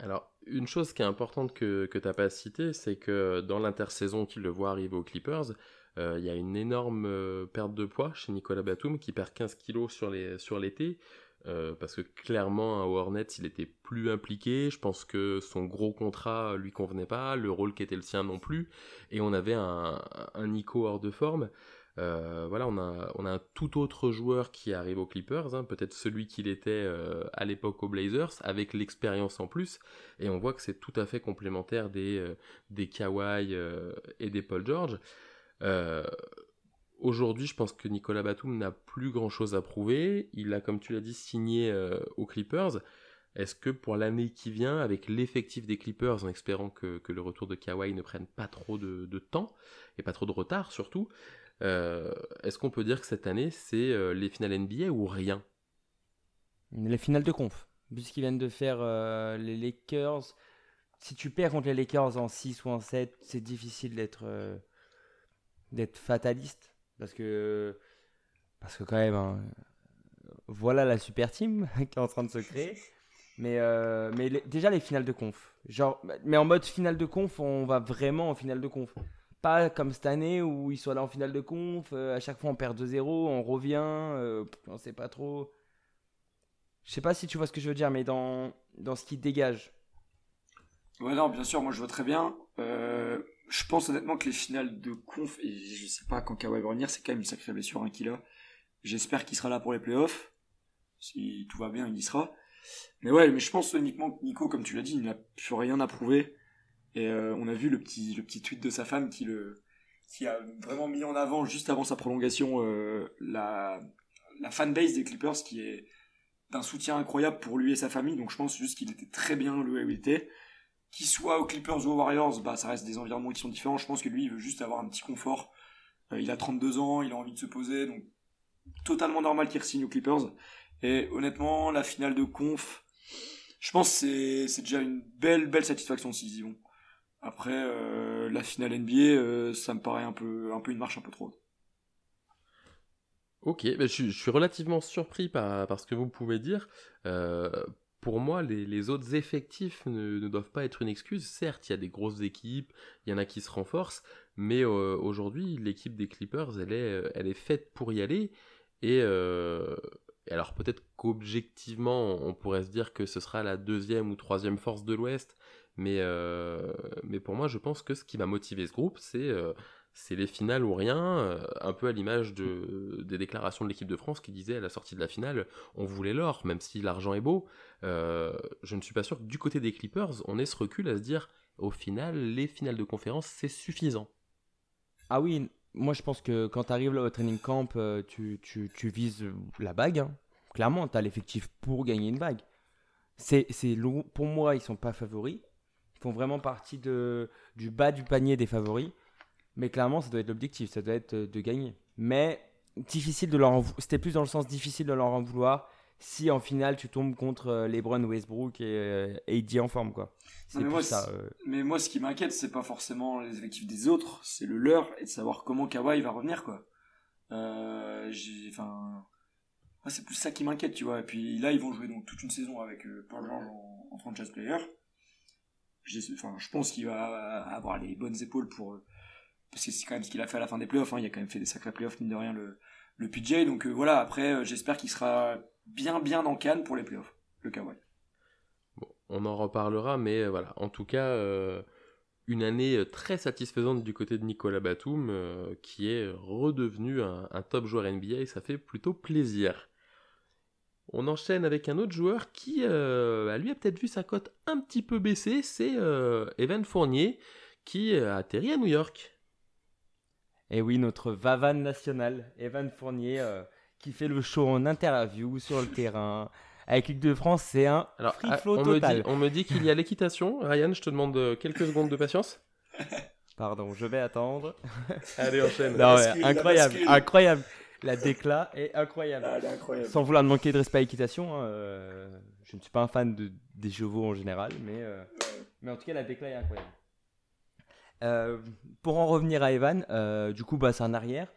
Alors, une chose qui est importante que, que tu n'as pas citée, c'est que dans l'intersaison qu'il le voit arriver aux Clippers, euh, il y a une énorme euh, perte de poids chez Nicolas Batum qui perd 15 kilos sur l'été. euh, parce que clairement, à Hornets, il était plus impliqué. Je pense que son gros contrat lui convenait pas, le rôle qui était le sien non plus. Et on avait un, un Nico hors de forme. Euh, voilà, on a, un tout autre joueur qui arrive aux Clippers, hein, peut-être celui qu'il était euh, à l'époque aux Blazers, avec l'expérience en plus. Et on voit que c'est tout à fait complémentaire des, euh, des Kawhi euh, et des Paul George. Aujourd'hui, je pense que Nicolas Batum n'a plus grand-chose à prouver. Il a, comme tu l'as dit, signé aux Clippers. Est-ce que pour l'année qui vient, avec l'effectif des Clippers, en espérant que, que le retour de Kawhi ne prenne pas trop de, temps, et pas trop de retard surtout, est-ce qu'on peut dire que cette année, c'est euh, les finales NBA ou rien? Les finales de conf. Puisqu'ils viennent de faire euh, les Lakers. Si tu perds contre les Lakers en 6 ou en 7, c'est difficile d'être euh, fataliste. Parce que, parce que quand même, hein, voilà la super team [LAUGHS] qui est en train de se créer. Mais, euh, mais déjà les finales de conf. Genre, mais en mode finale de conf, on va vraiment en finale de conf. Pas comme cette année où ils sont là en finale de conf, euh, à chaque fois on perd 2-0, on revient, euh, on sait pas trop. Je sais pas si tu vois ce que je veux dire, mais dans, dans ce qui dégage. Ouais, non, bien sûr, moi je vois très bien. Euh, je pense honnêtement que les finales de conf, et je sais pas quand Kawhi va revenir, c'est quand même une sacrée blessure hein, qu'il a. J'espère qu'il sera là pour les playoffs. Si tout va bien, il y sera. Mais ouais, mais je pense uniquement que Nico, comme tu l'as dit, il n'a plus rien à prouver. Et euh, on a vu le petit, tweet de sa femme qui a vraiment mis en avant juste avant sa prolongation euh, la, fanbase des Clippers qui est d'un soutien incroyable pour lui et sa famille. Donc je pense juste qu'il était très bien le où il était. Qu'il soit aux Clippers ou aux Warriors, bah ça reste des environnements qui sont différents. Je pense que lui, il veut juste avoir un petit confort. Euh, il a 32 ans, il a envie de se poser, donc totalement normal qu'il re-signe aux Clippers. Et honnêtement, la finale de conf, je pense que c'est déjà une belle belle satisfaction s'ils y vont. Après, euh, la finale NBA, euh, ça me paraît un peu, un peu une marche un peu trop haute. Ok, je, suis relativement surpris par, ce que vous pouvez dire. Euh, pour moi, les, autres effectifs ne, ne, doivent pas être une excuse. Certes, il y a des grosses équipes, il y en a qui se renforcent, mais aujourd'hui, l'équipe des Clippers, elle est, elle est faite pour y aller. Et alors peut-être qu'objectivement, on pourrait se dire que ce sera la deuxième ou troisième force de l'Ouest, mais, euh, mais pour moi, je pense que ce qui va motiver ce groupe, c'est euh, les finales ou rien, euh, un peu à l'image de, des déclarations de l'équipe de France qui disait à la sortie de la finale, on voulait l'or, même si l'argent est beau. Euh, je ne suis pas sûr que du côté des Clippers, on ait ce recul à se dire, au final, les finales de conférence, c'est suffisant. Ah oui, moi je pense que quand tu arrives là au training camp, tu, tu, tu vises la bague. Hein. Clairement, tu as l'effectif pour gagner une bague. C'est, pour moi, ils sont pas favoris. Font vraiment partie de, du bas du panier des favoris. Mais clairement, ça doit être l'objectif, ça doit être de gagner. Mais difficile de leur c'était plus dans le sens difficile de leur en vouloir si en finale tu tombes contre LeBron, Westbrook et, euh, AD en forme quoi. Non, mais, moi, ça, euh... mais, moi, ce qui m'inquiète, c'est pas forcément les effectifs des autres, c'est le leur et de savoir comment Kawhi va revenir quoi. Euh, enfin, c'est plus ça qui m'inquiète, tu vois. Et puis là, ils vont jouer donc toute une saison avec euh, Paul George en, en franchise player. Je pense qu'il va avoir les bonnes épaules pour parce que c'est quand même ce qu'il a fait à la fin des playoffs. Hein. Il a quand même fait des sacrés playoffs, mine de rien, le, le PJ. Donc euh, voilà, après, euh, j'espère qu'il sera bien, bien en canne pour les playoffs, le Kawhi. On en reparlera, mais euh, voilà. En tout cas, euh, une année très satisfaisante du côté de Nicolas Batum, euh, qui est redevenu un, top joueur NBA, ça fait plutôt plaisir. On enchaîne avec un autre joueur qui, euh, lui, a peut-être vu sa cote un petit peu baisser, c'est Evan Fournier, qui a atterri à New York. Et oui, notre Vavan national, Evan Fournier, euh, qui fait le show en interview sur le terrain. Avec l'équipe de France, c'est un Alors, free ah, flow on total. Me dit, on me dit qu'il y a l'équitation. Ryan, je te demande euh, quelques secondes de patience. Pardon, je vais attendre. Allez, enchaîne. Non, ouais, incroyable, incroyable. La décla est incroyable. Ah, incroyable. Sans vouloir manquer de respect à l'équitation, hein, euh, je ne suis pas un fan de, des chevaux en général, mais, euh, mais en tout cas, la décla est incroyable. Euh, pour en revenir à Evan, euh, du coup, bah, c'est un arrière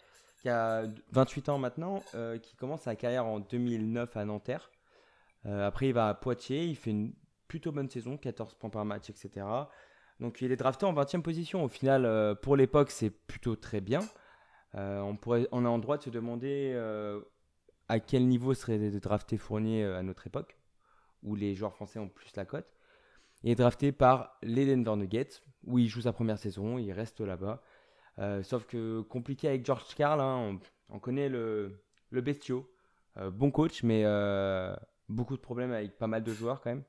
qui a 28 ans maintenant, euh, qui commence sa carrière en 2009 à Nanterre. Euh, après, il va à Poitiers, il fait une plutôt bonne saison, 14 points par match, etc. Donc, il est drafté en 20e position. Au final, euh, pour l'époque, c'est plutôt très bien. Euh, on, pourrait, est en droit de se demander à quel niveau serait drafté Fournier à notre époque, où les joueurs français ont plus la cote. Il est drafté par les Denver Nuggets, où il joue sa première saison, il reste là-bas. Euh, sauf que compliqué avec George Karl, hein, on, on, connaît le, le bestiau. Euh, bon coach, mais euh, beaucoup de problèmes avec pas mal de joueurs quand même.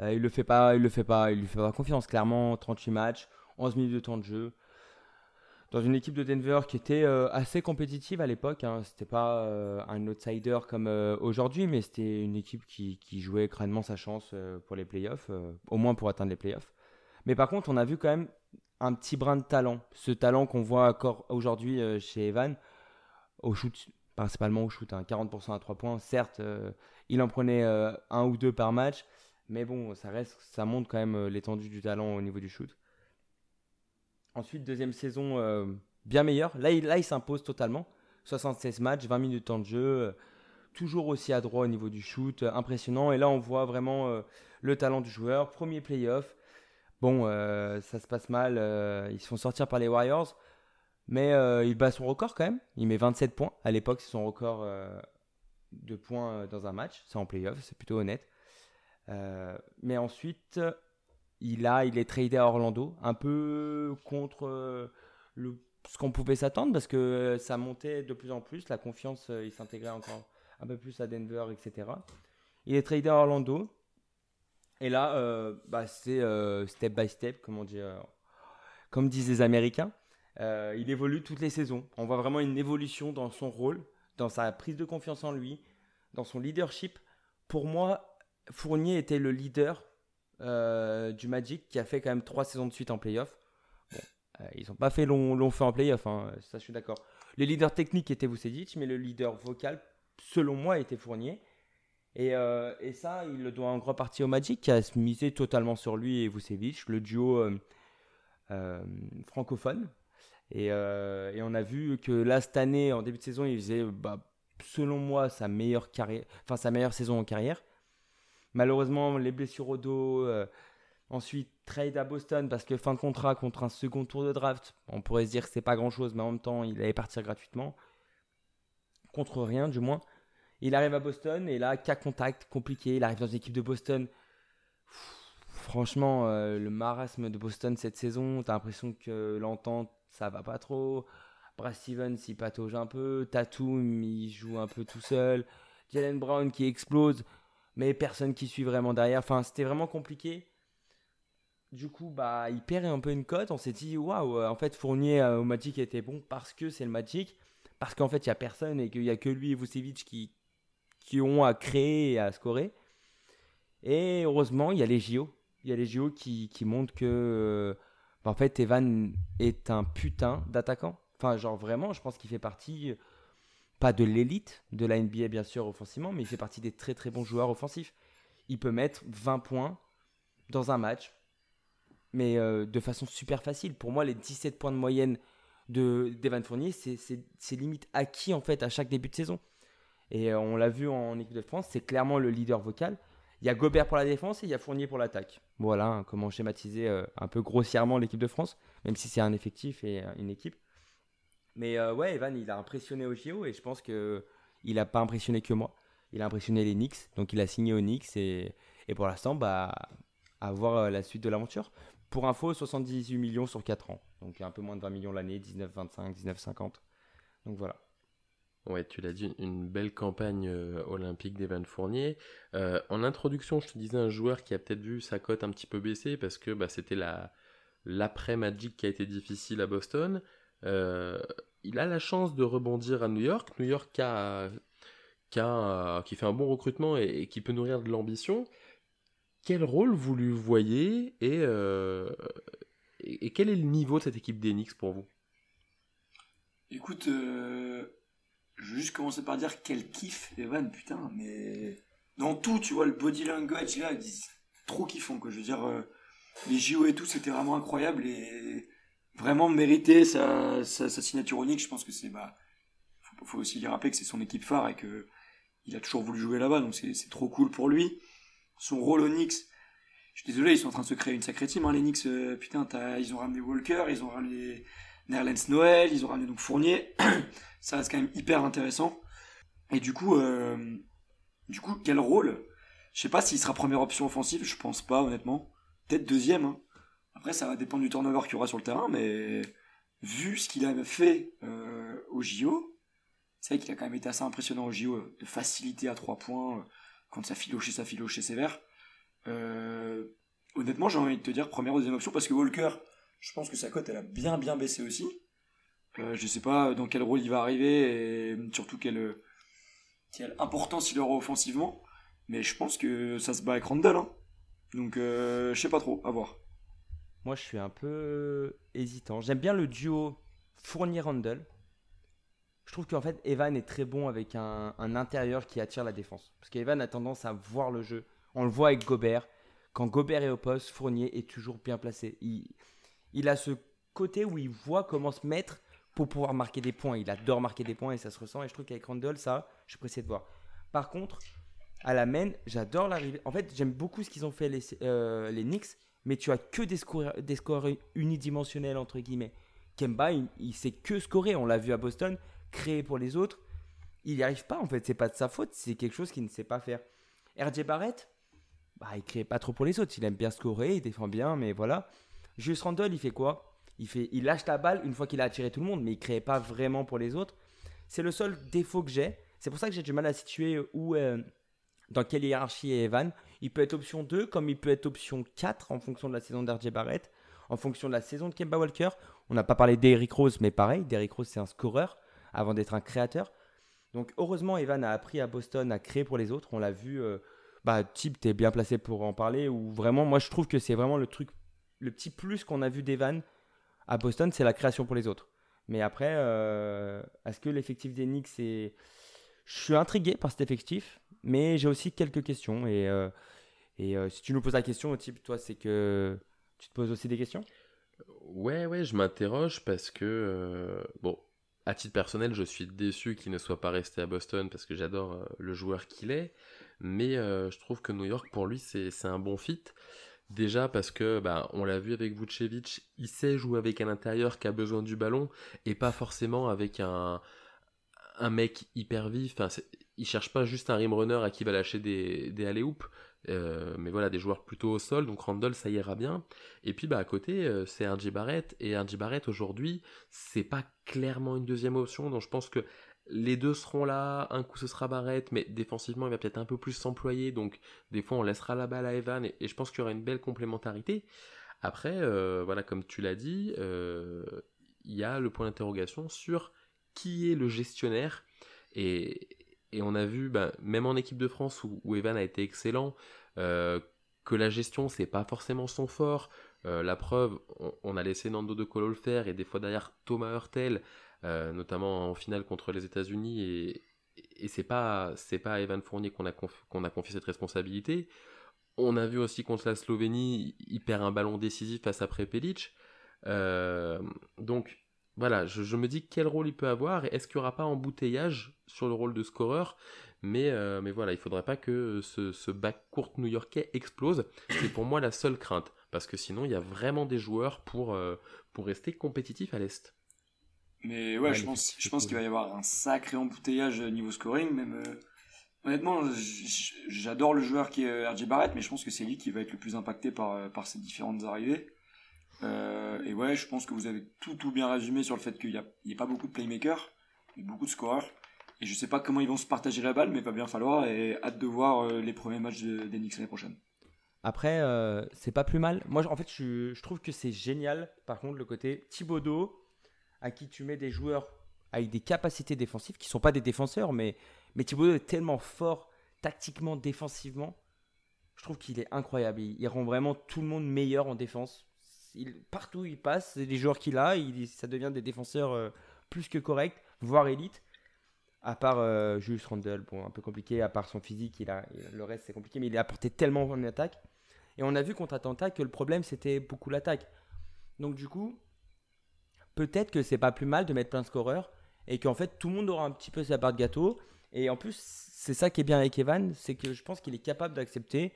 Euh, il le fait pas, il le fait pas, il lui fait pas confiance. Clairement, 38 matchs, 11 minutes de temps de jeu. Dans une équipe de Denver qui était euh, assez compétitive à l'époque, hein. c'était pas euh, un outsider comme aujourd'hui, mais c'était une équipe qui, jouait crânement sa chance pour les playoffs, au moins pour atteindre les playoffs. Mais par contre, on a vu quand même un petit brin de talent. Ce talent qu'on voit encore aujourd'hui euh, chez Evan, au shoot, principalement au shoot, hein, 40% à 3 points. Certes, euh, il en prenait euh, un ou deux par match, mais bon, ça, ça montre quand même euh, l'étendue du talent au niveau du shoot. Ensuite, deuxième saison euh, bien meilleure. Là, il, là, il s'impose totalement. 76 matchs, 20 minutes de temps de jeu. toujours aussi adroit au niveau du shoot, impressionnant. Et là, on voit vraiment le talent du joueur. Premier playoff. Bon, euh, ça se passe mal. Euh, ils se font sortir par les Warriors. Mais euh, il bat son record quand même. Il met 27 points. À l'époque, c'est son record de points dans un match. C'est en playoff, c'est plutôt honnête. mais ensuite, il, a, il est tradé à Orlando, un peu contre le, ce qu'on pouvait s'attendre parce que ça montait de plus en plus, la confiance, il s'intégrait encore un peu plus à Denver, etc. Il est tradé à Orlando. Et là, bah, c'est step by step, comme disent les Américains. il évolue toutes les saisons. On voit vraiment une évolution dans son rôle, dans sa prise de confiance en lui, dans son leadership. Pour moi, Fournier était le leader euh, du Magic qui a fait quand même trois saisons de suite en playoff. Euh, ils n'ont pas fait long, long feu en playoff, hein, ça je suis d'accord. Le leader technique était Vucevic, mais le leader vocal, selon moi, était Fournier. Et, euh, et, ça, il le doit en grande partie au Magic qui a misé totalement sur lui et Vucevic, le duo francophone. Et, on a vu que là, cette année, en début de saison, il faisait bah, selon moi, sa meilleure saison en carrière. Malheureusement, les blessures au dos. Euh, ensuite, trade à Boston parce que fin de contrat contre un second tour de draft. On pourrait se dire que c'est pas grand chose, mais en même temps, il allait partir gratuitement. Contre rien, du moins. Il arrive à Boston et là, cas contact compliqué. Il arrive dans une de Boston. franchement, euh, le marasme de Boston cette saison, t'as l'impression que l'entente, ça va pas trop. Brad Stevens, il patauge un peu. Tatum, il joue un peu tout seul. Jalen Brown qui explose, mais personne qui suit vraiment derrière. Enfin, c'était vraiment compliqué. Du coup, bah, il perd un peu une cote. On s'est dit, waouh, en fait, Fournier euh, au Magic était bon parce que c'est le Magic. Parce qu'en fait, il n'y a personne et qu'il n'y a que lui et Vucevic qui, qui ont à créer et à scorer. Et heureusement, il y a les JO. Il y a les JO qui, qui montrent que, euh, bah, en fait, Evan est un putain d'attaquant. Enfin, genre vraiment, je pense qu'il fait partie, pas de l'élite de la NBA, bien sûr, offensivement, mais il fait partie des très très bons joueurs offensifs. Il peut mettre 20 points dans un match, mais euh, de façon super facile. Pour moi, les 17 points de moyenne de d'Evan Fournier, c'est limite acquis en fait à chaque début de saison. Et euh, on l'a vu en, équipe de France, c'est clairement le leader vocal. Il y a Gobert pour la défense et il y a Fournier pour l'attaque. Voilà hein, comment schématiser euh, un peu grossièrement l'équipe de France, même si c'est un effectif et une équipe. Mais euh, ouais, Evan, il a impressionné au JO et je pense que il n'a pas impressionné que moi. Il a impressionné les Knicks, donc il a signé aux Knicks et, pour l'instant, bah, à voir euh, la suite de l'aventure. Pour info, 78 millions sur 4 ans, donc un peu moins de 20 millions l'année, 19-25, 19-50. Donc voilà. Ouais, tu l'as dit, une belle campagne euh, olympique d'Evan Fournier. en introduction, je te disais un joueur qui a peut-être vu sa cote un petit peu baisser parce que bah, c'était la, l'après Magic qui a été difficile à Boston. Euh, il a la chance de rebondir à New York. New York qui, a, qui, fait un bon recrutement et, qui peut nourrir de l'ambition. Quel rôle vous lui voyez euh, et, et, quel est le niveau de cette équipe d'Enix pour vous? Écoute, euh, je vais juste commencer par dire quel kiff, Evan, putain, mais dans tout, tu vois, le body language là, trop kiffant, quoi. Je veux dire, les JO et tout, c'était vraiment incroyable et vraiment mérité sa, signature unique. Je pense que c'est bah faut, faut aussi lui rappeler que c'est son équipe phare et que il a toujours voulu jouer là-bas, donc c'est trop cool pour lui. Son rôle au Knicks, je suis désolé, ils sont en train de se créer une sacrée team, hein, les Knicks. Euh, putain, ils ont ramené Walker, ils ont ramené Nerlens Noël, ils ont ramené donc Fournier. [COUGHS] Ça reste quand même hyper intéressant. Et du coup, euh, du coup, quel rôle? Je sais pas s'il sera première option offensive, je pense pas honnêtement. Peut-être deuxième. Hein. Après, ça va dépendre du turnover qu'il y aura sur le terrain, mais vu ce qu'il a fait euh, au JO, c'est vrai qu'il a quand même été assez impressionnant au JO, de facilité à 3 points, euh, quand ça filochait, ça filochait sévère. Euh, honnêtement, j'ai envie de te dire première ou deuxième option, parce que Walker, je pense que sa cote, elle a bien bien baissé aussi. Euh, je sais pas dans quel rôle il va arriver, et surtout quelle, importance il aura offensivement, mais je pense que ça se bat avec Randall. Hein. Donc, je sais pas trop, à voir. Moi, je suis un peu hésitant. J'aime bien le duo Fournier-Randall. Je trouve qu'en fait, Evan est très bon avec un, intérieur qui attire la défense. Parce qu'Evan a tendance à voir le jeu. On le voit avec Gobert. Quand Gobert est au poste, Fournier est toujours bien placé. Il, il a ce côté où il voit comment se mettre pour pouvoir marquer des points. Il adore marquer des points et ça se ressent. Et je trouve qu'avec Randall, ça, je suis pressé de voir. Par contre, à la main, j'adore l'arrivée. En fait, j'aime beaucoup ce qu'ils ont fait les, euh, les Knicks mais tu as que des scores, unidimensionnels, entre guillemets. Kemba, il, sait que scorer. On l'a vu à Boston, créer pour les autres. Il n'y arrive pas, en fait. C'est pas de sa faute, c'est quelque chose qu'il ne sait pas faire. RJ Barrett, bah, il crée pas trop pour les autres. Il aime bien scorer, il défend bien, mais voilà. Julius Randle, il fait quoi? Il, fait, il lâche la balle une fois qu'il a attiré tout le monde, mais il crée pas vraiment pour les autres. C'est le seul défaut que j'ai. C'est pour ça que j'ai du mal à situer où, euh, dans quelle hiérarchie est Evan. Il peut être option 2, comme il peut être option 4 en fonction de la saison d'RJ Barrett, en fonction de la saison de Kemba Walker. On n'a pas parlé d'Eric Rose, mais pareil, Derrick Rose, c'est un scoreur avant d'être un créateur. Donc heureusement, Evan a appris à Boston à créer pour les autres. On l'a vu, euh, bah, Type, tu es bien placé pour en parler. Ou vraiment, moi je trouve que c'est vraiment le truc, le petit plus qu'on a vu d'Evan à Boston, c'est la création pour les autres. Mais après, euh, est-ce que l'effectif des Knicks est. Je suis intrigué par cet effectif, mais j'ai aussi quelques questions. Euh, et si tu nous poses la question, type, toi, c'est que tu te poses aussi des questions? Ouais, ouais, je m'interroge parce que, bon, à titre personnel, je suis déçu qu'il ne soit pas resté à Boston parce que j'adore euh, le joueur qu'il est. Mais euh, je trouve que New York, pour lui, c'est un bon fit. Déjà parce que, bah, on l'a vu avec Vucevic, il sait jouer avec un intérieur qui a besoin du ballon et pas forcément avec un, mec hyper vif. Enfin, il cherche pas juste un rim runner à qui va lâcher des, des alley euh, mais voilà, des joueurs plutôt au sol, donc Randall, ça ira bien. Et puis bah, à côté, euh, c'est RJ Barrett, et RJ Barrett aujourd'hui, c'est pas clairement une deuxième option, donc je pense que les deux seront là, un coup ce sera Barrett, mais défensivement il va peut-être un peu plus s'employer, donc des fois on laissera la balle à Evan, et, je pense qu'il y aura une belle complémentarité. Après, euh, voilà, comme tu l'as dit, il y a le point d'interrogation sur qui est le gestionnaire, et, et on a vu, bah, même en équipe de France où, Evan a été excellent, euh, que la gestion c'est pas forcément son fort. Euh, la preuve, on, a laissé Nando de Colo le faire et des fois derrière Thomas Hurtel, euh, notamment en finale contre les États-Unis et, et c'est pas c'est pas à Evan Fournier qu'on a a confié cette responsabilité. On a vu aussi contre la Slovénie, il perd un ballon décisif face à Prepelic. donc voilà, je, me dis quel rôle il peut avoir et est-ce qu'il n'y aura pas embouteillage sur le rôle de scoreur? Mais, euh, mais voilà, il faudrait pas que ce, ce bac court new-yorkais explose. C'est pour moi la seule crainte. Parce que sinon, il y a vraiment des joueurs pour, euh, pour rester compétitifs à l'Est. Mais ouais, je pense, je pense qu'il va y avoir un sacré embouteillage niveau scoring. Même, euh, honnêtement, j'adore le joueur qui est RJ Barrett, mais je pense que c'est lui qui va être le plus impacté par, par ces différentes arrivées. Euh, et ouais, je pense que vous avez tout, tout bien résumé sur le fait qu'il n'y a, pas beaucoup de playmakers, mais beaucoup de scoreurs. Et je sais pas comment ils vont se partager la balle, mais va bien falloir. Et hâte de voir euh, les premiers matchs Knicks l'année prochaine. Après, euh, c'est pas plus mal. Moi, en fait, je, trouve que c'est génial. Par contre, le côté Thibodeau, à qui tu mets des joueurs avec des capacités défensives qui sont pas des défenseurs, mais, mais Thibodeau est tellement fort tactiquement, défensivement. Je trouve qu'il est incroyable. il, rend vraiment tout le monde meilleur en défense partout il passe, les joueurs qu'il a, ça devient des défenseurs euh, plus que corrects, voire élite. À part euh, Julius Randle, un peu compliqué, à part son physique, le reste c'est compliqué, mais il a apporté tellement en attaque. Et on a vu contre Atlanta que le problème c'était beaucoup l'attaque. Donc du coup, peut-être que c'est pas plus mal de mettre plein de scoreurs et qu'en fait tout le monde aura un petit peu sa part de gâteau. Et en plus, c'est ça qui est bien avec Evan, c'est que je pense qu'il est capable d'accepter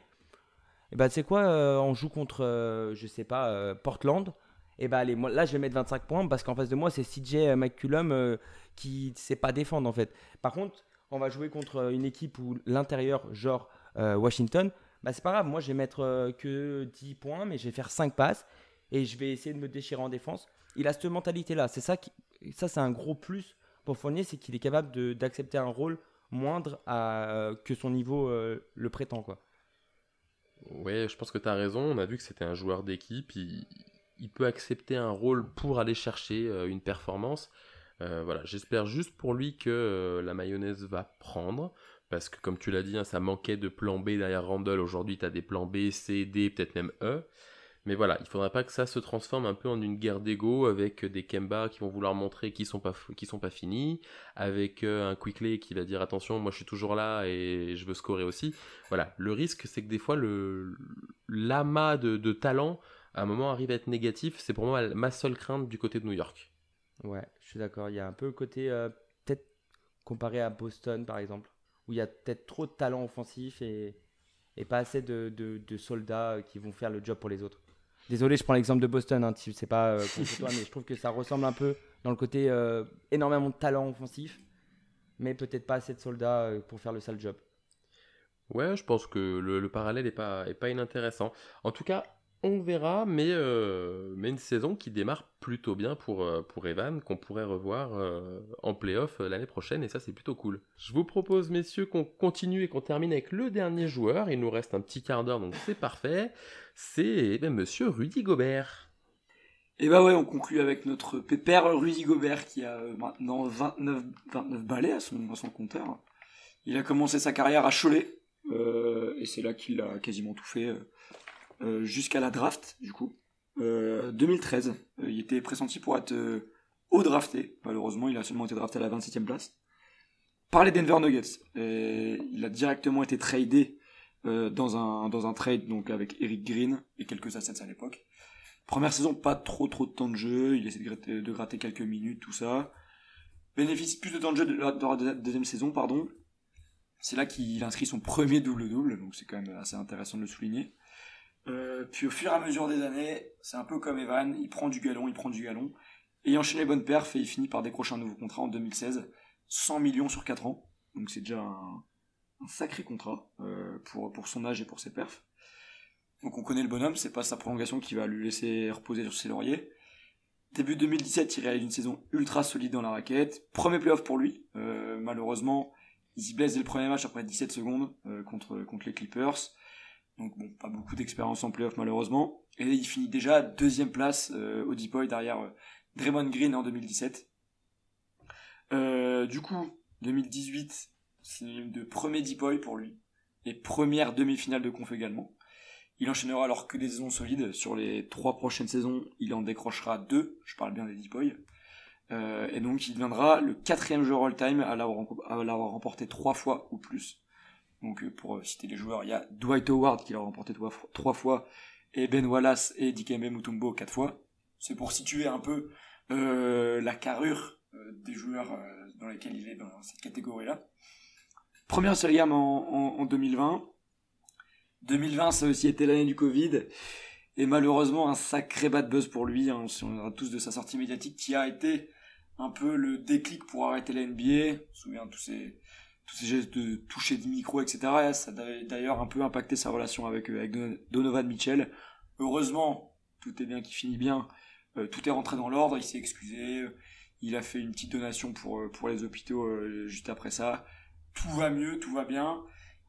et bah, tu sais quoi, euh, on joue contre, euh, je sais pas, euh, Portland. Et bah, allez, moi, là, je vais mettre 25 points parce qu'en face de moi, c'est CJ McCullum qui sait pas défendre en fait. Par contre, on va jouer contre une équipe où l'intérieur, genre Washington, bah, c'est pas grave. Moi, je vais mettre que 10 points, mais je vais faire 5 passes et je vais essayer de me déchirer en défense. Il a cette mentalité-là. C'est ça, qui, ça c'est un gros plus pour Fournier, c'est qu'il est capable d'accepter un rôle moindre que son niveau le prétend. quoi. Ouais, je pense que tu as raison. On a vu que c'était un joueur d'équipe. Il, peut accepter un rôle pour aller chercher euh, une performance. Euh, voilà, j'espère juste pour lui que euh, la mayonnaise va prendre. Parce que, comme tu l'as dit, hein, ça manquait de plan B derrière Randall. Aujourd'hui, tu as des plans B, C, D, peut-être même E. Mais voilà, il faudrait pas que ça se transforme un peu en une guerre d'ego avec des Kemba qui vont vouloir montrer qu'ils sont pas sont pas finis, avec euh, un Quickly qui va dire attention, moi je suis toujours là et je veux scorer aussi. Voilà, le risque c'est que des fois le l'amas de, talent à un moment arrive à être négatif. C'est pour moi ma seule crainte du côté de New York. Ouais, je suis d'accord. Il y a un peu le côté euh, peut-être comparé à Boston par exemple, où il y a peut-être trop de talent offensif et, et pas assez de, de, de soldats qui vont faire le job pour les autres. Désolé, je prends l'exemple de Boston, hein, c'est pas euh, contre toi, mais je trouve que ça ressemble un peu dans le côté euh, énormément de talent offensif, mais peut-être pas assez de soldats euh, pour faire le sale job. Ouais, je pense que le, parallèle est pas, est pas inintéressant. En tout cas, on verra, mais, euh, mais une saison qui démarre plutôt bien pour, euh, pour Evan, qu'on pourrait revoir euh, en playoff l'année prochaine, et ça c'est plutôt cool. Je vous propose, messieurs, qu'on continue et qu'on termine avec le dernier joueur. Il nous reste un petit quart d'heure, donc c'est parfait. C'est eh ben, monsieur Rudy Gobert. Et bah ouais, on conclut avec notre pépère Rudy Gobert qui a maintenant 29, 29 balais à son, à compteur. Il a commencé sa carrière à Cholet, et c'est là qu'il a quasiment tout fait jusqu'à la draft, du coup. 2013, euh, euh, il était pressenti pour être haut drafté. Malheureusement, il a seulement été drafté à la 27e place. Par les Denver Nuggets. Et il a directement été tradé dans, un, dans un trade donc avec Eric Green et quelques assets à l'époque. Première saison, pas trop trop de temps de jeu. Il essaie de gratter, de quelques minutes, tout ça. Bénéficie plus de temps de jeu de la, deuxième saison, pardon. C'est là qu'il inscrit son premier double-double, donc c'est quand même assez intéressant de le souligner. Euh, puis au fur et à mesure des années, c'est un peu comme Evan, il prend du galon, il prend du galon. Et il enchaîne les bonnes perfs et il finit par décrocher un nouveau contrat en 2016, 100 millions sur 4 ans. Donc c'est déjà un, sacré contrat euh, pour, pour son âge et pour ses perfs. Donc on connaît le bonhomme, c'est pas sa prolongation qui va lui laisser reposer sur ses lauriers. Début 2017, il réalise une saison ultra solide dans la raquette. Premier playoff pour lui. Euh, malheureusement, il s'y blesse dès le premier match après 17 secondes contre, contre les Clippers. Donc bon, pas beaucoup d'expérience en playoff malheureusement. Et il finit déjà deuxième place euh, au Deep derrière euh, Draymond Green en 2017. Euh, du coup, 2018, c'est de premier Deep pour lui. Et première demi-finale de conf également. Il enchaînera alors que des saisons solides. Sur les trois prochaines saisons, il en décrochera deux. Je parle bien des Deep et donc il deviendra le quatrième joueur all-time à l'avoir remporté trois fois ou plus. Donc euh, pour euh, citer les joueurs, il y a Dwight Howard qui l'a remporté trois, fois, et Ben Wallace et Dikembe Mutombo quatre fois. C'est pour situer un peu euh, la carrure des joueurs dans lesquels il est dans cette catégorie-là. Première série en, en, 2020. 2020, ça a aussi été l'année du Covid. Et malheureusement, un sacré bad buzz pour lui. Hein. On a tous de sa sortie médiatique qui a été un peu le déclic pour arrêter la NBA. On se souvient de tous ces, tous ces gestes de toucher du micro, etc. Ça a d'ailleurs un peu impacté sa relation avec, euh, avec Donovan Mitchell. Heureusement, tout est bien qui finit bien. Euh, tout est rentré dans l'ordre, il s'est excusé. Il a fait une petite donation pour, euh, pour les hôpitaux juste après ça. Tout va mieux, tout va bien.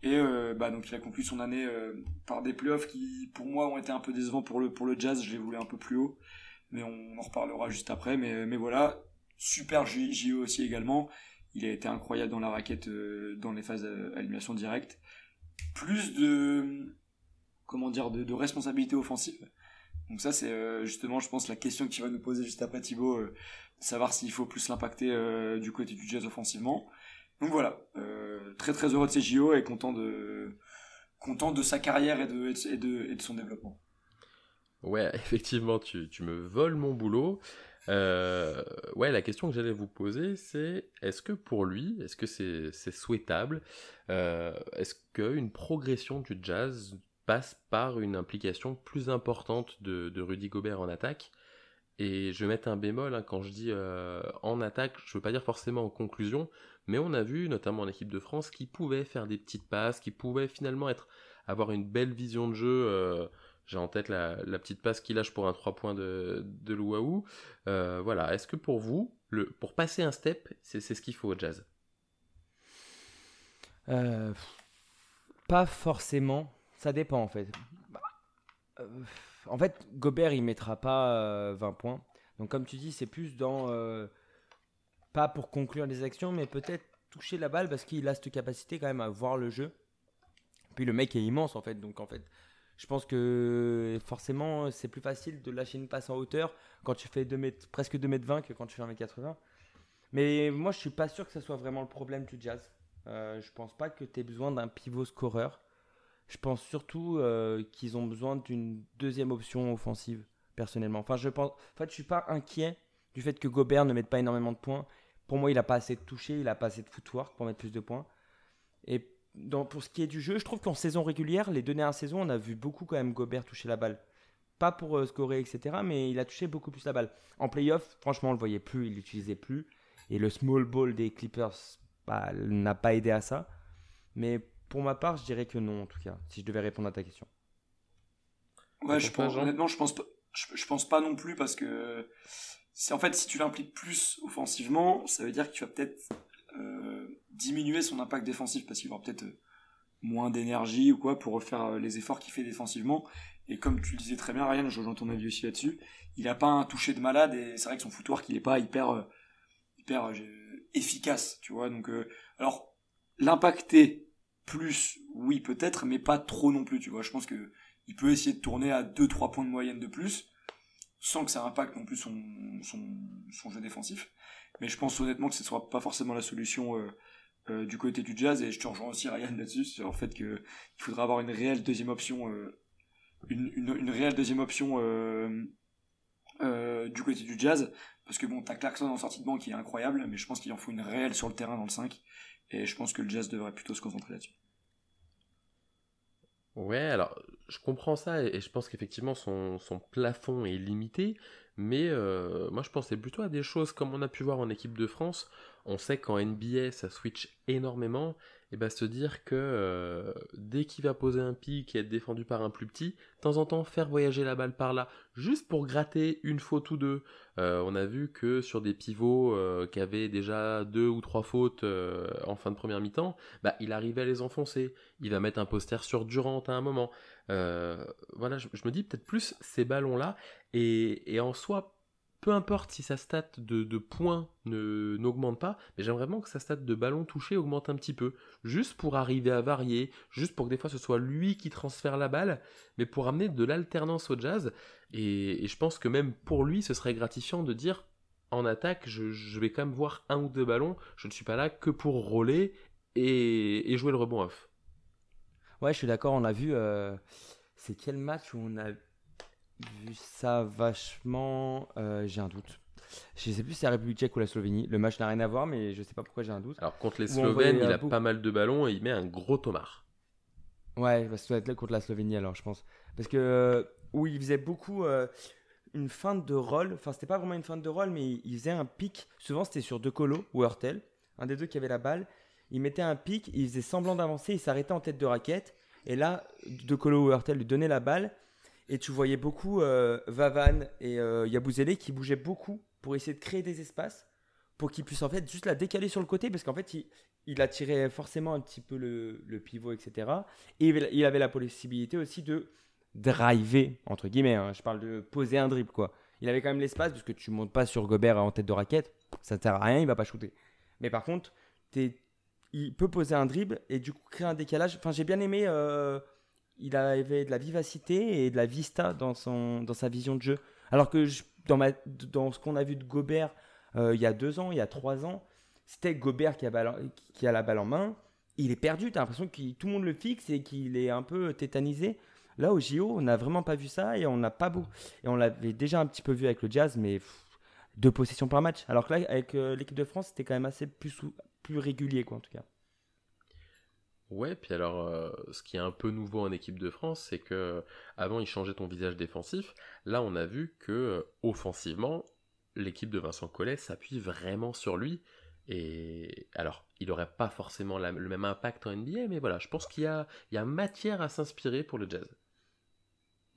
Et bah, donc il a conclu son année par des playoffs qui, pour moi, ont été un peu décevants pour le, pour le jazz. Je les voulais un peu plus haut. Mais on en reparlera juste après. Mais, voilà, super JO aussi également. Il a été incroyable dans la raquette, euh, dans les phases d'élimination directe. Plus de, comment dire, de, responsabilité offensive. Donc ça, c'est euh, justement, je pense, la question que tu vas nous poser juste après Thibaut, euh, savoir s'il faut plus l'impacter du côté du jazz offensivement. Donc voilà, très très heureux de ces JO et content de, content de sa carrière et de, et de, et de son développement. Ouais, [LAUGHS] effectivement, tu, tu, me voles mon boulot. Euh, ouais, la question que j'allais vous poser, c'est est-ce que pour lui, est-ce que c'est souhaitable euh, Est-ce qu'une progression du jazz passe par une implication plus importante de, Rudy Gobert en attaque? Et je vais mettre un bémol hein, quand je dis euh, en attaque, je veux pas dire forcément en conclusion, mais on a vu, notamment en équipe de France, qui pouvait faire des petites passes, qui pouvait finalement être avoir une belle vision de jeu j'ai en tête la, petite passe qu'il lâche pour un 3 points de, de Louaou. Euh, voilà, est-ce que pour vous, le, pour passer un step, c'est ce qu'il faut au jazz? Euh, Pas forcément, ça dépend en fait. Euh, en fait, Gobert il mettra pas 20 points. Donc comme tu dis, c'est plus dans... pas pour conclure les actions, mais peut-être toucher la balle parce qu'il a cette capacité quand même à voir le jeu. Puis le mec est immense en fait, donc en fait je pense que forcément, c'est plus facile de lâcher une passe en hauteur quand tu fais 2 mètres, presque 2 mètres 20 que quand tu fais 1 mètre 80. Mais moi, je suis pas sûr que ce soit vraiment le problème du jazz. Euh, je pense pas que tu aies besoin d'un pivot scoreur. Je pense surtout euh, qu'ils ont besoin d'une deuxième option offensive, personnellement. Enfin, je pense, suis pas inquiet du fait que Gobert ne mette pas énormément de points. Pour moi, il a pas assez de toucher, il a pas assez de footwork pour mettre plus de points. Et pour ce qui est du jeu, je trouve qu'en saison régulière, les deux dernières saisons, on a vu beaucoup quand même Gobert toucher la balle. Pas pour euh, scorer, etc., mais il a touché beaucoup plus la balle. En playoff, franchement, on le voyait plus, il l'utilisait plus. Et le small ball des Clippers bah, n'a pas aidé à ça. Mais pour ma part, je dirais que non, en tout cas, si je devais répondre à ta question. Ouais, je pense, honnêtement, je pense pas, je, pense pas non plus parce que c'est en fait, si tu l'impliques plus offensivement, ça veut dire que tu vas peut-être euh, diminuer son impact défensif parce qu'il aura peut-être euh, moins d'énergie ou quoi pour refaire euh, les efforts qu'il fait défensivement. Et comme tu le disais très bien, Ryan, je rejoins ton avis aussi là-dessus. Il a pas un toucher de malade et c'est vrai que son footwork il est pas hyper hyper efficace, tu vois. Donc alors l'impacter plus, oui peut-être, mais pas trop non plus, tu vois. Je pense que il peut essayer de tourner à 2-3 points de moyenne de plus, sans que ça impacte non plus son, jeu défensif. Mais je pense honnêtement que ce ne sera pas forcément la solution euh, euh, du côté du jazz, et je te rejoins aussi Ryan là-dessus, sur le fait qu'il faudra avoir une réelle deuxième option, euh, une, réelle deuxième option du côté du jazz, parce que bon, t'as Clarkson en sortie de banque qui est incroyable, mais je pense qu'il en faut une réelle sur le terrain dans le 5, et je pense que le jazz devrait plutôt se concentrer là-dessus. Ouais, alors je comprends ça et, je pense qu'effectivement son, son, plafond est limité, mais euh, moi je pensais plutôt à des choses comme on a pu voir en équipe de France. On sait qu'en NBA ça switch énormément et bah se dire que euh, dès qu'il va poser un pic et être défendu par un plus petit, de temps en temps faire voyager la balle par là, juste pour gratter une faute ou deux. Euh, on a vu que sur des pivots euh, qui avaient déjà deux ou trois fautes en fin de première mi-temps, bah, il arrivait à les enfoncer. Il va mettre un poster sur Durant à un moment. voilà, je, me dis peut-être plus ces ballons-là. Et, et en soi, peu importe si sa stat de, points n'augmente pas, mais j'aimerais vraiment que sa stat de ballon touché augmente un petit peu, juste pour arriver à varier, juste pour que des fois ce soit lui qui transfère la balle, mais pour amener de l'alternance au jazz. Et, je pense que même pour lui, ce serait gratifiant de dire en attaque, je, vais quand même voir un ou deux ballons, je ne suis pas là que pour rouler et, jouer le rebond off. Ouais, je suis d'accord, on a vu. Euh, c'est quel match où on a vu ça vachement. Euh, j'ai un doute. Je sais plus si c'est la République tchèque ou la Slovénie. Le match n'a rien à voir, mais je sais pas pourquoi j'ai un doute. Alors contre les Slovènes, il a pas mal de ballons et il met un gros tomard. Ouais, ça doit être là contre la Slovénie alors, je pense. Parce que euh, où il faisait beaucoup euh, une feinte de rôle. Enfin, c'était pas vraiment une feinte de rôle, mais il faisait un pic. Souvent, c'était sur De Colo ou Hurtel, un des deux qui avait la balle. Il mettait un pic, il faisait semblant d'avancer, il s'arrêtait en tête de raquette. Et là, De Colo ou Hurtel lui donnait la balle et tu voyais beaucoup euh, Vavan et euh, Yabouzélé qui bougeaient beaucoup pour essayer de créer des espaces pour qu'ils puissent en fait juste la décaler sur le côté parce qu'en fait il, il attirait forcément un petit peu le, pivot etc. Et il avait la possibilité aussi de driver entre guillemets. Hein. je parle de poser un dribble quoi. Il avait quand même l'espace parce que tu montes pas sur Gobert en tête de raquette, ça ne sert à rien, il va pas shooter. Mais par contre, il peut poser un dribble et du coup créer un décalage. Enfin, j'ai bien aimé euh, il avait de la vivacité et de la vista dans, son, dans sa vision de jeu. Alors que dans, ma, dans ce qu'on a vu de Gobert euh, il y a deux ans, il y a trois ans, c'était Gobert qui a, la balle en main. Il est perdu, tu as l'impression que tout le monde le fixe et qu'il est un peu tétanisé. Là, au JO, on n'a vraiment pas vu ça et on n'a pas beau. Et on l'avait déjà un petit peu vu avec le Jazz, mais deux possessions par match. Alors que là, avec euh, l'équipe de France, c'était quand même assez plus, plus régulier, quoi, en tout cas. Ouais, puis alors, euh, ce qui est un peu nouveau en équipe de France, c'est que avant il changeait ton visage défensif. Là, on a vu que euh, offensivement, l'équipe de Vincent Collet s'appuie vraiment sur lui. Et alors, il n'aurait pas forcément le même impact en NBA, mais voilà, je pense qu'il y a, matière à s'inspirer pour le jazz.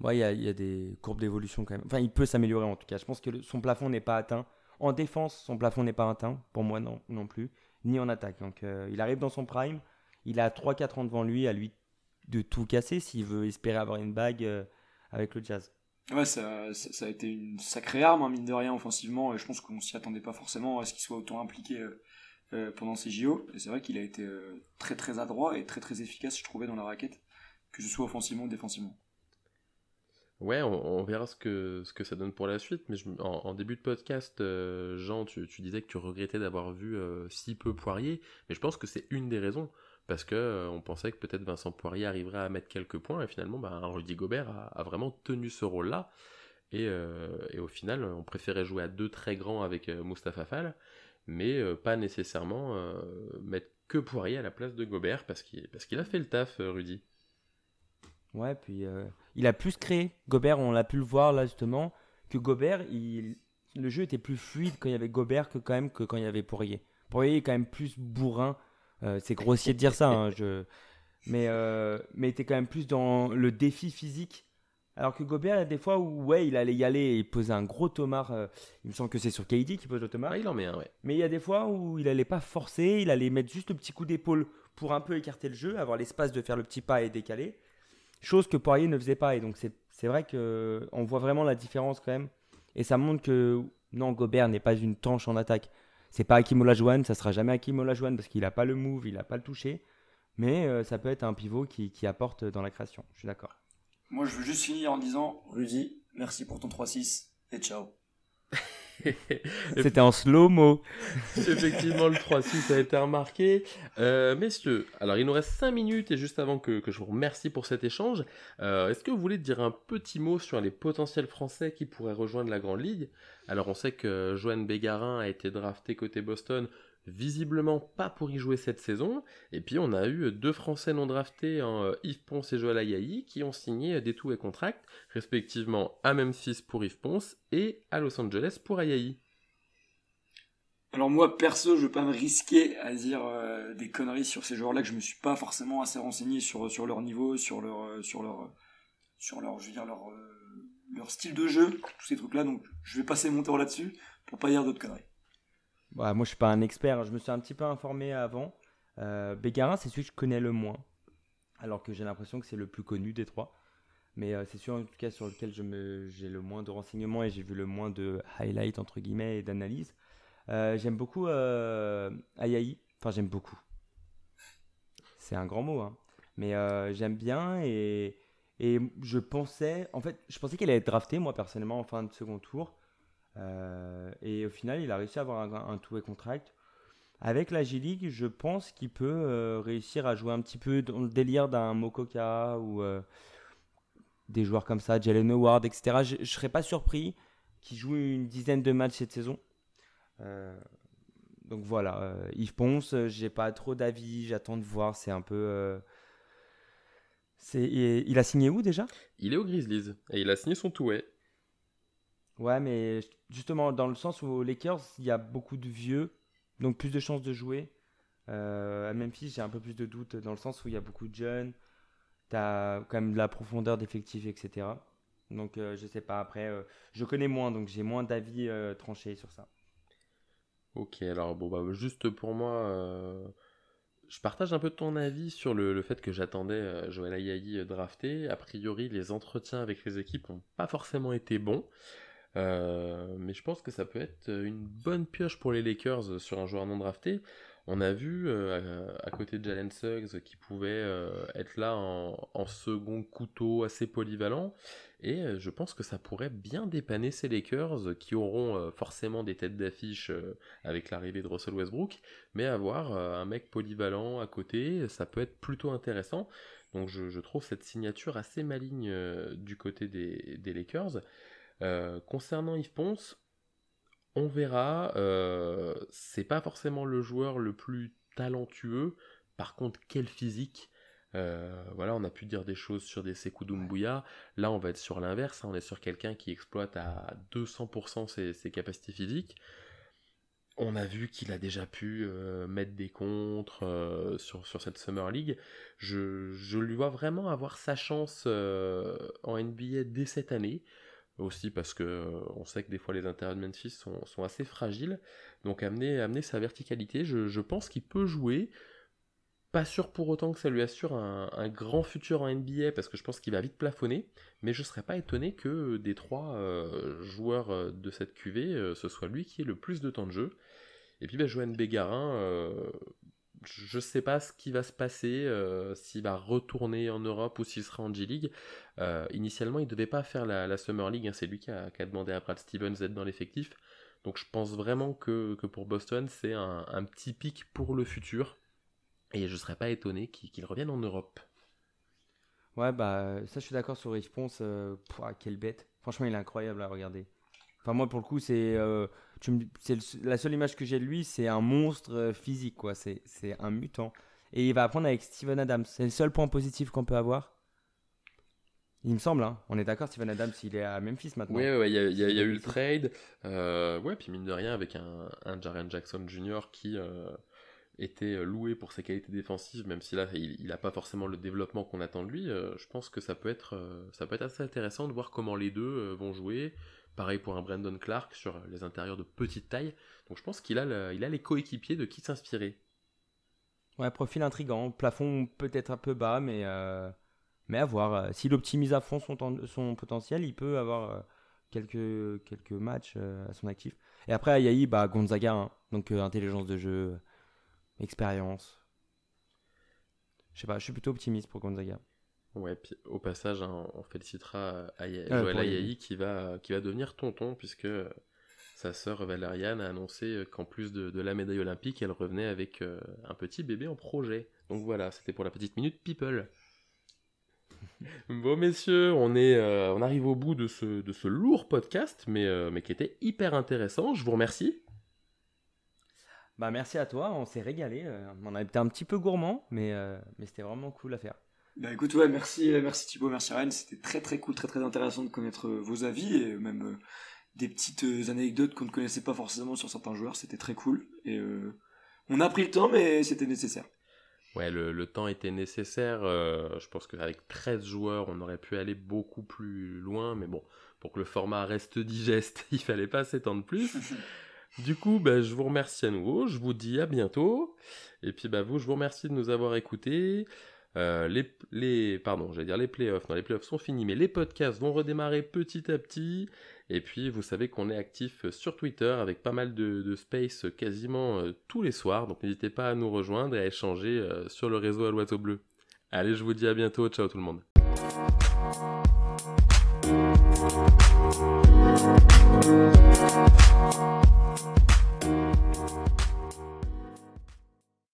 Ouais, il y a, il y a des courbes d'évolution quand même. Enfin, il peut s'améliorer en tout cas. Je pense que son plafond n'est pas atteint. En défense, son plafond n'est pas atteint. Pour moi, non, non plus. Ni en attaque. Donc, euh, il arrive dans son prime il a 3-4 ans devant lui à lui de tout casser s'il veut espérer avoir une bague euh, avec le jazz. Ouais, ça, ça, a été une sacrée arme, hein, mine de rien, offensivement. Et je pense qu'on s'y attendait pas forcément à ce qu'il soit autant impliqué euh, euh, pendant ces JO. Et c'est vrai qu'il a été très très adroit et très très efficace, je trouvais, dans la raquette, que ce soit offensivement ou défensivement. Ouais, on, verra ce que, ce que ça donne pour la suite. Mais en, début de podcast, Jean, tu, tu, disais que tu regrettais d'avoir vu si peu Poirier. Mais je pense que c'est une des raisons parce que euh, on pensait que peut-être Vincent Poirier arriverait à mettre quelques points, et finalement, bah, Rudy Gobert a, vraiment tenu ce rôle-là. Euh, et, au final, on préférait jouer à deux très grands avec euh, Mustapha Fall, mais pas nécessairement mettre que Poirier à la place de Gobert, parce qu'il a fait le taf, Rudy. Ouais, puis il a plus créé. Gobert, on l'a pu le voir là justement, que Gobert, il, le jeu était plus fluide quand il y avait Gobert que quand même que quand il y avait Poirier. Poirier est quand même plus bourrin euh, c'est grossier de dire ça. Hein, je... mais, euh, mais était quand même plus dans le défi physique. Alors que Gobert, il y a des fois où ouais, il allait y aller et poser un gros tomard. euh, il me semble que c'est sur KD qui pose le tomard. Ah, il en met un, ouais. Mais il y a des fois où il allait pas forcer, il allait mettre juste le petit coup d'épaule pour un peu écarter le jeu, avoir l'espace de faire le petit pas et décaler. Chose que Poirier ne faisait pas. Et donc c'est vrai que on voit vraiment la différence quand même. Et ça montre que non, Gobert n'est pas une tanche en attaque. C'est pas Hakim Olajuwon, ça sera jamais Hakim Olajuwon parce qu'il a pas le move, il a pas le toucher. Mais euh, ça peut être un pivot qui, qui apporte dans la création. Je suis d'accord. Moi, je veux juste finir en disant, Rudy, merci pour ton 3-6 et ciao. [LAUGHS] [LAUGHS] C'était en slow-mo. [LAUGHS] Effectivement, le 3-6 a été remarqué. Euh, messieurs, alors il nous reste 5 minutes et juste avant que, que je vous remercie pour cet échange, euh, est-ce que vous voulez dire un petit mot sur les potentiels Français qui pourraient rejoindre la Grande Ligue? Alors on sait que Joanne Bégarin a été drafté côté Boston, visiblement pas pour y jouer cette saison. Et puis on a eu deux Français non draftés, euh, Yves Ponce et Joël Ayayi, qui ont signé des two-way contracts, respectivement à Memphis pour Yves Ponce et à Los Angeles pour Ayayi. Alors moi, perso, je veux pas me risquer à dire euh, des conneries sur ces joueurs-là que je me suis pas forcément assez renseigné sur, leur niveau, sur leur style de jeu, tous ces trucs-là. Donc, je vais passer mon temps là-dessus pour pas dire d'autres conneries. Ouais, moi, je suis pas un expert. Je me suis un petit peu informé avant. Euh, Bégarin, c'est celui que je connais le moins. Alors que j'ai l'impression que c'est le plus connu des trois. Mais euh, c'est sûr, en tout cas, sur lequel j'ai le moins de renseignements et j'ai vu le moins de highlights, entre guillemets, et d'analyse. Euh, j'aime beaucoup euh, Ayayi. Enfin, j'aime beaucoup. C'est un grand mot, hein. Mais euh, j'aime bien et, et je pensais, en fait, je pensais qu'il allait être drafté, moi, personnellement, en fin de second tour. Euh, et au final, il a réussi à avoir un, un two-way contract. Avec la G-League, je pense qu'il peut euh, réussir à jouer un petit peu dans le délire d'un Mokoka ou euh, des joueurs comme ça, Jalen Howard, etc. Je ne serais pas surpris qu'il joue une dizaine de matchs cette saison. Donc voilà, Yves Ponce, j'ai pas trop d'avis, j'attends de voir, c'est un peu... c'est, il a signé où déjà? Il est au Grizzlies et il a signé son two-way. Ouais, mais justement, dans le sens où aux Lakers, il y a beaucoup de vieux, donc plus de chances de jouer. Euh, à Memphis, j'ai un peu plus de doutes dans le sens où il y a beaucoup de jeunes. T'as quand même de la profondeur d'effectifs, etc. Donc, euh, je sais pas. Après, euh, je connais moins, donc j'ai moins d'avis euh, tranchés sur ça. Ok, alors bon, bah, juste pour moi, je partage un peu ton avis sur le, fait que j'attendais Joël Ayayi drafté. A priori, les entretiens avec les équipes n'ont pas forcément été bons. Euh, mais je pense que ça peut être une bonne pioche pour les Lakers euh, sur un joueur non drafté. On a vu euh, à, côté de Jalen Suggs qui pouvait euh, être là en, second couteau assez polyvalent. Et euh, je pense que ça pourrait bien dépanner ces Lakers qui auront euh, forcément des têtes d'affiche euh, avec l'arrivée de Russell Westbrook, mais avoir euh, un mec polyvalent à côté, ça peut être plutôt intéressant. Donc je, trouve cette signature assez maligne euh, du côté des Lakers. Euh, concernant Yves Ponce, on verra. euh, c'est pas forcément le joueur le plus talentueux. Par contre, quel physique. Euh, voilà, on a pu dire des choses sur des Sekou Doumbouya. Là, on va être sur l'inverse. hein, On est sur quelqu'un qui exploite à 200% ses, ses capacités physiques. On a vu qu'il a déjà pu euh, mettre des contres euh, sur, sur cette Summer League. Je, je lui vois vraiment avoir sa chance en NBA dès cette année. Aussi parce que euh, on sait que des fois les intérieurs de Memphis sont, assez fragiles. Donc amener, amener sa verticalité, je, pense qu'il peut jouer. Pas sûr pour autant que ça lui assure un, grand futur en NBA parce que je pense qu'il va vite plafonner. Mais je serais pas étonné que des trois euh, joueurs euh, de cette QV, ce soit lui qui ait le plus de temps de jeu. Et puis ben, Joanne Bégarin, je sais pas ce qui va se passer, euh, s'il va retourner en Europe ou s'il sera en G-League. Euh, initialement, il devait pas faire la, Summer League, hein, c'est lui qui a, demandé à Brad Stevens d'être dans l'effectif. Donc je pense vraiment que, pour Boston, c'est un, petit pic pour le futur. Et je serais pas étonné qu'il revienne en Europe. Ouais, bah, ça, je suis d'accord sur Yves Ponce. euh, pouah, quelle bête. Franchement, il est incroyable à regarder. Enfin, moi, pour le coup, c'est euh, tu me- c'est le- la seule image que j'ai de lui, c'est un monstre euh, physique, quoi. C'est c'est un mutant. Et il va apprendre avec Steven Adams. C'est le seul point positif qu'on peut avoir. Il me semble, hein. On est d'accord, Steven Adams, il est à Memphis maintenant. Ouais, ouais, il y, a- il y y a eu le trade. Euh, ouais, puis mine de rien, avec un, un Jaren Jackson Jr. qui, euh, été loué pour ses qualités défensives, même si là il n'a pas forcément le développement qu'on attend de lui, je pense que ça peut, être, ça peut être assez intéressant de voir comment les deux vont jouer. Pareil pour un Brandon Clark sur les intérieurs de petite taille. Donc je pense qu'il a, il a les coéquipiers de qui s'inspirer. Ouais, profil intrigant. Plafond peut-être un peu bas, mais, mais à voir. S'il optimise à fond son, son potentiel, il peut avoir quelques, quelques matchs à son actif. Et après, Ayayi, bah, Gonzaga, hein. donc intelligence de jeu, expérience. Je sais pas, je suis plutôt optimiste pour Gonzaga. Ouais, puis au passage, hein, on félicitera Joël Ayayi qui va, qui va devenir tonton, puisque sa sœur Valériane a annoncé qu'en plus de, la médaille olympique, elle revenait avec euh, un petit bébé en projet. Donc voilà, c'était pour la petite minute People. [LAUGHS] bon messieurs, on, est, euh, on arrive au bout de ce, de ce lourd podcast, mais, euh, mais qui était hyper intéressant. Je vous remercie. Bah merci à toi, on s'est régalé. On a été un petit peu gourmand, mais, mais c'était vraiment cool à faire. Bah écoute, ouais, merci, merci Thibaut, merci Ryan. C'était très très cool, très très intéressant de connaître vos avis et même des petites anecdotes qu'on ne connaissait pas forcément sur certains joueurs. C'était très cool. Et on a pris le temps, mais c'était nécessaire. Ouais, le, temps était nécessaire. Euh, je pense qu'avec 13 joueurs, on aurait pu aller beaucoup plus loin. Mais bon, pour que le format reste digeste, [LAUGHS] il fallait pas s'étendre plus. [LAUGHS] du coup, bah, je vous remercie à nouveau. Je vous dis à bientôt. Et puis, bah, vous, je vous remercie de nous avoir écoutés. Euh, les, les, pardon, j'allais dire les playoffs. Non, les playoffs sont finis, mais les podcasts vont redémarrer petit à petit. Et puis, vous savez qu'on est actif sur Twitter avec pas mal de, space quasiment euh, tous les soirs. Donc, n'hésitez pas à nous rejoindre et à échanger euh, sur le réseau à l'oiseau bleu. Allez, je vous dis à bientôt. Ciao tout le monde.